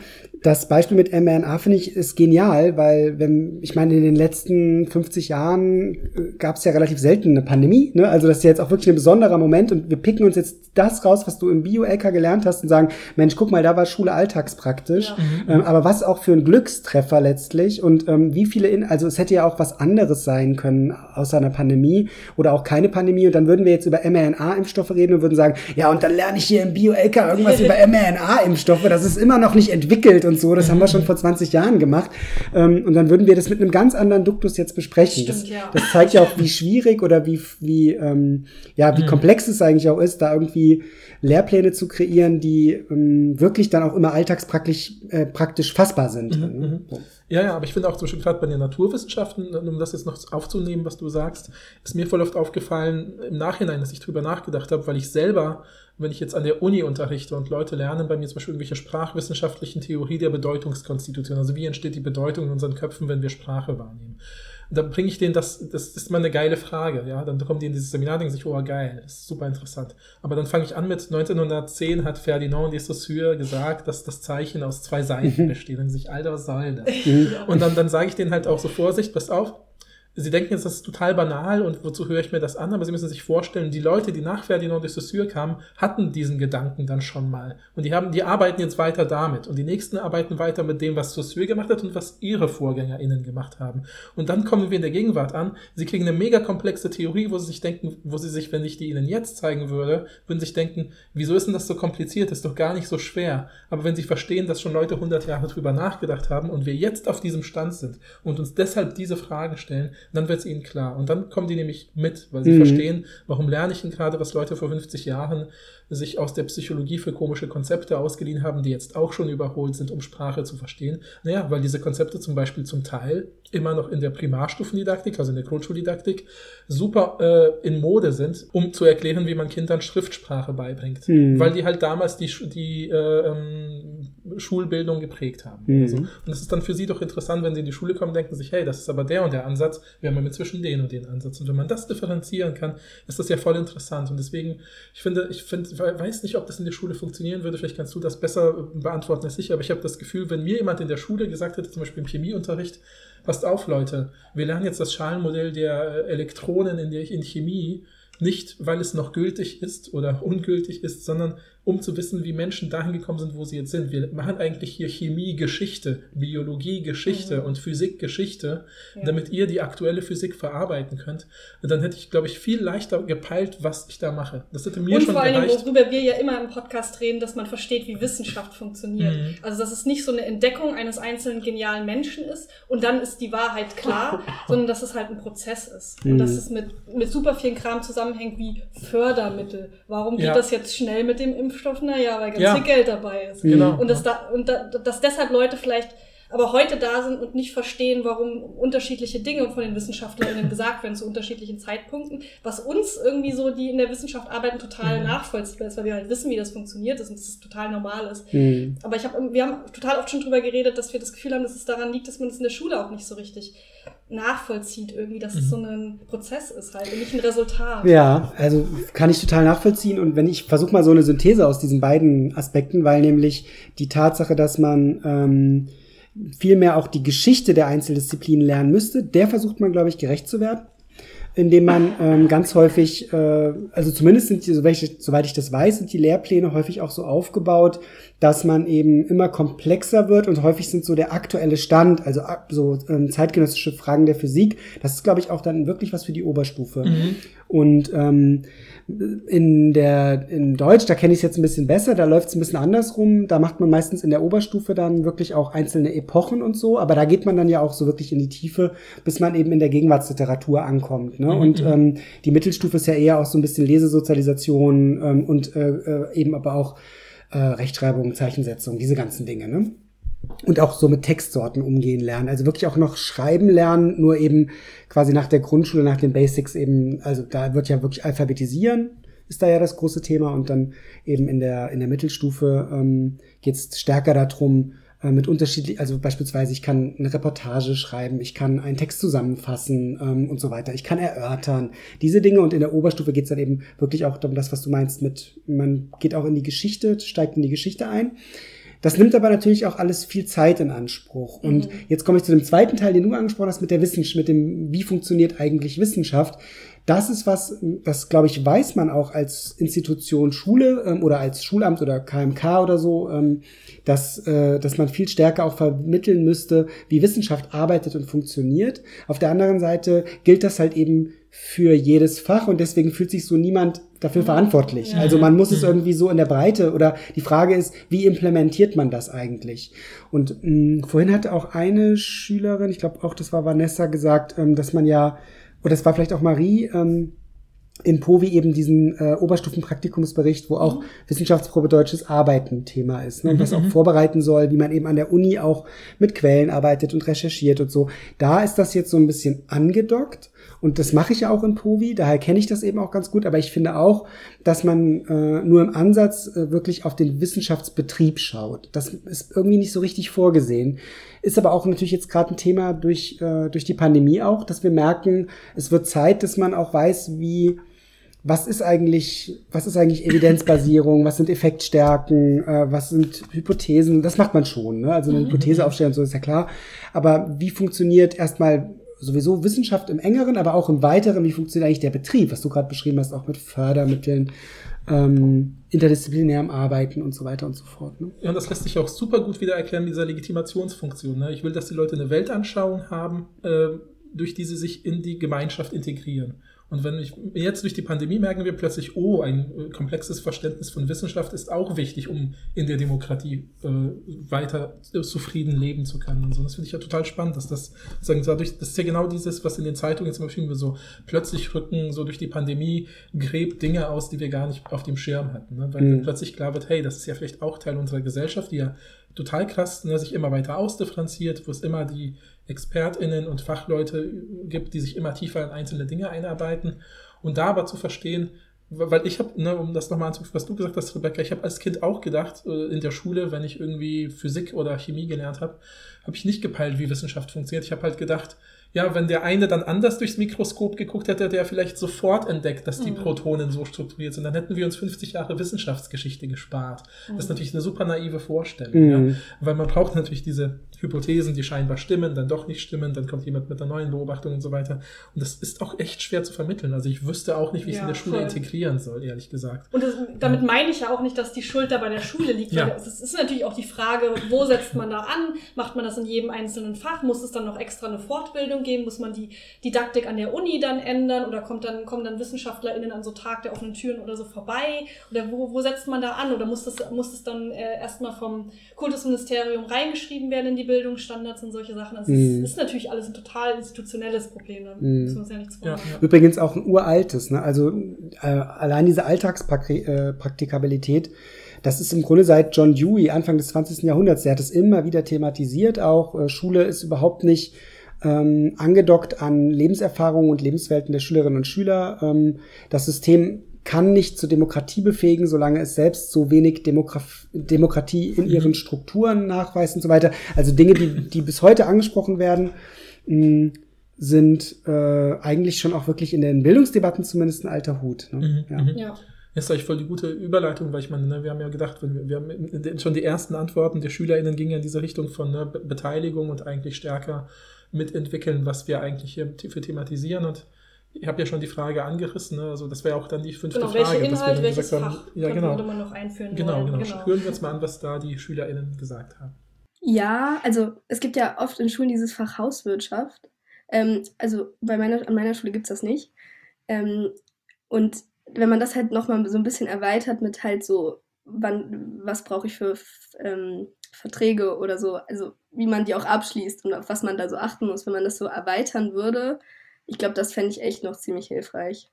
das Beispiel mit mRNA finde ich ist genial, weil wenn ich meine in den letzten 50 Jahren äh, gab es ja relativ selten eine Pandemie, ne? Also das ist ja jetzt auch wirklich ein besonderer Moment und wir picken uns jetzt das raus, was du im Bio-LK gelernt hast und sagen, Mensch, guck mal, da war Schule alltagspraktisch. Ja. Mhm. Ähm, aber was auch für ein Glückstreffer letztlich und ähm, wie viele, in, also es hätte ja auch was anderes sein können außer einer Pandemie oder auch keine Pandemie und dann würden wir jetzt über mRNA-Impfstoffe reden und würden sagen, ja und dann lerne ich hier im Bio-LK irgendwas über mRNA-Impfstoffe, das ist immer noch nicht entwickelt und so. Das haben wir schon vor 20 Jahren gemacht. Ähm, und dann würden wir das mit einem ganz anderen Duktus jetzt besprechen. Stimmt, das, ja. das zeigt ja auch, wie schwierig oder wie, wie, ähm, ja, wie mhm. komplex es eigentlich auch ist, da irgendwie Lehrpläne zu kreieren, die ähm, wirklich dann auch immer alltagspraktisch äh, praktisch fassbar sind. Mhm, ne? Mhm. Ja, ja, aber ich finde auch zum Beispiel gerade bei den Naturwissenschaften, um das jetzt noch aufzunehmen, was du sagst, ist mir voll oft aufgefallen im Nachhinein, dass ich drüber nachgedacht habe, weil ich selber wenn ich jetzt an der Uni unterrichte und Leute lernen bei mir zum Beispiel irgendwelche sprachwissenschaftlichen Theorie der Bedeutungskonstitution, also wie entsteht die Bedeutung in unseren Köpfen, wenn wir Sprache wahrnehmen. Und dann bringe ich denen das, das ist mal eine geile Frage, ja. Dann kommen die in dieses Seminar und denken sich, oh geil, ist super interessant. Aber dann fange ich an mit 1910 hat Ferdinand de Saussure gesagt, dass das Zeichen aus zwei Seiten besteht. Dann sich, Alter, was soll das? und dann, dann sage ich denen halt auch so, Vorsicht, passt auf, Sie denken jetzt, das ist total banal und wozu höre ich mir das an? Aber Sie müssen sich vorstellen, die Leute, die nach Ferdinand de Saussure kamen, hatten diesen Gedanken dann schon mal. Und die haben, die arbeiten jetzt weiter damit. Und die nächsten arbeiten weiter mit dem, was Saussure gemacht hat und was ihre VorgängerInnen gemacht haben. Und dann kommen wir in der Gegenwart an. Sie kriegen eine mega komplexe Theorie, wo sie sich denken, wo sie sich, wenn ich die Ihnen jetzt zeigen würde, würden sich denken, wieso ist denn das so kompliziert? Das ist doch gar nicht so schwer. Aber wenn Sie verstehen, dass schon Leute 100 Jahre drüber nachgedacht haben und wir jetzt auf diesem Stand sind und uns deshalb diese Fragen stellen, dann wird es ihnen klar. Und dann kommen die nämlich mit, weil sie mhm. verstehen, warum lerne ich denn gerade, was Leute vor 50 Jahren sich aus der Psychologie für komische Konzepte ausgeliehen haben, die jetzt auch schon überholt sind, um Sprache zu verstehen. Naja, weil diese Konzepte zum Beispiel zum Teil immer noch in der Primarstufendidaktik, also in der Grundschuldidaktik, super äh, in Mode sind, um zu erklären, wie man Kindern Schriftsprache beibringt. Mhm. Weil die halt damals die, die äh, ähm, Schulbildung geprägt haben. Mhm. Also, und es ist dann für sie doch interessant, wenn sie in die Schule kommen, denken sich, hey, das ist aber der und der Ansatz, wir haben ja zwischen den und den Ansatz. Und wenn man das differenzieren kann, ist das ja voll interessant. Und deswegen, ich finde, ich finde, weiß nicht, ob das in der Schule funktionieren würde, vielleicht kannst du das besser beantworten als ich, aber ich habe das Gefühl, wenn mir jemand in der Schule gesagt hätte, zum Beispiel im Chemieunterricht, passt auf, Leute, wir lernen jetzt das Schalenmodell der Elektronen in der in Chemie, nicht weil es noch gültig ist oder ungültig ist, sondern um zu wissen, wie Menschen dahin gekommen sind, wo sie jetzt sind. Wir machen eigentlich hier Chemie, Geschichte, Biologie, Geschichte mhm. und Physik, Geschichte, ja. damit ihr die aktuelle Physik verarbeiten könnt. Und dann hätte ich, glaube ich, viel leichter gepeilt, was ich da mache. Das hätte mir und schon vor allem, gereicht. worüber wir ja immer im Podcast reden, dass man versteht, wie Wissenschaft funktioniert. Mhm. Also, dass es nicht so eine Entdeckung eines einzelnen genialen Menschen ist und dann ist die Wahrheit klar, sondern dass es halt ein Prozess ist. Mhm. Und dass es mit, mit super vielen Kram zusammenhängt wie Fördermittel. Warum geht ja. das jetzt schnell mit dem Impfstoff? Impfstoff, naja, weil ganz ja. viel Geld dabei ist. Genau. Und, dass, da, und da, dass deshalb Leute vielleicht aber heute da sind und nicht verstehen, warum unterschiedliche Dinge von den WissenschaftlerInnen gesagt werden zu unterschiedlichen Zeitpunkten, was uns irgendwie so, die in der Wissenschaft arbeiten, total mhm. nachvollziehbar ist, weil wir halt wissen, wie das funktioniert ist und dass es total normal ist. Mhm. Aber ich hab, wir haben total oft schon drüber geredet, dass wir das Gefühl haben, dass es daran liegt, dass man es in der Schule auch nicht so richtig nachvollzieht irgendwie, dass mhm. es so ein Prozess ist halt und nicht ein Resultat. Ja, also kann ich total nachvollziehen und wenn ich versuche mal so eine Synthese aus diesen beiden Aspekten, weil nämlich die Tatsache, dass man ähm, vielmehr auch die Geschichte der Einzeldisziplinen lernen müsste, der versucht man, glaube ich, gerecht zu werden. Indem man ähm, ganz häufig, äh, also zumindest sind die, soweit ich, soweit ich das weiß, sind die Lehrpläne häufig auch so aufgebaut, dass man eben immer komplexer wird und häufig sind so der aktuelle Stand, also so ähm, zeitgenössische Fragen der Physik, das ist, glaube ich, auch dann wirklich was für die Oberstufe. Mhm. Und ähm, in der in Deutsch, da kenne ich es jetzt ein bisschen besser, da läuft es ein bisschen andersrum. Da macht man meistens in der Oberstufe dann wirklich auch einzelne Epochen und so, aber da geht man dann ja auch so wirklich in die Tiefe, bis man eben in der Gegenwartsliteratur ankommt. Ne? Mhm. Und mhm. ähm, die Mittelstufe ist ja eher auch so ein bisschen Lesesozialisation ähm, und äh, äh, eben aber auch äh, Rechtschreibung, Zeichensetzung, diese ganzen Dinge. Ne? Und auch so mit Textsorten umgehen lernen. Also wirklich auch noch schreiben lernen, nur eben quasi nach der Grundschule, nach den Basics eben, also da wird ja wirklich alphabetisieren, ist da ja das große Thema und dann eben in der, in der Mittelstufe ähm, geht es stärker darum, äh, mit unterschiedlich, also beispielsweise ich kann eine Reportage schreiben, ich kann einen Text zusammenfassen ähm, und so weiter, ich kann erörtern, diese Dinge und in der Oberstufe geht es dann eben wirklich auch um das, was du meinst mit, man geht auch in die Geschichte, steigt in die Geschichte ein. Das nimmt aber natürlich auch alles viel Zeit in Anspruch. Und mhm. jetzt komme ich zu dem zweiten Teil, den du angesprochen hast, mit der Wissenschaft, mit dem, wie funktioniert eigentlich Wissenschaft. Das ist was, das glaube ich, weiß man auch als Institution Schule ähm, oder als Schulamt oder KMK oder so, ähm, dass, äh, dass man viel stärker auch vermitteln müsste, wie Wissenschaft arbeitet und funktioniert. Auf der anderen Seite gilt das halt eben für jedes Fach und deswegen fühlt sich so niemand dafür verantwortlich. Also man muss es irgendwie so in der Breite oder die Frage ist, wie implementiert man das eigentlich? Und mh, vorhin hatte auch eine Schülerin, ich glaube auch das war Vanessa, gesagt, ähm, dass man ja, oder es war vielleicht auch Marie, ähm, in POVI eben diesen äh, Oberstufenpraktikumsbericht, wo auch mhm. Wissenschaftsprobe deutsches Arbeiten Thema ist ne, und das auch mhm. vorbereiten soll, wie man eben an der Uni auch mit Quellen arbeitet und recherchiert und so. Da ist das jetzt so ein bisschen angedockt und das mache ich ja auch in POVI, daher kenne ich das eben auch ganz gut, aber ich finde auch, dass man äh, nur im Ansatz äh, wirklich auf den Wissenschaftsbetrieb schaut. Das ist irgendwie nicht so richtig vorgesehen. Ist aber auch natürlich jetzt gerade ein Thema durch, äh, durch die Pandemie auch, dass wir merken, es wird Zeit, dass man auch weiß, wie was ist eigentlich, was ist eigentlich Evidenzbasierung, was sind Effektstärken, äh, was sind Hypothesen, das macht man schon, ne? Also eine mhm. Hypothese aufstellen und so ist ja klar. Aber wie funktioniert erstmal sowieso Wissenschaft im engeren, aber auch im weiteren, wie funktioniert eigentlich der Betrieb, was du gerade beschrieben hast, auch mit Fördermitteln, ähm, interdisziplinärem Arbeiten und so weiter und so fort. Ne? Ja, und das lässt sich auch super gut wieder erklären dieser Legitimationsfunktion. Ne? Ich will, dass die Leute eine Weltanschauung haben, äh, durch die sie sich in die Gemeinschaft integrieren. Und wenn ich jetzt durch die Pandemie merken wir plötzlich, oh, ein äh, komplexes Verständnis von Wissenschaft ist auch wichtig, um in der Demokratie äh, weiter zufrieden leben zu können. Und so. Das finde ich ja total spannend, dass das sagen dadurch, das ist ja genau dieses, was in den Zeitungen zum Beispiel so plötzlich rücken, so durch die Pandemie gräbt Dinge aus, die wir gar nicht auf dem Schirm hatten. Ne? Weil mhm. plötzlich klar wird, hey, das ist ja vielleicht auch Teil unserer Gesellschaft, die ja total krass ne, sich immer weiter ausdifferenziert, wo es immer die ExpertInnen und Fachleute gibt, die sich immer tiefer in einzelne Dinge einarbeiten. Und da aber zu verstehen, weil ich habe, ne, um das nochmal anzufügen, was du gesagt hast, Rebecca, ich habe als Kind auch gedacht, äh, in der Schule, wenn ich irgendwie Physik oder Chemie gelernt habe, habe ich nicht gepeilt, wie Wissenschaft funktioniert. Ich habe halt gedacht, ja, wenn der eine dann anders durchs Mikroskop geguckt hätte, der vielleicht sofort entdeckt, dass die mhm. Protonen so strukturiert sind. Dann hätten wir uns 50 Jahre Wissenschaftsgeschichte gespart. Mhm. Das ist mhm. natürlich eine super naive Vorstellung, mhm. ja? weil man braucht natürlich diese Hypothesen, die scheinbar stimmen, dann doch nicht stimmen, dann kommt jemand mit einer neuen Beobachtung und so weiter. Und das ist auch echt schwer zu vermitteln. Also ich wüsste auch nicht, wie ich es in der Schule voll. integrieren soll, ehrlich gesagt. Und das, damit meine ich ja auch nicht, dass die Schuld da bei der Schule liegt. Ja. Es ist natürlich auch die Frage, wo setzt man da an? Macht man das in jedem einzelnen Fach? Muss es dann noch extra eine Fortbildung geben? Muss man die Didaktik an der Uni dann ändern? Oder kommt dann, kommen dann WissenschaftlerInnen an so Tag der offenen Türen oder so vorbei? Oder wo, wo setzt man da an? Oder muss das, muss das dann äh, erstmal vom Kultusministerium reingeschrieben werden in die Bildungsstandards und solche Sachen. Also mm. ist, ist natürlich alles ein total institutionelles Problem. Da mm. müssen wir uns ja nichts vormachen. Ja, ja. Übrigens auch ein uraltes. Ne? Also äh, allein diese Alltagspraktikabilität, äh, das ist im Grunde seit John Dewey, Anfang des 20. Jahrhunderts, der hat es immer wieder thematisiert. Auch äh, Schule ist überhaupt nicht ähm, angedockt an Lebenserfahrungen und Lebenswelten der Schülerinnen und Schüler. Ähm, das System kann nicht zur Demokratie befähigen, solange es selbst so wenig Demograf Demokratie in mhm. ihren Strukturen nachweist und so weiter. Also Dinge, die, die bis heute angesprochen werden, mh, sind äh, eigentlich schon auch wirklich in den Bildungsdebatten zumindest ein alter Hut. Ne? Mhm. Ja. Mhm. ja. Das ist eigentlich voll die gute Überleitung, weil ich meine, ne, wir haben ja gedacht, wir, wir haben schon die ersten Antworten der SchülerInnen gingen ja in diese Richtung von ne, Beteiligung und eigentlich stärker mitentwickeln, was wir eigentlich hier für thematisieren. Und Ich habe ja schon die Frage angerissen, ne? also das wäre auch dann die fünfte Genau, Frage. welche dass wir Inhalt, dann welches gesagt haben, Fach ja, könnte genau. man noch einführen Genau, wollen. genau, Hören wir uns mal an, was da die SchülerInnen gesagt haben. Ja, also es gibt ja oft in Schulen dieses Fach Hauswirtschaft. Ähm, also bei meiner, an meiner Schule gibt es das nicht. Ähm, und wenn man das halt nochmal so ein bisschen erweitert mit halt so, wann, was brauche ich für ähm, Verträge oder so, also wie man die auch abschließt und auf was man da so achten muss, wenn man das so erweitern würde, ich glaube, das fände ich echt noch ziemlich hilfreich.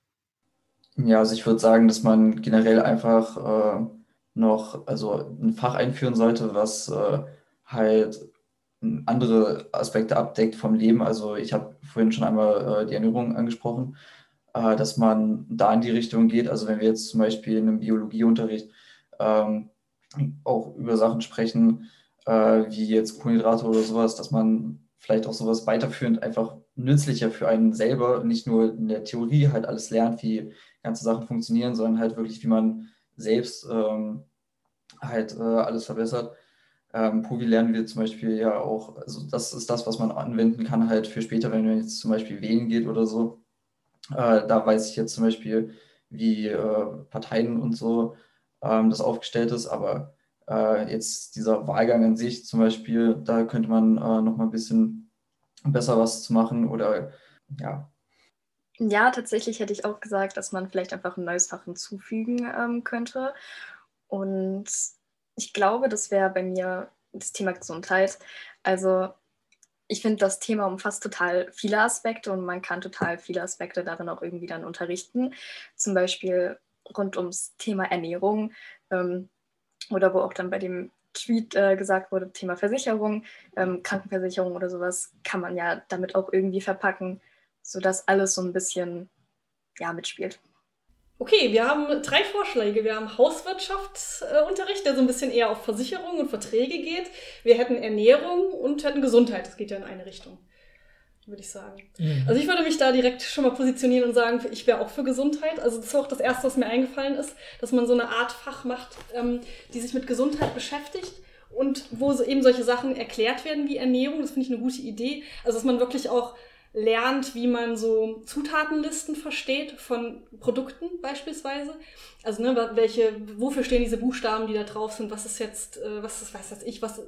Ja, also ich würde sagen, dass man generell einfach äh, noch also ein Fach einführen sollte, was äh, halt andere Aspekte abdeckt vom Leben. Also ich habe vorhin schon einmal äh, die Ernährung angesprochen, äh, dass man da in die Richtung geht. Also wenn wir jetzt zum Beispiel in einem Biologieunterricht ähm, auch über Sachen sprechen, äh, wie jetzt Kohlenhydrate oder sowas, dass man vielleicht auch sowas weiterführend einfach nützlicher für einen selber, nicht nur in der Theorie halt alles lernt, wie ganze Sachen funktionieren, sondern halt wirklich, wie man selbst ähm, halt äh, alles verbessert. Ähm, Povi lernen wir zum Beispiel ja auch, also das ist das, was man anwenden kann halt für später, wenn man jetzt zum Beispiel wählen geht oder so. Äh, da weiß ich jetzt zum Beispiel, wie äh, Parteien und so ähm, das aufgestellt ist, aber äh, jetzt dieser Wahlgang an sich zum Beispiel, da könnte man äh, noch mal ein bisschen besser was zu machen oder ja. Ja, tatsächlich hätte ich auch gesagt, dass man vielleicht einfach ein neues Fach hinzufügen ähm, könnte. Und ich glaube, das wäre bei mir das Thema Gesundheit. Also ich finde, das Thema umfasst total viele Aspekte und man kann total viele Aspekte darin auch irgendwie dann unterrichten. Zum Beispiel rund ums Thema Ernährung ähm, oder wo auch dann bei dem Tweet äh, gesagt wurde, Thema Versicherung, ähm, Krankenversicherung oder sowas, kann man ja damit auch irgendwie verpacken, sodass alles so ein bisschen ja, mitspielt. Okay, wir haben drei Vorschläge. Wir haben Hauswirtschaftsunterricht, der so ein bisschen eher auf Versicherung und Verträge geht. Wir hätten Ernährung und hätten Gesundheit. Das geht ja in eine Richtung, würde ich sagen. Mhm. Also ich würde mich da direkt schon mal positionieren und sagen, ich wäre auch für Gesundheit. Also das ist auch das Erste, was mir eingefallen ist, dass man so eine Art Fach macht, ähm, die sich mit Gesundheit beschäftigt und wo so eben solche Sachen erklärt werden wie Ernährung. Das finde ich eine gute Idee. Also dass man wirklich auch lernt, wie man so Zutatenlisten versteht von Produkten beispielsweise. Also ne, welche, wofür stehen diese Buchstaben, die da drauf sind? Was ist jetzt, äh, was ist, weiß das ich, was,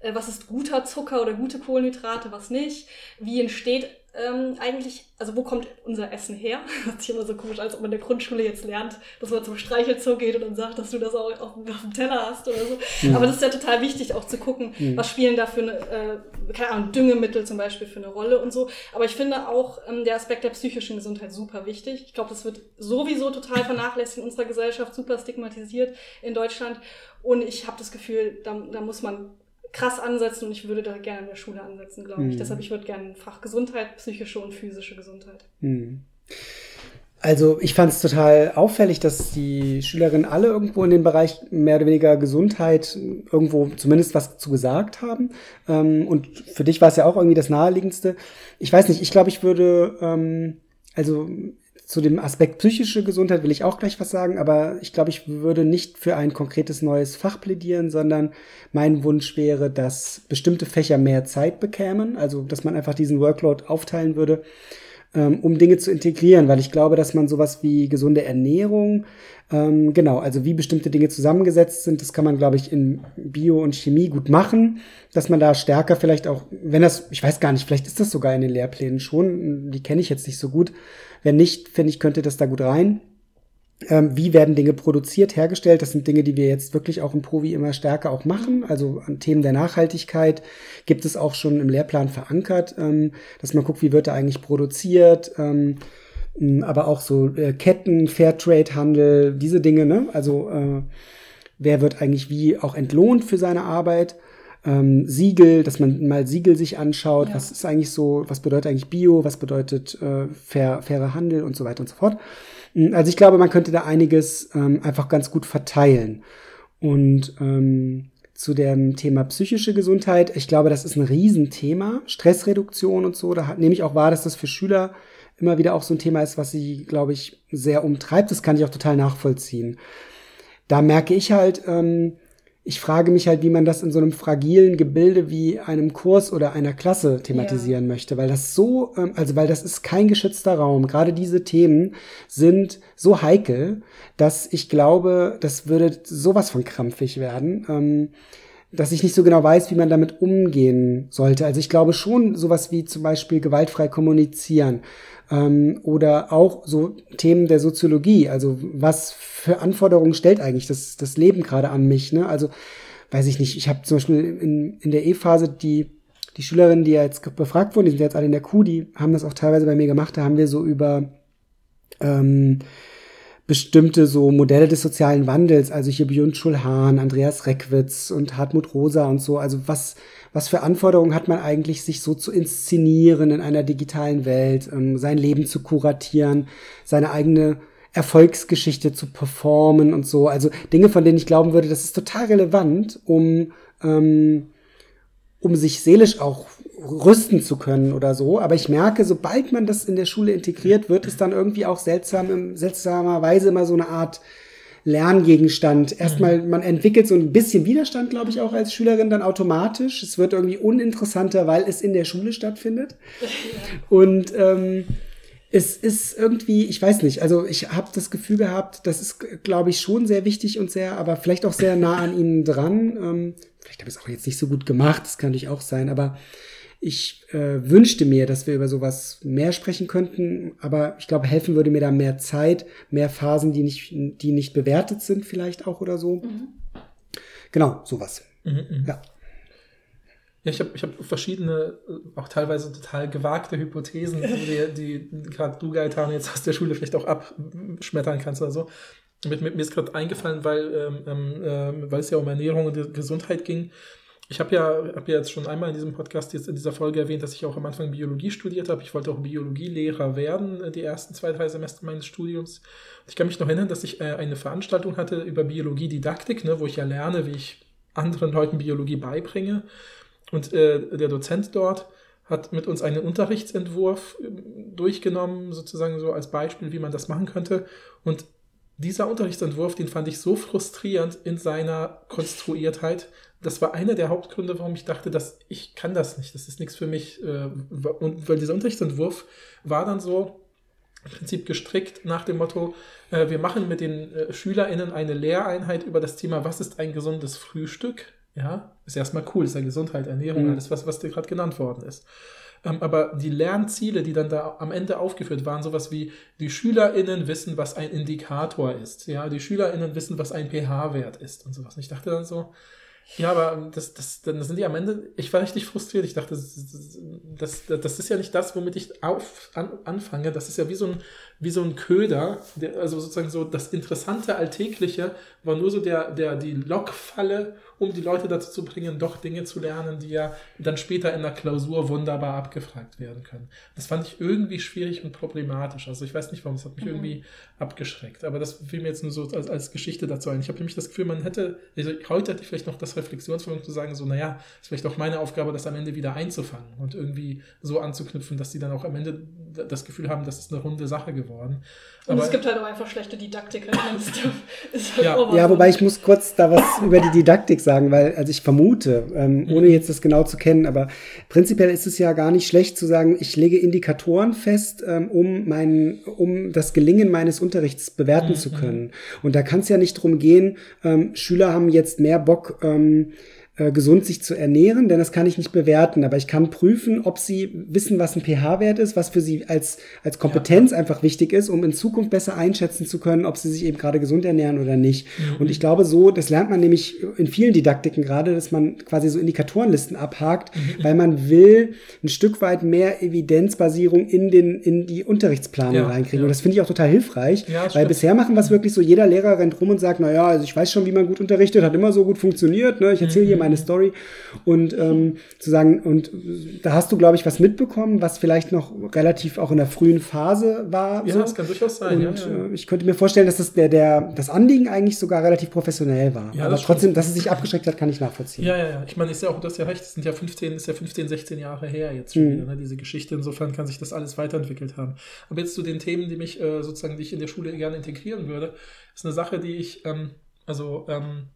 äh, was ist guter Zucker oder gute Kohlenhydrate, was nicht? Wie entsteht ähm, eigentlich, also wo kommt unser Essen her? Hört sich immer so komisch, als ob man in der Grundschule jetzt lernt, dass man zum Streichelzoo geht und dann sagt, dass du das auch auf, auf dem Teller hast oder so. Mhm. Aber das ist ja total wichtig, auch zu gucken, Mhm. was spielen da für eine, äh, keine Ahnung, Düngemittel zum Beispiel für eine Rolle und so. Aber ich finde auch ähm, der Aspekt der psychischen Gesundheit super wichtig. Ich glaube, das wird sowieso total vernachlässigt in unserer Gesellschaft, super stigmatisiert in Deutschland. Und ich habe das Gefühl, da, da muss man krass ansetzen und ich würde da gerne in der Schule ansetzen, glaube ich. Mhm. Deshalb, ich würde gerne Fach Gesundheit, psychische und physische Gesundheit. Hm. Also ich fand es total auffällig, dass die Schülerinnen alle irgendwo in dem Bereich mehr oder weniger Gesundheit irgendwo zumindest was zu gesagt haben. Ähm, und für dich war es ja auch irgendwie das Naheliegendste. Ich weiß nicht, ich glaube, ich würde, ähm, also zu dem Aspekt psychische Gesundheit will ich auch gleich was sagen, aber ich glaube, ich würde nicht für ein konkretes neues Fach plädieren, sondern mein Wunsch wäre, dass bestimmte Fächer mehr Zeit bekämen, also dass man einfach diesen Workload aufteilen würde ähm, um Dinge zu integrieren, weil ich glaube, dass man sowas wie gesunde Ernährung, ähm, genau, also wie bestimmte Dinge zusammengesetzt sind, das kann man, glaube ich, in Bio und Chemie gut machen, dass man da stärker vielleicht auch, wenn das, ich weiß gar nicht, vielleicht ist das sogar in den Lehrplänen schon, die kenne ich jetzt nicht so gut. Wenn nicht, finde ich, könnte das da gut rein. Ähm, wie werden Dinge produziert, hergestellt? Das sind Dinge, die wir jetzt wirklich auch im Provi immer stärker auch machen. Also an Themen der Nachhaltigkeit gibt es auch schon im Lehrplan verankert, ähm, dass man guckt, wie wird da eigentlich produziert. Ähm, aber auch so äh, Ketten, Fairtrade-Handel, diese Dinge. Ne? Also äh, wer wird eigentlich wie auch entlohnt für seine Arbeit? Ähm, Siegel, dass man mal Siegel sich anschaut. Ja. Was ist eigentlich so? Was bedeutet eigentlich Bio? Was bedeutet äh, fair, fairer Handel und so weiter und so fort? Also ich glaube, man könnte da einiges ähm, einfach ganz gut verteilen. Und ähm, zu dem Thema psychische Gesundheit, ich glaube, das ist ein Riesenthema. Stressreduktion und so, da hat, nehme ich auch wahr, dass das für Schüler immer wieder auch so ein Thema ist, was sie, glaube ich, sehr umtreibt. Das kann ich auch total nachvollziehen. Da merke ich halt, ähm, ich frage mich halt, wie man das in so einem fragilen Gebilde wie einem Kurs oder einer Klasse thematisieren ja. möchte, weil das so, ähm, also weil das ist kein geschützter Raum. Gerade diese Themen sind so heikel, dass ich glaube, das würde sowas von krampfig werden. Ähm, dass ich nicht so genau weiß, wie man damit umgehen sollte. Also ich glaube schon sowas wie zum Beispiel gewaltfrei kommunizieren ähm, oder auch so Themen der Soziologie. Also was für Anforderungen stellt eigentlich das, das Leben gerade an mich? Ne? Also weiß ich nicht. Ich habe zum Beispiel in, in der E-Phase die die Schülerinnen, die ja jetzt befragt wurden, die sind jetzt alle in der Q, die haben das auch teilweise bei mir gemacht. Da haben wir so über ähm, bestimmte so Modelle des sozialen Wandels, also hier Björn Schulhahn, Andreas Reckwitz und Hartmut Rosa und so, also was, was für Anforderungen hat man eigentlich, sich so zu inszenieren in einer digitalen Welt, ähm, sein Leben zu kuratieren, seine eigene Erfolgsgeschichte zu performen und so. Also Dinge, von denen ich glauben würde, das ist total relevant, um, ähm, um sich seelisch auch rüsten zu können oder so. Aber ich merke, sobald man das in der Schule integriert, wird es dann irgendwie auch seltsam, seltsamerweise immer so eine Art Lerngegenstand. Erstmal, man entwickelt so ein bisschen Widerstand, glaube ich, auch als Schülerin dann automatisch. Es wird irgendwie uninteressanter, weil es in der Schule stattfindet. Und ähm, es ist irgendwie, ich weiß nicht, also ich habe das Gefühl gehabt, das ist, glaube ich, schon sehr wichtig und sehr, aber vielleicht auch sehr nah an ihnen dran. Ähm, vielleicht habe ich es auch jetzt nicht so gut gemacht, das kann natürlich auch sein, aber ich äh, wünschte mir, dass wir über sowas mehr sprechen könnten, aber ich glaube, helfen würde mir da mehr Zeit, mehr Phasen, die nicht, die nicht bewertet sind, vielleicht auch oder so. Mhm. Genau, sowas. Mhm, mh. Ja. Ja, ich habe ich hab verschiedene, auch teilweise total gewagte Hypothesen, die, die gerade du, Gaetano, jetzt aus der Schule vielleicht auch abschmettern kannst oder so. Mit, mit mir ist gerade eingefallen, weil, ähm, ähm, weil es ja um Ernährung und Gesundheit ging. Ich habe ja, hab ja jetzt schon einmal in diesem Podcast, jetzt in dieser Folge erwähnt, dass ich auch am Anfang Biologie studiert habe. Ich wollte auch Biologielehrer werden, äh, die ersten zwei, drei Semester meines Studiums. Ich kann mich noch erinnern, dass ich äh, eine Veranstaltung hatte über Biologiedidaktik, ne, wo ich ja lerne, wie ich anderen Leuten Biologie beibringe. Und äh, der Dozent dort hat mit uns einen Unterrichtsentwurf äh, durchgenommen, sozusagen so als Beispiel, wie man das machen könnte. Und dieser Unterrichtsentwurf, den fand ich so frustrierend in seiner Konstruiertheit, das war einer der Hauptgründe, warum ich dachte, dass ich kann das nicht, das ist nichts für mich. Äh, und weil dieser Unterrichtsentwurf war dann so im Prinzip gestrickt nach dem Motto, äh, wir machen mit den äh, SchülerInnen eine Lehreinheit über das Thema, was ist ein gesundes Frühstück? Ja, ist erstmal cool, ist ja Gesundheit, Ernährung, mhm. alles, was, was dir gerade genannt worden ist. Ähm, aber die Lernziele, die dann da am Ende aufgeführt waren, sowas wie die SchülerInnen wissen, was ein Indikator ist. Ja, die SchülerInnen wissen, was ein pH-Wert ist und sowas. Und ich dachte dann so, ja, aber das, das, dann sind die am Ende, ich war richtig frustriert. Ich dachte, das, das, das ist ja nicht das, womit ich auf, an, anfange. Das ist ja wie so ein, wie so ein Köder. Der, also sozusagen so das interessante Alltägliche war nur so der, der, die Lockfalle, um die Leute dazu zu bringen, doch Dinge zu lernen, die ja dann später in der Klausur wunderbar abgefragt werden können. Das fand ich irgendwie schwierig und problematisch. Also ich weiß nicht warum, es hat mich mhm. irgendwie abgeschreckt. Aber das fiel mir jetzt nur so als, als Geschichte dazu ein. Ich habe nämlich das Gefühl, man hätte, also heute hätte ich vielleicht noch das Reflexionsvermögen zu sagen, so, naja, ist vielleicht auch meine Aufgabe, das am Ende wieder einzufangen und irgendwie so anzuknüpfen, dass die dann auch am Ende das Gefühl haben, das ist eine runde Sache geworden. Und Aber es gibt halt auch einfach schlechte Didaktiker. halt ja. ja, wobei ich muss kurz da was über die Didaktik sagen, weil, also ich vermute, ähm, mhm. ohne jetzt das genau zu kennen, aber prinzipiell ist es ja gar nicht schlecht zu sagen, ich lege Indikatoren fest, ähm, um mein, um das Gelingen meines Unterrichts bewerten mhm. zu können. Und da kann es ja nicht drum gehen, ähm, Schüler haben jetzt mehr Bock, ähm, äh, gesund sich zu ernähren, denn das kann ich nicht bewerten, aber ich kann prüfen, ob sie wissen, was ein pH-Wert ist, was für sie als, als Kompetenz ja. einfach wichtig ist, um in Zukunft besser einschätzen zu können, ob sie sich eben gerade gesund ernähren oder nicht. Mhm. Und ich glaube so, das lernt man nämlich in vielen Didaktiken gerade, dass man quasi so Indikatorenlisten abhakt, mhm. weil man will ein Stück weit mehr Evidenzbasierung in den, in die Unterrichtsplanung ja, reinkriegen. Ja. Und das finde ich auch total hilfreich, weil stimmt. bisher machen wir es wirklich so, jeder Lehrer rennt rum und sagt, na ja, also ich weiß schon, wie man gut unterrichtet, hat immer so gut funktioniert, ne? ich erzähle mhm. hier meine Story und ähm, zu sagen, und da hast du, glaube ich, was mitbekommen, was vielleicht noch relativ auch in der frühen Phase war. Ja, so. das kann durchaus sein. Und ja, ja. Äh, ich könnte mir vorstellen, dass das, der, der, das Anliegen eigentlich sogar relativ professionell war. Ja, Aber das trotzdem, dass es sich abgeschreckt hat, kann ich nachvollziehen. Ja, ja, ja. Ich meine, ist ja auch, das ja recht, das sind ja 15, ist ja 15, 16 Jahre her jetzt schon mhm. wieder, ne, diese Geschichte. Insofern kann sich das alles weiterentwickelt haben. Aber jetzt zu den Themen, die mich äh, sozusagen, die ich in der Schule gerne integrieren würde, ist eine Sache, die ich, ähm, also ähm,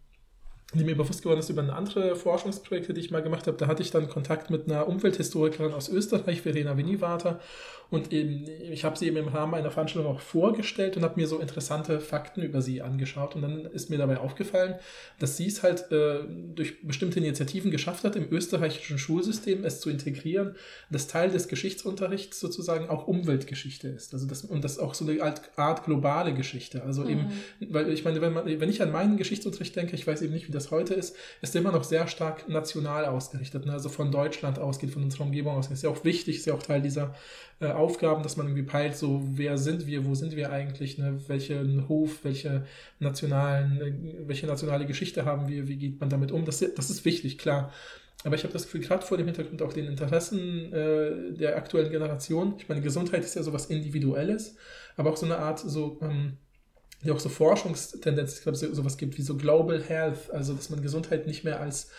die mir bewusst geworden ist über eine andere Forschungsprojekte, die ich mal gemacht habe. Da hatte ich dann Kontakt mit einer Umwelthistorikerin aus Österreich, Verena Winnivater. Und eben, ich habe sie eben im Rahmen einer Veranstaltung auch vorgestellt und habe mir so interessante Fakten über sie angeschaut. Und dann ist mir dabei aufgefallen, dass sie es halt äh, durch bestimmte Initiativen geschafft hat, im österreichischen Schulsystem es zu integrieren, dass Teil des Geschichtsunterrichts sozusagen auch Umweltgeschichte ist. Also das, und das auch so eine Art globale Geschichte. Also mhm. eben, weil ich meine, wenn, man, wenn ich an meinen Geschichtsunterricht denke, ich weiß eben nicht, wie das heute ist, ist immer noch sehr stark national ausgerichtet. Ne? Also von Deutschland ausgeht, von unserer Umgebung ausgeht. Ist ja auch wichtig, ist ja auch Teil dieser äh, Aufgaben, dass man irgendwie peilt, so wer sind wir, wo sind wir eigentlich, ne? welchen Hof, welche nationalen, äh, welche nationale Geschichte haben wir, wie geht man damit um, das, das ist wichtig, klar. Aber ich habe das Gefühl, gerade vor dem Hintergrund auch den Interessen äh, der aktuellen Generation, ich meine, Gesundheit ist ja sowas Individuelles, aber auch so eine Art so, ähm, ja auch so Forschungstendenz, ich glaube, so, sowas gibt wie so Global Health, also dass man Gesundheit nicht mehr als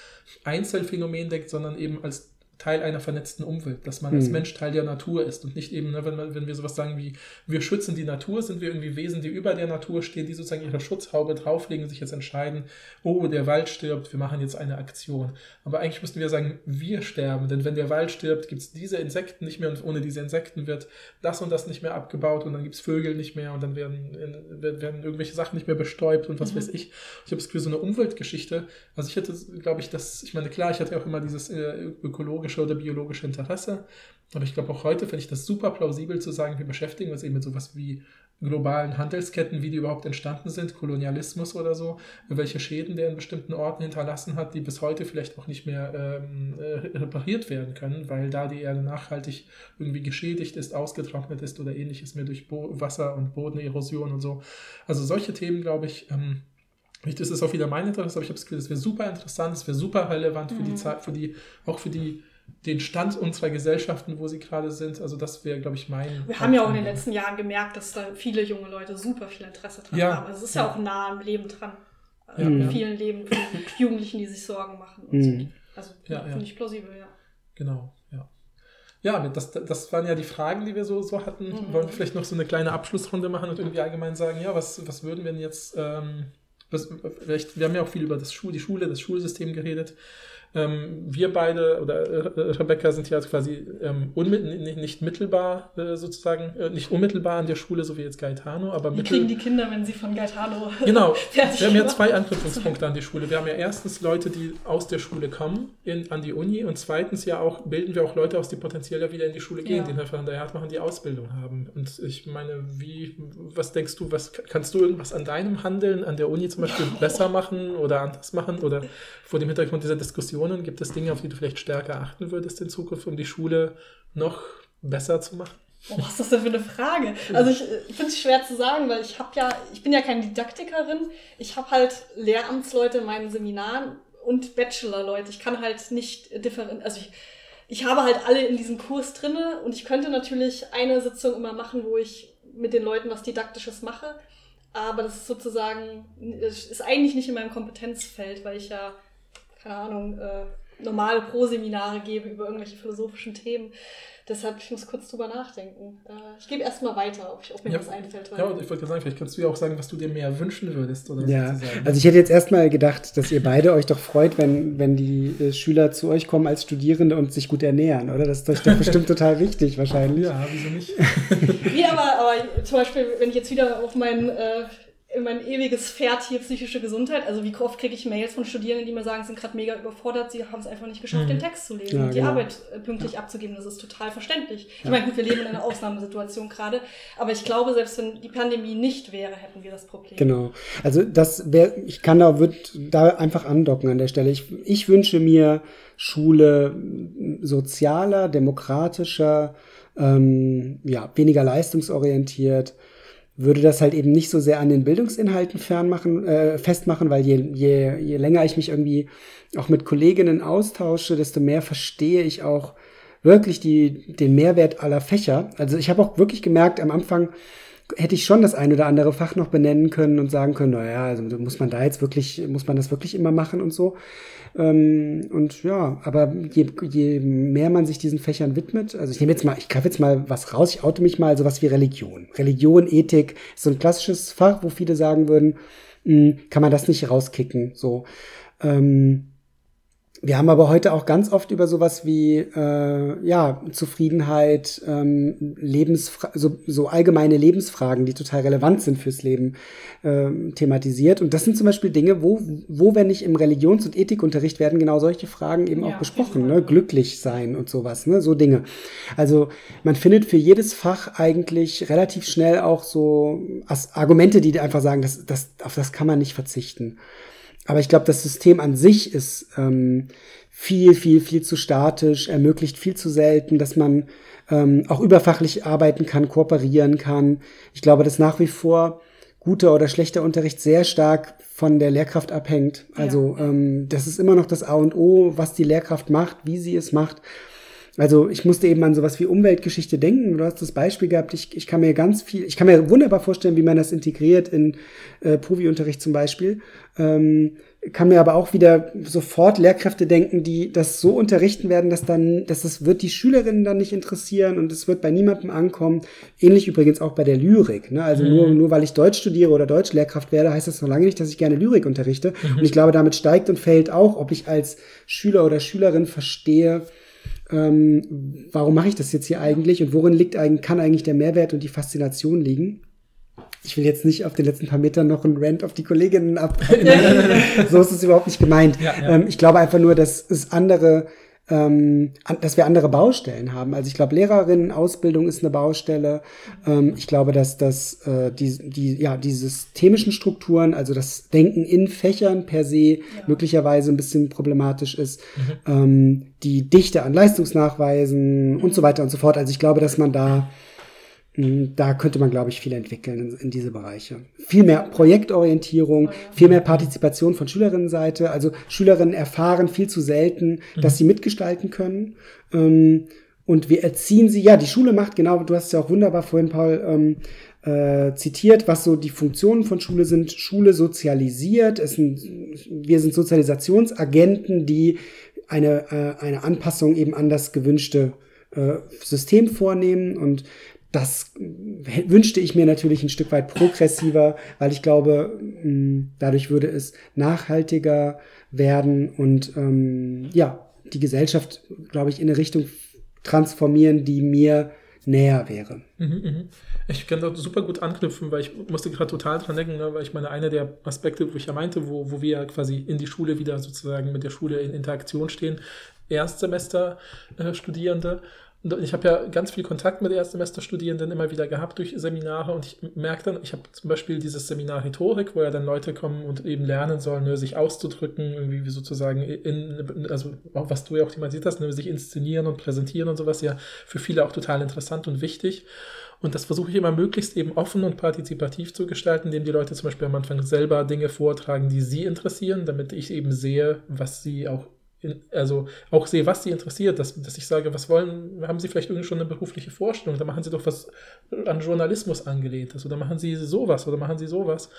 Einzelfänomen denkt, sondern eben als Teil einer vernetzten Umwelt, dass man mhm. als Mensch Teil der Natur ist und nicht eben, ne, wenn, man, wenn wir sowas sagen wie, wir schützen die Natur, sind wir irgendwie Wesen, die über der Natur stehen, die sozusagen ihre Schutzhaube drauflegen, sich jetzt entscheiden, oh, der Wald stirbt, wir machen jetzt eine Aktion. Aber eigentlich müssten wir sagen, wir sterben, denn wenn der Wald stirbt, gibt es diese Insekten nicht mehr und ohne diese Insekten wird das und das nicht mehr abgebaut und dann gibt es Vögel nicht mehr und dann werden, werden irgendwelche Sachen nicht mehr bestäubt und was mhm. weiß ich. Ich habe das Gefühl, so eine Umweltgeschichte, also ich hätte, glaube ich, das, ich meine, klar, ich hatte auch immer dieses äh, ökologische ökologische oder biologische Interesse. Aber ich glaube auch heute finde ich das super plausibel zu sagen, wir beschäftigen uns eben mit sowas wie globalen Handelsketten, wie die überhaupt entstanden sind, Kolonialismus oder so, welche Schäden der in bestimmten Orten hinterlassen hat, die bis heute vielleicht auch nicht mehr ähm, äh, repariert werden können, weil da die Erde nachhaltig irgendwie geschädigt ist, ausgetrocknet ist oder ähnliches mehr durch Bo Wasser- und Bodenerosion und so. Also solche Themen, glaube ich, ähm, das ist auch wieder mein Interesse, aber ich habe das Gefühl, das wäre super interessant, das wäre super relevant für die mhm. Zeit, für die, auch für die den Stand unserer Gesellschaften, wo sie gerade sind. Also das wäre, glaube ich, mein. Wir haben ja auch in den letzten Jahren gemerkt, dass da viele junge Leute super viel Interesse dran ja. haben. Also es ist ja, ja, auch nah am Leben dran. Also ja, in vielen Leben von Jugendlichen, die sich Sorgen machen. Und mhm. so. Also finde ich plausibel, ja. Genau, ja. Ja, das, das waren ja die Fragen, die wir so, so hatten. Mhm. Wollen wir vielleicht noch so eine kleine Abschlussrunde machen und irgendwie allgemein sagen, ja, was, was würden wir denn jetzt, ähm, was, vielleicht, wir haben ja auch viel über das Schul, die Schule, das Schulsystem geredet. Ähm, wir beide oder äh, Rebecca sind ja quasi ähm, nicht, nicht, mittelbar äh, sozusagen, äh, nicht unmittelbar an der Schule, so wie jetzt Gaetano, aber Wir kriegen die Kinder, wenn sie von Gaetano Genau, wir haben ja zwei Anknüpfungspunkte an die Schule. Wir haben ja erstens Leute, die aus der Schule kommen in, an die Uni und zweitens ja auch, bilden wir auch Leute aus, die potenziell ja wieder in die Schule gehen, ja. die in der Art machen, die Ausbildung haben. Und ich meine, wie, was denkst du, was kannst du irgendwas an deinem Handeln an der Uni zum Beispiel besser machen oder anders machen oder vor dem Hintergrund dieser Diskussion Situationen? Gibt es Dinge, auf die du vielleicht stärker achten würdest in Zukunft, um die Schule noch besser zu machen? Oh, was ist das denn für eine Frage? Also ich, ich finde es schwer zu sagen, weil ich habe ja, ich bin ja keine Didaktikerin. Ich habe halt Lehramtsleute in meinen Seminaren und Bachelorleute. Ich kann halt nicht differenzieren. Also ich, ich habe halt alle in diesem Kurs drinne und ich könnte natürlich eine Sitzung immer machen, wo ich mit den Leuten was Didaktisches mache. Aber das ist sozusagen, ist eigentlich nicht in meinem Kompetenzfeld, weil ich ja keine Ahnung, äh, normale Pro-Seminare gebe über irgendwelche philosophischen Themen. Deshalb, ich muss kurz drüber nachdenken. Äh, ich gebe erstmal weiter, ob, ich, ob mir ja, was einfällt. Ja, und ich wollte sagen, vielleicht kannst du ja auch sagen, was du dir mehr wünschen würdest. Oder ja, also ich hätte jetzt erstmal gedacht, dass ihr beide euch doch freut, wenn, wenn die äh, Schüler zu euch kommen als Studierende und sich gut ernähren, oder? Das ist euch doch bestimmt total wichtig, wahrscheinlich. Ja, wieso nicht? nee, aber, aber zum Beispiel, wenn ich jetzt wieder auf meinen äh, mein ewiges Pferd hier psychische Gesundheit. Also wie oft kriege ich Mails von Studierenden, die mir sagen, sie sind gerade mega überfordert, sie haben es einfach nicht geschafft, mhm. den Text zu lesen ja, und die genau. Arbeit äh, pünktlich ja. abzugeben. Das ist total verständlich. Ich meine, gut, wir leben in einer Ausnahmesituation gerade, aber ich glaube, selbst wenn die Pandemie nicht wäre, hätten wir das Problem. Genau. Also das wäre, ich kann da, würde da einfach andocken an der Stelle. Ich, ich wünsche mir Schule sozialer, demokratischer, ähm, ja, weniger leistungsorientiert, würde das halt eben nicht so sehr an den Bildungsinhalten fernmachen, äh, festmachen, weil je, je, je länger ich mich irgendwie auch mit Kolleginnen austausche, desto mehr verstehe ich auch wirklich die, den Mehrwert aller Fächer. Also ich habe auch wirklich gemerkt, am Anfang hätte ich schon das ein oder andere Fach noch benennen können und sagen können, naja, also muss man da jetzt wirklich, muss man das wirklich immer machen und so. Ähm, und ja, aber je, je mehr man sich diesen Fächern widmet, also ich nehme jetzt mal, ich greife jetzt mal was raus, ich oute mich mal, sowas wie Religion. Religion, Ethik ist so ein klassisches Fach, wo viele sagen würden, mh, hm, kann man das nicht rauskicken, so. Ähm, wir haben aber heute auch ganz oft über sowas wie äh, ja Zufriedenheit, ähm, Lebensfra so, so allgemeine Lebensfragen, die total relevant sind fürs Leben, äh, thematisiert. Und das sind zum Beispiel Dinge, wo, wo wenn nicht im Religions- und Ethikunterricht werden genau solche Fragen eben Ja, auch besprochen, ne? Glücklich sein und sowas, ne? so Dinge. Also man findet für jedes Fach eigentlich relativ schnell auch so Argumente, die einfach sagen, das, das, auf das kann man nicht verzichten. Aber ich glaube, das System an sich ist ähm, viel, viel, viel zu statisch, ermöglicht viel zu selten, dass man ähm, auch überfachlich arbeiten kann, kooperieren kann. Ich glaube, dass nach wie vor guter oder schlechter Unterricht sehr stark von der Lehrkraft abhängt. Also ähm, das ist immer noch das A und O, was die Lehrkraft macht, wie sie es macht. Also ich musste eben an sowas wie Umweltgeschichte denken. Du hast das Beispiel gehabt. Ich, ich kann mir ganz viel, ich kann mir wunderbar vorstellen, wie man das integriert in äh, Provi-Unterricht zum Beispiel. Ähm, kann mir aber auch wieder sofort Lehrkräfte denken, die das so unterrichten werden, dass dann, dass das wird die Schülerinnen dann nicht interessieren und es wird bei niemandem ankommen. Ähnlich übrigens auch bei der Lyrik. Ne? Also nur, nur weil ich Deutsch studiere oder Deutschlehrkraft werde, heißt das noch lange nicht, dass ich gerne Lyrik unterrichte. Und ich glaube, damit steigt und fällt auch, ob ich als Schüler oder Schülerin verstehe, ähm, warum mache ich das jetzt hier eigentlich und worin liegt eigentlich, kann eigentlich der Mehrwert und die Faszination liegen? Ich will jetzt nicht auf den letzten paar Metern noch einen Rant auf die Kolleginnen ab. so ist es überhaupt nicht gemeint. Ja, ja. Ähm, ich glaube einfach nur, dass es andere, ähm, dass wir andere Baustellen haben. Also ich glaube, Lehrerinnenausbildung ist eine Baustelle. Ähm, ich glaube, dass das äh, die, die, ja, die systemischen Strukturen, also das Denken in Fächern per se möglicherweise ein bisschen problematisch ist. Ähm, die Dichte an Leistungsnachweisen und so weiter und so fort. Also ich glaube, dass man da da könnte man, glaube ich, viel entwickeln in, diese Bereiche. Viel mehr Projektorientierung, viel mehr Partizipation von Schülerinnenseite. Also Schülerinnen erfahren viel zu selten, dass sie mitgestalten können. Ähm, und wir erziehen sie, ja, die Schule macht genau, du hast es ja auch wunderbar vorhin, Paul, ähm, äh, zitiert, was so die Funktionen von Schule sind. Schule sozialisiert, es sind, wir sind Sozialisationsagenten, die eine, äh, eine Anpassung eben an das gewünschte äh, System vornehmen und das äh, wünschte ich mir natürlich ein Stück weit progressiver, weil ich glaube, dadurch würde es nachhaltiger werden und ähm, ja, die Gesellschaft, glaube ich, in eine Richtung transformieren, die mir näher wäre. Mhm, mhm. Ich kann da super gut anknüpfen, weil ich musste gerade total dran denken, ne, weil ich meine, einer der Aspekte, wo ich ja meinte, wo, wo wir quasi in die Schule wieder sozusagen mit der Schule in Interaktion stehen, Erstsemester-Studierende. Und ich habe ja ganz viel Kontakt mit Erstsemesterstudierenden immer wieder gehabt durch Seminare und ich merke dann, ich habe zum Beispiel dieses Seminar Rhetorik, wo ja dann Leute kommen und eben lernen sollen, ne, sich auszudrücken, irgendwie wie sozusagen in, also was du ja auch thematisiert hast, ne, sich inszenieren und präsentieren und sowas, ja für viele auch total interessant und wichtig. Und das versuche ich immer möglichst eben offen und partizipativ zu gestalten, indem die Leute zum Beispiel am Anfang selber Dinge vortragen, die sie interessieren, damit ich eben sehe, was sie auch also auch sehe, was sie interessiert, dass, dass ich sage, was wollen, haben sie vielleicht irgendwie schon eine berufliche Vorstellung, da machen sie doch was an Journalismus angelehntes oder machen sie sowas oder machen sie sowas.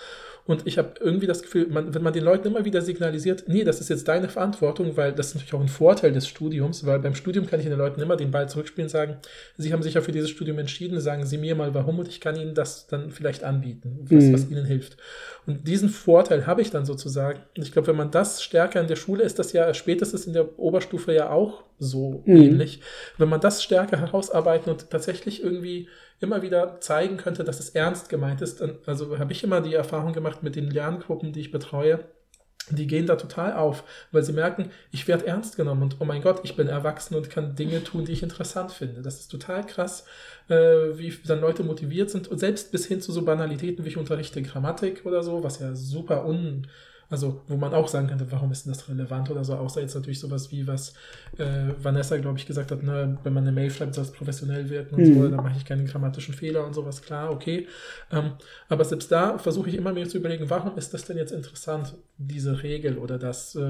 Und ich habe irgendwie das Gefühl, man, wenn man den Leuten immer wieder signalisiert, nee, das ist jetzt deine Verantwortung, weil das ist natürlich auch ein Vorteil des Studiums, weil beim Studium kann ich den Leuten immer den Ball zurückspielen und sagen, sie haben sich ja für dieses Studium entschieden, sagen sie mir mal warum und ich kann ihnen das dann vielleicht anbieten, was, Mhm. was ihnen hilft. Und diesen Vorteil habe ich dann sozusagen. Und ich glaube, wenn man das stärker in der Schule ist, das ja spätestens in der Oberstufe ja auch so Mhm. ähnlich. Wenn man das stärker herausarbeiten und tatsächlich irgendwie immer wieder zeigen könnte, dass es ernst gemeint ist, also habe ich immer die Erfahrung gemacht mit den Lerngruppen, die ich betreue, die gehen da total auf, weil sie merken, ich werde ernst genommen und oh mein Gott, ich bin erwachsen und kann Dinge tun, die ich interessant finde. Das ist total krass, äh, wie dann Leute motiviert sind. Und selbst bis hin zu so Banalitäten wie ich unterrichte Grammatik oder so, was ja super un, also wo man auch sagen könnte, warum ist denn das relevant oder so, außer jetzt natürlich sowas wie was äh, Vanessa, glaube ich, gesagt hat, ne, wenn man eine Mail schreibt, soll es professionell wirken und Mhm. so, dann mache ich keine grammatischen Fehler und sowas, klar, okay. Ähm, aber selbst da versuche ich immer mir zu überlegen, warum ist das denn jetzt interessant, diese Regel oder das, äh,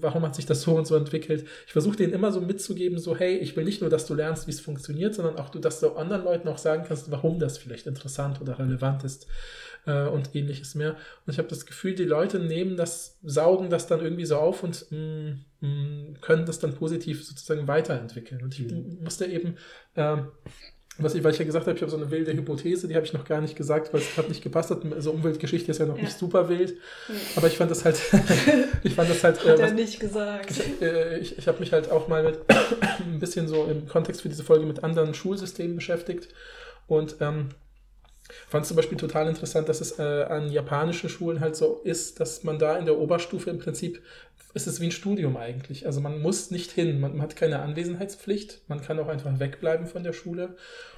warum hat sich das so und so entwickelt? Ich versuche denen immer so mitzugeben, so, hey, ich will nicht nur, dass du lernst, wie es funktioniert, sondern auch, du, dass du anderen Leuten auch sagen kannst, warum das vielleicht interessant oder relevant ist äh, und ähnliches mehr. Und ich habe das Gefühl, die Leute nehmen das, saugen das dann irgendwie so auf und mh, mh, können das dann positiv sozusagen weiterentwickeln. Und ich Mhm. musste eben ähm, was ich, weil ich ja gesagt habe, ich habe so eine wilde Hypothese, die habe ich noch gar nicht gesagt, weil es gerade nicht gepasst hat. Also Umweltgeschichte ist ja noch Ja. nicht super wild, aber ich fand das halt, ich fand das halt, Hat äh, er was, nicht gesagt. ich, äh, ich, ich habe mich halt auch mal mit ein bisschen so im Kontext für diese Folge mit anderen Schulsystemen beschäftigt und ähm, fand zum Beispiel total interessant, dass es äh, an japanischen Schulen halt so ist, dass man da in der Oberstufe im Prinzip, es ist wie ein Studium eigentlich. Also man muss nicht hin, man, man hat keine Anwesenheitspflicht, man kann auch einfach wegbleiben von der Schule.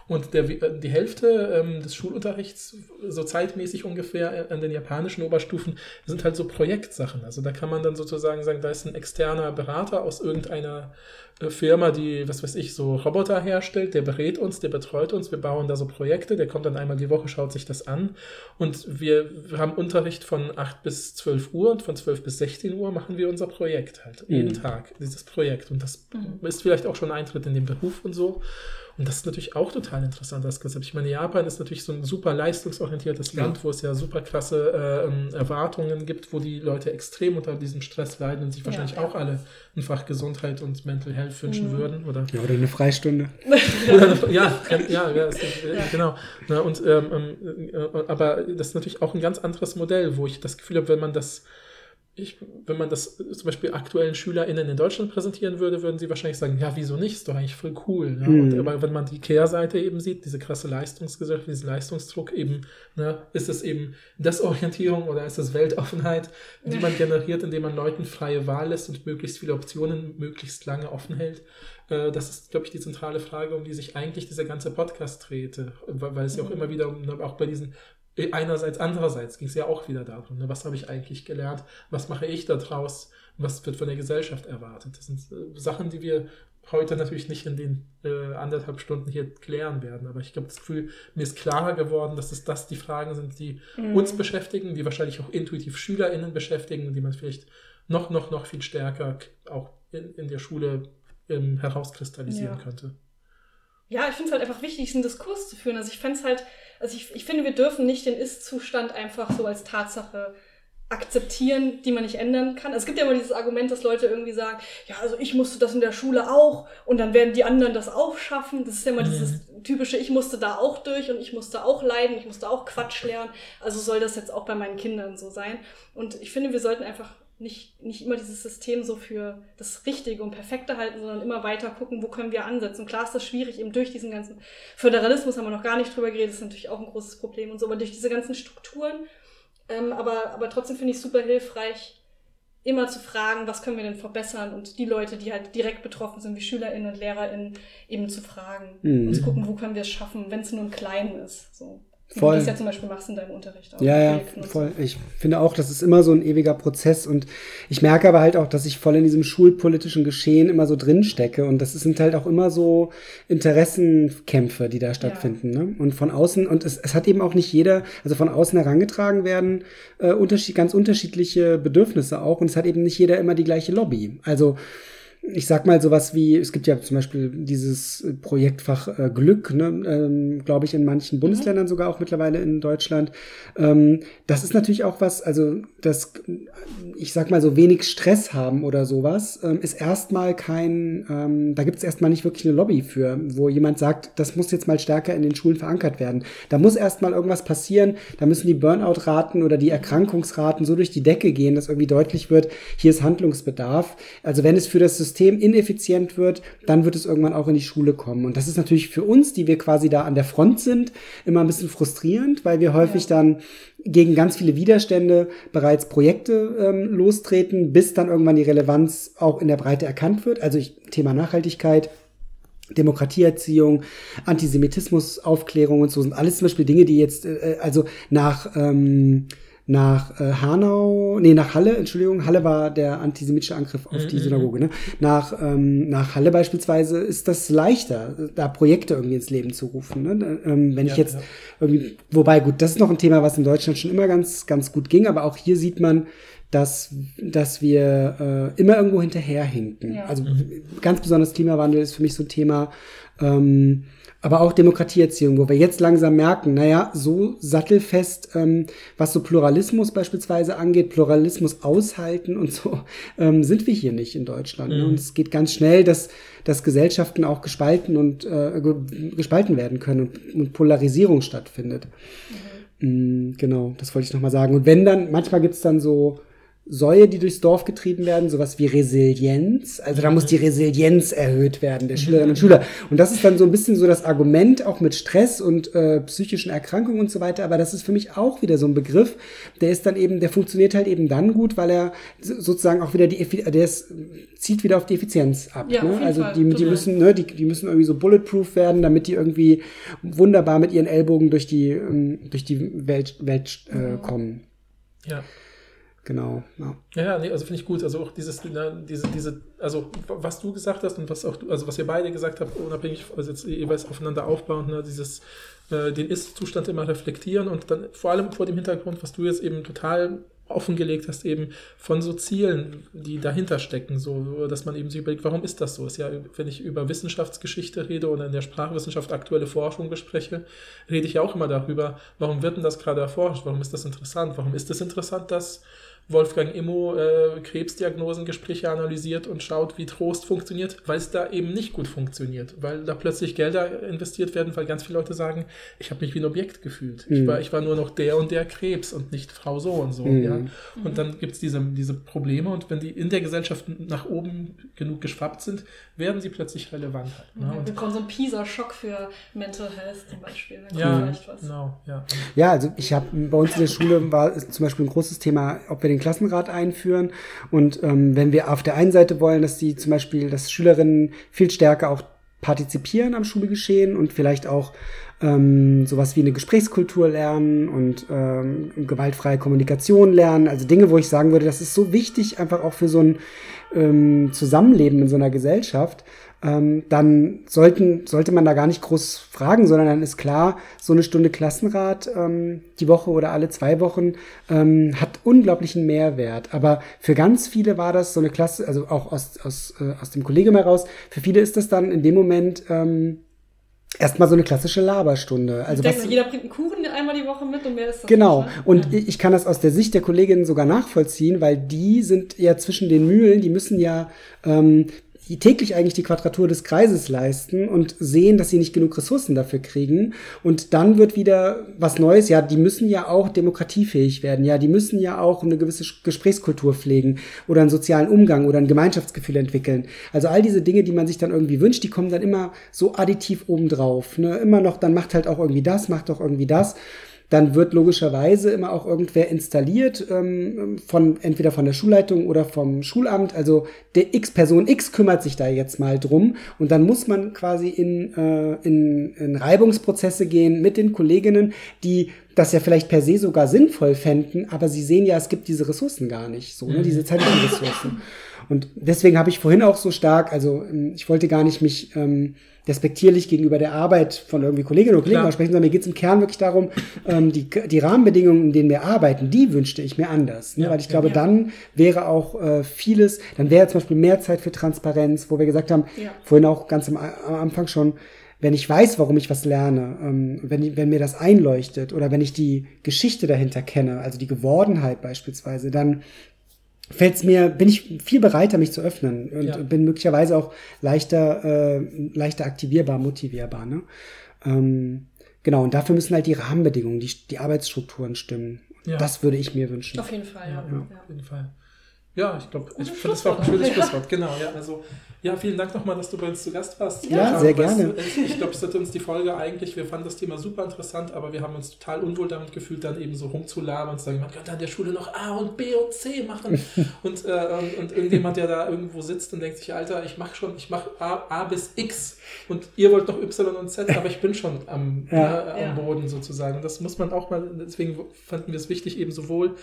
Und der, äh, die Hälfte ähm, des Schulunterrichts, so zeitmäßig ungefähr äh, an den japanischen Oberstufen, sind halt so Projektsachen. Also da kann man dann sozusagen sagen, da ist ein externer Berater aus irgendeiner Firma, die, was weiß ich, so Roboter herstellt, der berät uns, der betreut uns, wir bauen da so Projekte, der kommt dann einmal die Woche, schaut sich das an und wir, wir haben Unterricht von 8 bis 12 Uhr und von 12 bis 16 Uhr machen wir unser Projekt halt, jeden Mhm. Tag, dieses Projekt und das Mhm. ist vielleicht auch schon ein Eintritt in den Beruf und so und das ist natürlich auch total interessant, das Konzept. Ich meine, Japan ist natürlich so ein super leistungsorientiertes Ja. Land, wo es ja super krasse äh, ähm, Erwartungen gibt, wo die Leute extrem unter diesem Stress leiden und sich Ja, wahrscheinlich ja. auch alle ein Fach Gesundheit und Mental Health wünschen Mhm. würden, oder? Ja, oder eine Freistunde. Oder eine, ja, ja, ist, äh, genau. Na, und, ähm, ähm, äh, aber das ist natürlich auch ein ganz anderes Modell, wo ich das Gefühl habe, wenn man das, ich, wenn man das zum Beispiel aktuellen SchülerInnen in Deutschland präsentieren würde, würden sie wahrscheinlich sagen, ja, wieso nicht? Ist doch eigentlich voll cool. Ne? Und, Mhm. aber wenn man die Kehrseite eben sieht, diese krasse Leistungsgesellschaft, diesen Leistungsdruck eben, ne, ist es eben Desorientierung oder ist es Weltoffenheit, die man generiert, indem man Leuten freie Wahl lässt und möglichst viele Optionen möglichst lange offen hält. Äh, Das ist, glaube ich, die zentrale Frage, um die sich eigentlich dieser ganze Podcast dreht, äh, weil weil es ja auch immer wieder, um, auch bei diesen äh, einerseits, andererseits ging es ja auch wieder darum, ne, was habe ich eigentlich gelernt, was mache ich da draus, was wird von der Gesellschaft erwartet. Das sind äh, Sachen, die wir heute natürlich nicht in den äh, anderthalb Stunden hier klären werden, aber ich habe das Gefühl, mir ist klarer geworden, dass es das die Fragen sind, die Mhm. uns beschäftigen, die wahrscheinlich auch intuitiv SchülerInnen beschäftigen und die man vielleicht noch, noch, noch viel stärker auch in, in der Schule ähm, herauskristallisieren Ja. könnte. Ja, ich finde es halt einfach wichtig, diesen Diskurs zu führen. Also ich fände es halt, also ich, ich finde, wir dürfen nicht den Ist-Zustand einfach so als Tatsache akzeptieren, die man nicht ändern kann. Also es gibt ja immer dieses Argument, dass Leute irgendwie sagen, ja, also ich musste das in der Schule auch und dann werden die anderen das auch schaffen. Das ist ja immer Mhm. dieses typische, ich musste da auch durch und ich musste auch leiden, ich musste auch Quatsch lernen. Also soll das jetzt auch bei meinen Kindern so sein. Und ich finde, wir sollten einfach nicht, nicht immer dieses System so für das Richtige und Perfekte halten, sondern immer weiter gucken, wo können wir ansetzen. Klar ist das schwierig, eben durch diesen ganzen Föderalismus haben wir noch gar nicht drüber geredet, das ist natürlich auch ein großes Problem und so, aber durch diese ganzen Strukturen. Ähm, aber, aber trotzdem finde ich es super hilfreich, immer zu fragen, was können wir denn verbessern und die Leute, die halt direkt betroffen sind, wie SchülerInnen und LehrerInnen, eben zu fragen Mhm. und zu gucken, wo können wir es schaffen, wenn es nur im Kleinen ist. So. Wie Voll. du das ja zum Beispiel machst in deinem Unterricht. auch, Ja, ja, und so. voll. Ich finde auch, das ist immer so ein ewiger Prozess und ich merke aber halt auch, dass ich voll in diesem schulpolitischen Geschehen immer so drin stecke und das sind halt auch immer so Interessenkämpfe, die da stattfinden. Ne? Und von außen, und es, es hat eben auch nicht jeder, also von außen herangetragen werden äh, unterschied, ganz unterschiedliche Bedürfnisse auch und es hat eben nicht jeder immer die gleiche Lobby. Also ich sag mal sowas wie, es gibt ja zum Beispiel dieses Projektfach äh, Glück, ne, ähm, glaube ich, in manchen Bundesländern sogar auch mittlerweile in Deutschland. Ähm, das ist natürlich auch was, also das, ich sag mal so wenig Stress haben oder sowas, ähm, ist erstmal kein, ähm, da gibt es erstmal nicht wirklich eine Lobby für, wo jemand sagt, das muss jetzt mal stärker in den Schulen verankert werden. Da muss erstmal irgendwas passieren, da müssen die Burnout-Raten oder die Erkrankungsraten so durch die Decke gehen, dass irgendwie deutlich wird, hier ist Handlungsbedarf. Also wenn es für das System ineffizient wird, dann wird es irgendwann auch in die Schule kommen. Und das ist natürlich für uns, die wir quasi da an der Front sind, immer ein bisschen frustrierend, weil wir häufig dann gegen ganz viele Widerstände bereits Projekte ähm, lostreten, bis dann irgendwann die Relevanz auch in der Breite erkannt wird. Also ich, Thema Nachhaltigkeit, Demokratieerziehung, Antisemitismus, Aufklärung und so sind alles zum Beispiel Dinge, die jetzt, äh, also nach, ähm, nach äh, Hanau, nee, nach Halle, Entschuldigung, Halle war der antisemitische Angriff auf die Mhm, Synagoge, ne? Nach, ähm, nach Halle beispielsweise ist das leichter, da Projekte irgendwie ins Leben zu rufen. Ne? Ähm, wenn ich Ja, jetzt ja. irgendwie, wobei gut, das ist noch ein Thema, was in Deutschland schon immer ganz, ganz gut ging, aber auch hier sieht man, dass, dass wir äh, immer irgendwo hinterherhinken. Ja. Also ganz besonders Klimawandel ist für mich so ein Thema. Ähm, aber auch Demokratieerziehung, wo wir jetzt langsam merken, naja, so sattelfest, ähm, was so Pluralismus beispielsweise angeht, Pluralismus aushalten und so, ähm, sind wir hier nicht in Deutschland. Ne? Mhm. Und es geht ganz schnell, dass, dass Gesellschaften auch gespalten und äh, ge gespalten werden können und, und Polarisierung stattfindet. Mhm. Genau, das wollte ich nochmal sagen. Und wenn dann, manchmal gibt's dann so Säue, die durchs Dorf getrieben werden, sowas wie Resilienz. Also da muss die Resilienz erhöht werden der Schülerinnen und Schüler. Und das ist dann so ein bisschen so das Argument, auch mit Stress und äh, psychischen Erkrankungen und so weiter. Aber das ist für mich auch wieder so ein Begriff, der ist dann eben, der funktioniert halt eben dann gut, weil er sozusagen auch wieder die, Effi- der ist, zieht wieder auf die Effizienz ab. Ja, ne? Also die, die müssen, ne, die, die müssen irgendwie so bulletproof werden, damit die irgendwie wunderbar mit ihren Ellbogen durch die, ähm, durch die Welt, Welt äh, kommen. Ja. Genau. Ja. Ja, nee, also finde ich gut. Also auch dieses, ne, diese, diese, also was du gesagt hast und was auch du, also was ihr beide gesagt habt, unabhängig, also jetzt jeweils aufeinander aufbauend, ne, dieses, äh, den Ist-Zustand immer reflektieren und dann vor allem vor dem Hintergrund, was du jetzt eben total offengelegt hast, eben von so Zielen, die dahinter stecken, so, dass man eben sich überlegt, warum ist das so? Ist ja, wenn ich über Wissenschaftsgeschichte rede oder in der Sprachwissenschaft aktuelle Forschung bespreche, rede ich ja auch immer darüber, warum wird denn das gerade erforscht? Warum ist das interessant? Warum ist es interessant, dass Wolfgang Immo äh, Krebsdiagnosengespräche analysiert und schaut, wie Trost funktioniert, weil es da eben nicht gut funktioniert, weil da plötzlich Gelder investiert werden, weil ganz viele Leute sagen, ich habe mich wie ein Objekt gefühlt. Ich, Mhm. war, ich war nur noch der und der Krebs und nicht Frau so und so. Mhm. Ja? Und dann gibt es diese, diese Probleme und wenn die in der Gesellschaft nach oben genug geschwappt sind, werden sie plötzlich relevant. Halt, ne? Wir und, bekommen so einen PISA-Schock für Mental Health zum Beispiel. Ja, vielleicht was. genau, ja. Ja, also ich habe bei uns in der Schule war es zum Beispiel ein großes Thema, ob wir den Klassenrat einführen. Und ähm, wenn wir auf der einen Seite wollen, dass die zum Beispiel, dass Schülerinnen viel stärker auch partizipieren am Schulgeschehen und vielleicht auch ähm, sowas wie eine Gesprächskultur lernen und ähm, gewaltfreie Kommunikation lernen. Also Dinge, wo ich sagen würde, das ist so wichtig, einfach auch für so ein ähm, Zusammenleben in so einer Gesellschaft. Ähm, dann sollten, sollte man da gar nicht groß fragen, sondern dann ist klar, so eine Stunde Klassenrat ähm, die Woche oder alle zwei Wochen ähm, hat unglaublichen Mehrwert. Aber für ganz viele war das so eine Klasse, also auch aus, aus, äh, aus dem Kollegium heraus, für viele ist das dann in dem Moment ähm, erstmal so eine klassische Laberstunde. Also ich denke, was, jeder bringt einen Kuchen einmal die Woche mit und mehr ist das Genau. nicht, ne? Und ich kann das aus der Sicht der Kolleginnen sogar nachvollziehen, weil die sind ja zwischen den Mühlen, die müssen ja ähm, täglich eigentlich die Quadratur des Kreises leisten und sehen, dass sie nicht genug Ressourcen dafür kriegen. Und dann wird wieder was Neues. Ja, die müssen ja auch demokratiefähig werden. Ja, die müssen ja auch eine gewisse Gesprächskultur pflegen oder einen sozialen Umgang oder ein Gemeinschaftsgefühl entwickeln. Also all diese Dinge, die man sich dann irgendwie wünscht, die kommen dann immer so additiv obendrauf. Ne? Immer noch, dann macht halt auch irgendwie das, macht auch irgendwie das dann wird logischerweise immer auch irgendwer installiert, ähm, von entweder von der Schulleitung oder vom Schulamt. Also der X-Person X kümmert sich da jetzt mal drum. Und dann muss man quasi in, äh, in, in Reibungsprozesse gehen mit den Kolleginnen, die das ja vielleicht per se sogar sinnvoll fänden, aber sie sehen ja, es gibt diese Ressourcen gar nicht, so, ne, diese zeitlichen Ressourcen. Und deswegen habe ich vorhin auch so stark, also ähm, ich wollte gar nicht mich ähm, despektierlich gegenüber der Arbeit von irgendwie Kolleginnen und Kollegen Klar. aussprechen, sondern mir geht es im Kern wirklich darum, ähm, die, die Rahmenbedingungen, in denen wir arbeiten, die wünschte ich mir anders. Ne? Ja, Weil ich ja. glaube, Ja. dann wäre auch äh, vieles, dann wäre zum Beispiel mehr Zeit für Transparenz, wo wir gesagt haben, Ja. vorhin auch ganz am, am Anfang schon, wenn ich weiß, warum ich was lerne, ähm, wenn, wenn mir das einleuchtet oder wenn ich die Geschichte dahinter kenne, also die Gewordenheit beispielsweise, dann fällt's mir, bin ich viel bereiter, mich zu öffnen und Ja. bin möglicherweise auch leichter, äh, leichter aktivierbar, motivierbar. Ne? Ähm, genau, und dafür müssen halt die Rahmenbedingungen, die, die Arbeitsstrukturen stimmen. Ja. Das würde ich mir wünschen. Auf jeden Fall, ja. Ja, ja. auf jeden Fall. Ja, ich glaube, ich Gutes finde das war auch ein schönes Ja. Schlusswort. Genau, ja. Also, ja, vielen Dank nochmal, dass du bei uns zu Gast warst. Ja, Ähm, sehr weißt gerne. es- Ich glaube, es hat uns die Folge eigentlich, wir fanden das Thema super interessant, aber wir haben uns total unwohl damit gefühlt, dann eben so rumzulabern und zu sagen, man könnte an der Schule noch A und B und C machen. und, äh, und, und irgendjemand, der da irgendwo sitzt und denkt sich, Alter, ich mache schon, ich mache A, A bis X und ihr wollt noch Y und Z, aber ich bin schon am, Ja. äh, am Ja. Boden sozusagen. Und das muss man auch mal, deswegen fanden wir es wichtig, eben sowohl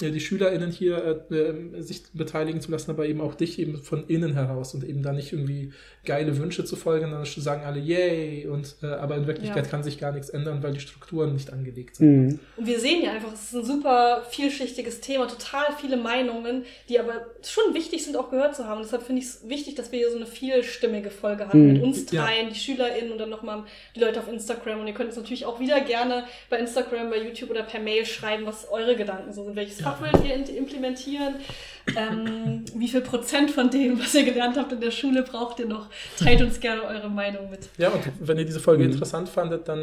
die SchülerInnen hier äh, äh, sich beteiligen zu lassen, aber eben auch dich eben von innen heraus und eben da nicht irgendwie geile Wünsche zu folgen, dann sagen alle yay und äh, aber in Wirklichkeit Ja. kann sich gar nichts ändern, weil die Strukturen nicht angelegt sind. Mhm. Und wir sehen ja einfach, es ist ein super vielschichtiges Thema, total viele Meinungen, die aber schon wichtig sind, auch gehört zu haben. Deshalb finde ich es wichtig, dass wir hier so eine vielstimmige Folge hatten Mhm. mit uns Ja. dreien, die SchülerInnen und dann nochmal die Leute auf Instagram. Und ihr könnt uns natürlich auch wieder gerne bei Instagram, bei YouTube oder per Mail schreiben, was eure Gedanken so sind. Welches In- implementieren? Ähm, wie viel Prozent von dem, was ihr gelernt habt in der Schule, braucht ihr noch? Teilt uns gerne eure Meinung mit. Ja, und wenn ihr diese Folge Mhm. interessant fandet, dann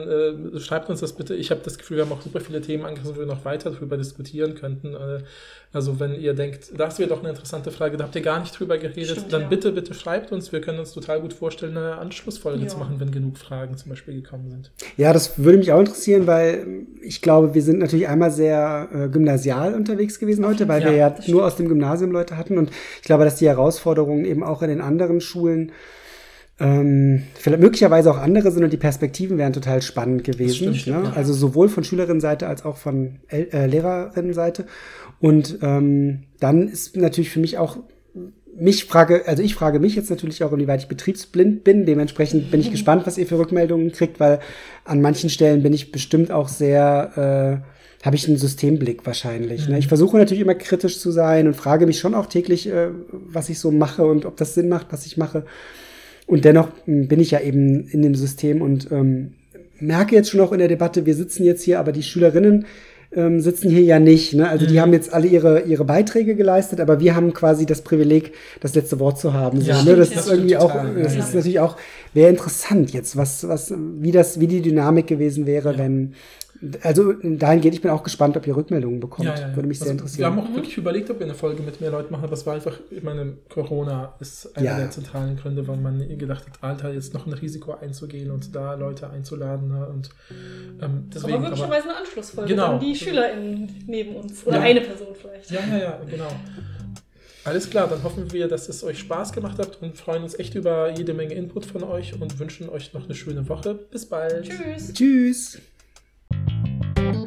äh, schreibt uns das bitte. Ich habe das Gefühl, wir haben auch super viele Themen angerissen, wo wir noch weiter drüber diskutieren könnten. Äh, also wenn ihr denkt, das wäre doch eine interessante Frage, da habt ihr gar nicht drüber geredet, Stimmt, dann ja. bitte, bitte schreibt uns. Wir können uns total gut vorstellen, eine Anschlussfolge Ja. zu machen, wenn genug Fragen zum Beispiel gekommen sind. Ja, das würde mich auch interessieren, weil ich glaube, wir sind natürlich einmal sehr äh, gymnasial unterwegs gewesen heute, weil Ja, wir ja nur aus dem Gymnasium Leute hatten. Und ich glaube, dass die Herausforderungen eben auch in den anderen Schulen ähm, vielleicht möglicherweise auch andere sind und die Perspektiven wären total spannend gewesen. stimmt, ne? ja. Also sowohl von Schülerinnenseite als auch von El äh, Lehrerinnenseite. Und ähm, dann ist natürlich für mich auch mich frage, also ich frage mich jetzt natürlich auch, inwieweit ich betriebsblind bin. Dementsprechend bin ich gespannt, was ihr für Rückmeldungen kriegt, weil an manchen Stellen bin ich bestimmt auch sehr, äh, habe ich einen Systemblick wahrscheinlich. Ne? Ich versuche natürlich immer kritisch zu sein und frage mich schon auch täglich, äh, was ich so mache und ob das Sinn macht, was ich mache. Und dennoch m, bin ich ja eben in dem System und ähm, merke jetzt schon auch in der Debatte, wir sitzen jetzt hier, aber die Schülerinnen ähm, sitzen hier ja nicht. Ne? Also die haben jetzt alle ihre, ihre Beiträge geleistet, aber wir haben quasi das Privileg, das letzte Wort zu haben. So, Ja, ne? Das stimmt, ist ja. irgendwie auch, das ja, ist ja. natürlich auch, wäre interessant jetzt, was, was, wie das, wie die Dynamik gewesen wäre, wenn, also dahingehend, ich bin auch gespannt, ob ihr Rückmeldungen bekommt. Würde mich sehr Also, interessieren. Wir haben auch wirklich überlegt, ob wir eine Folge mit mehr Leuten machen, aber es war einfach, ich meine, Corona ist einer Ja. der zentralen Gründe, warum man gedacht hat, Alter, jetzt noch ein Risiko einzugehen und da Leute einzuladen. Ne? Und ähm, deswegen. aber möglicherweise eine Anschlussfolge. Genau. Dann die SchülerInnen neben uns. Oder Ja. eine Person vielleicht. Ja, ja, ja, genau. Alles klar, dann hoffen wir, dass es euch Spaß gemacht hat und freuen uns echt über jede Menge Input von euch und wünschen euch noch eine schöne Woche. Bis bald. Tschüss. Tschüss. Thank you.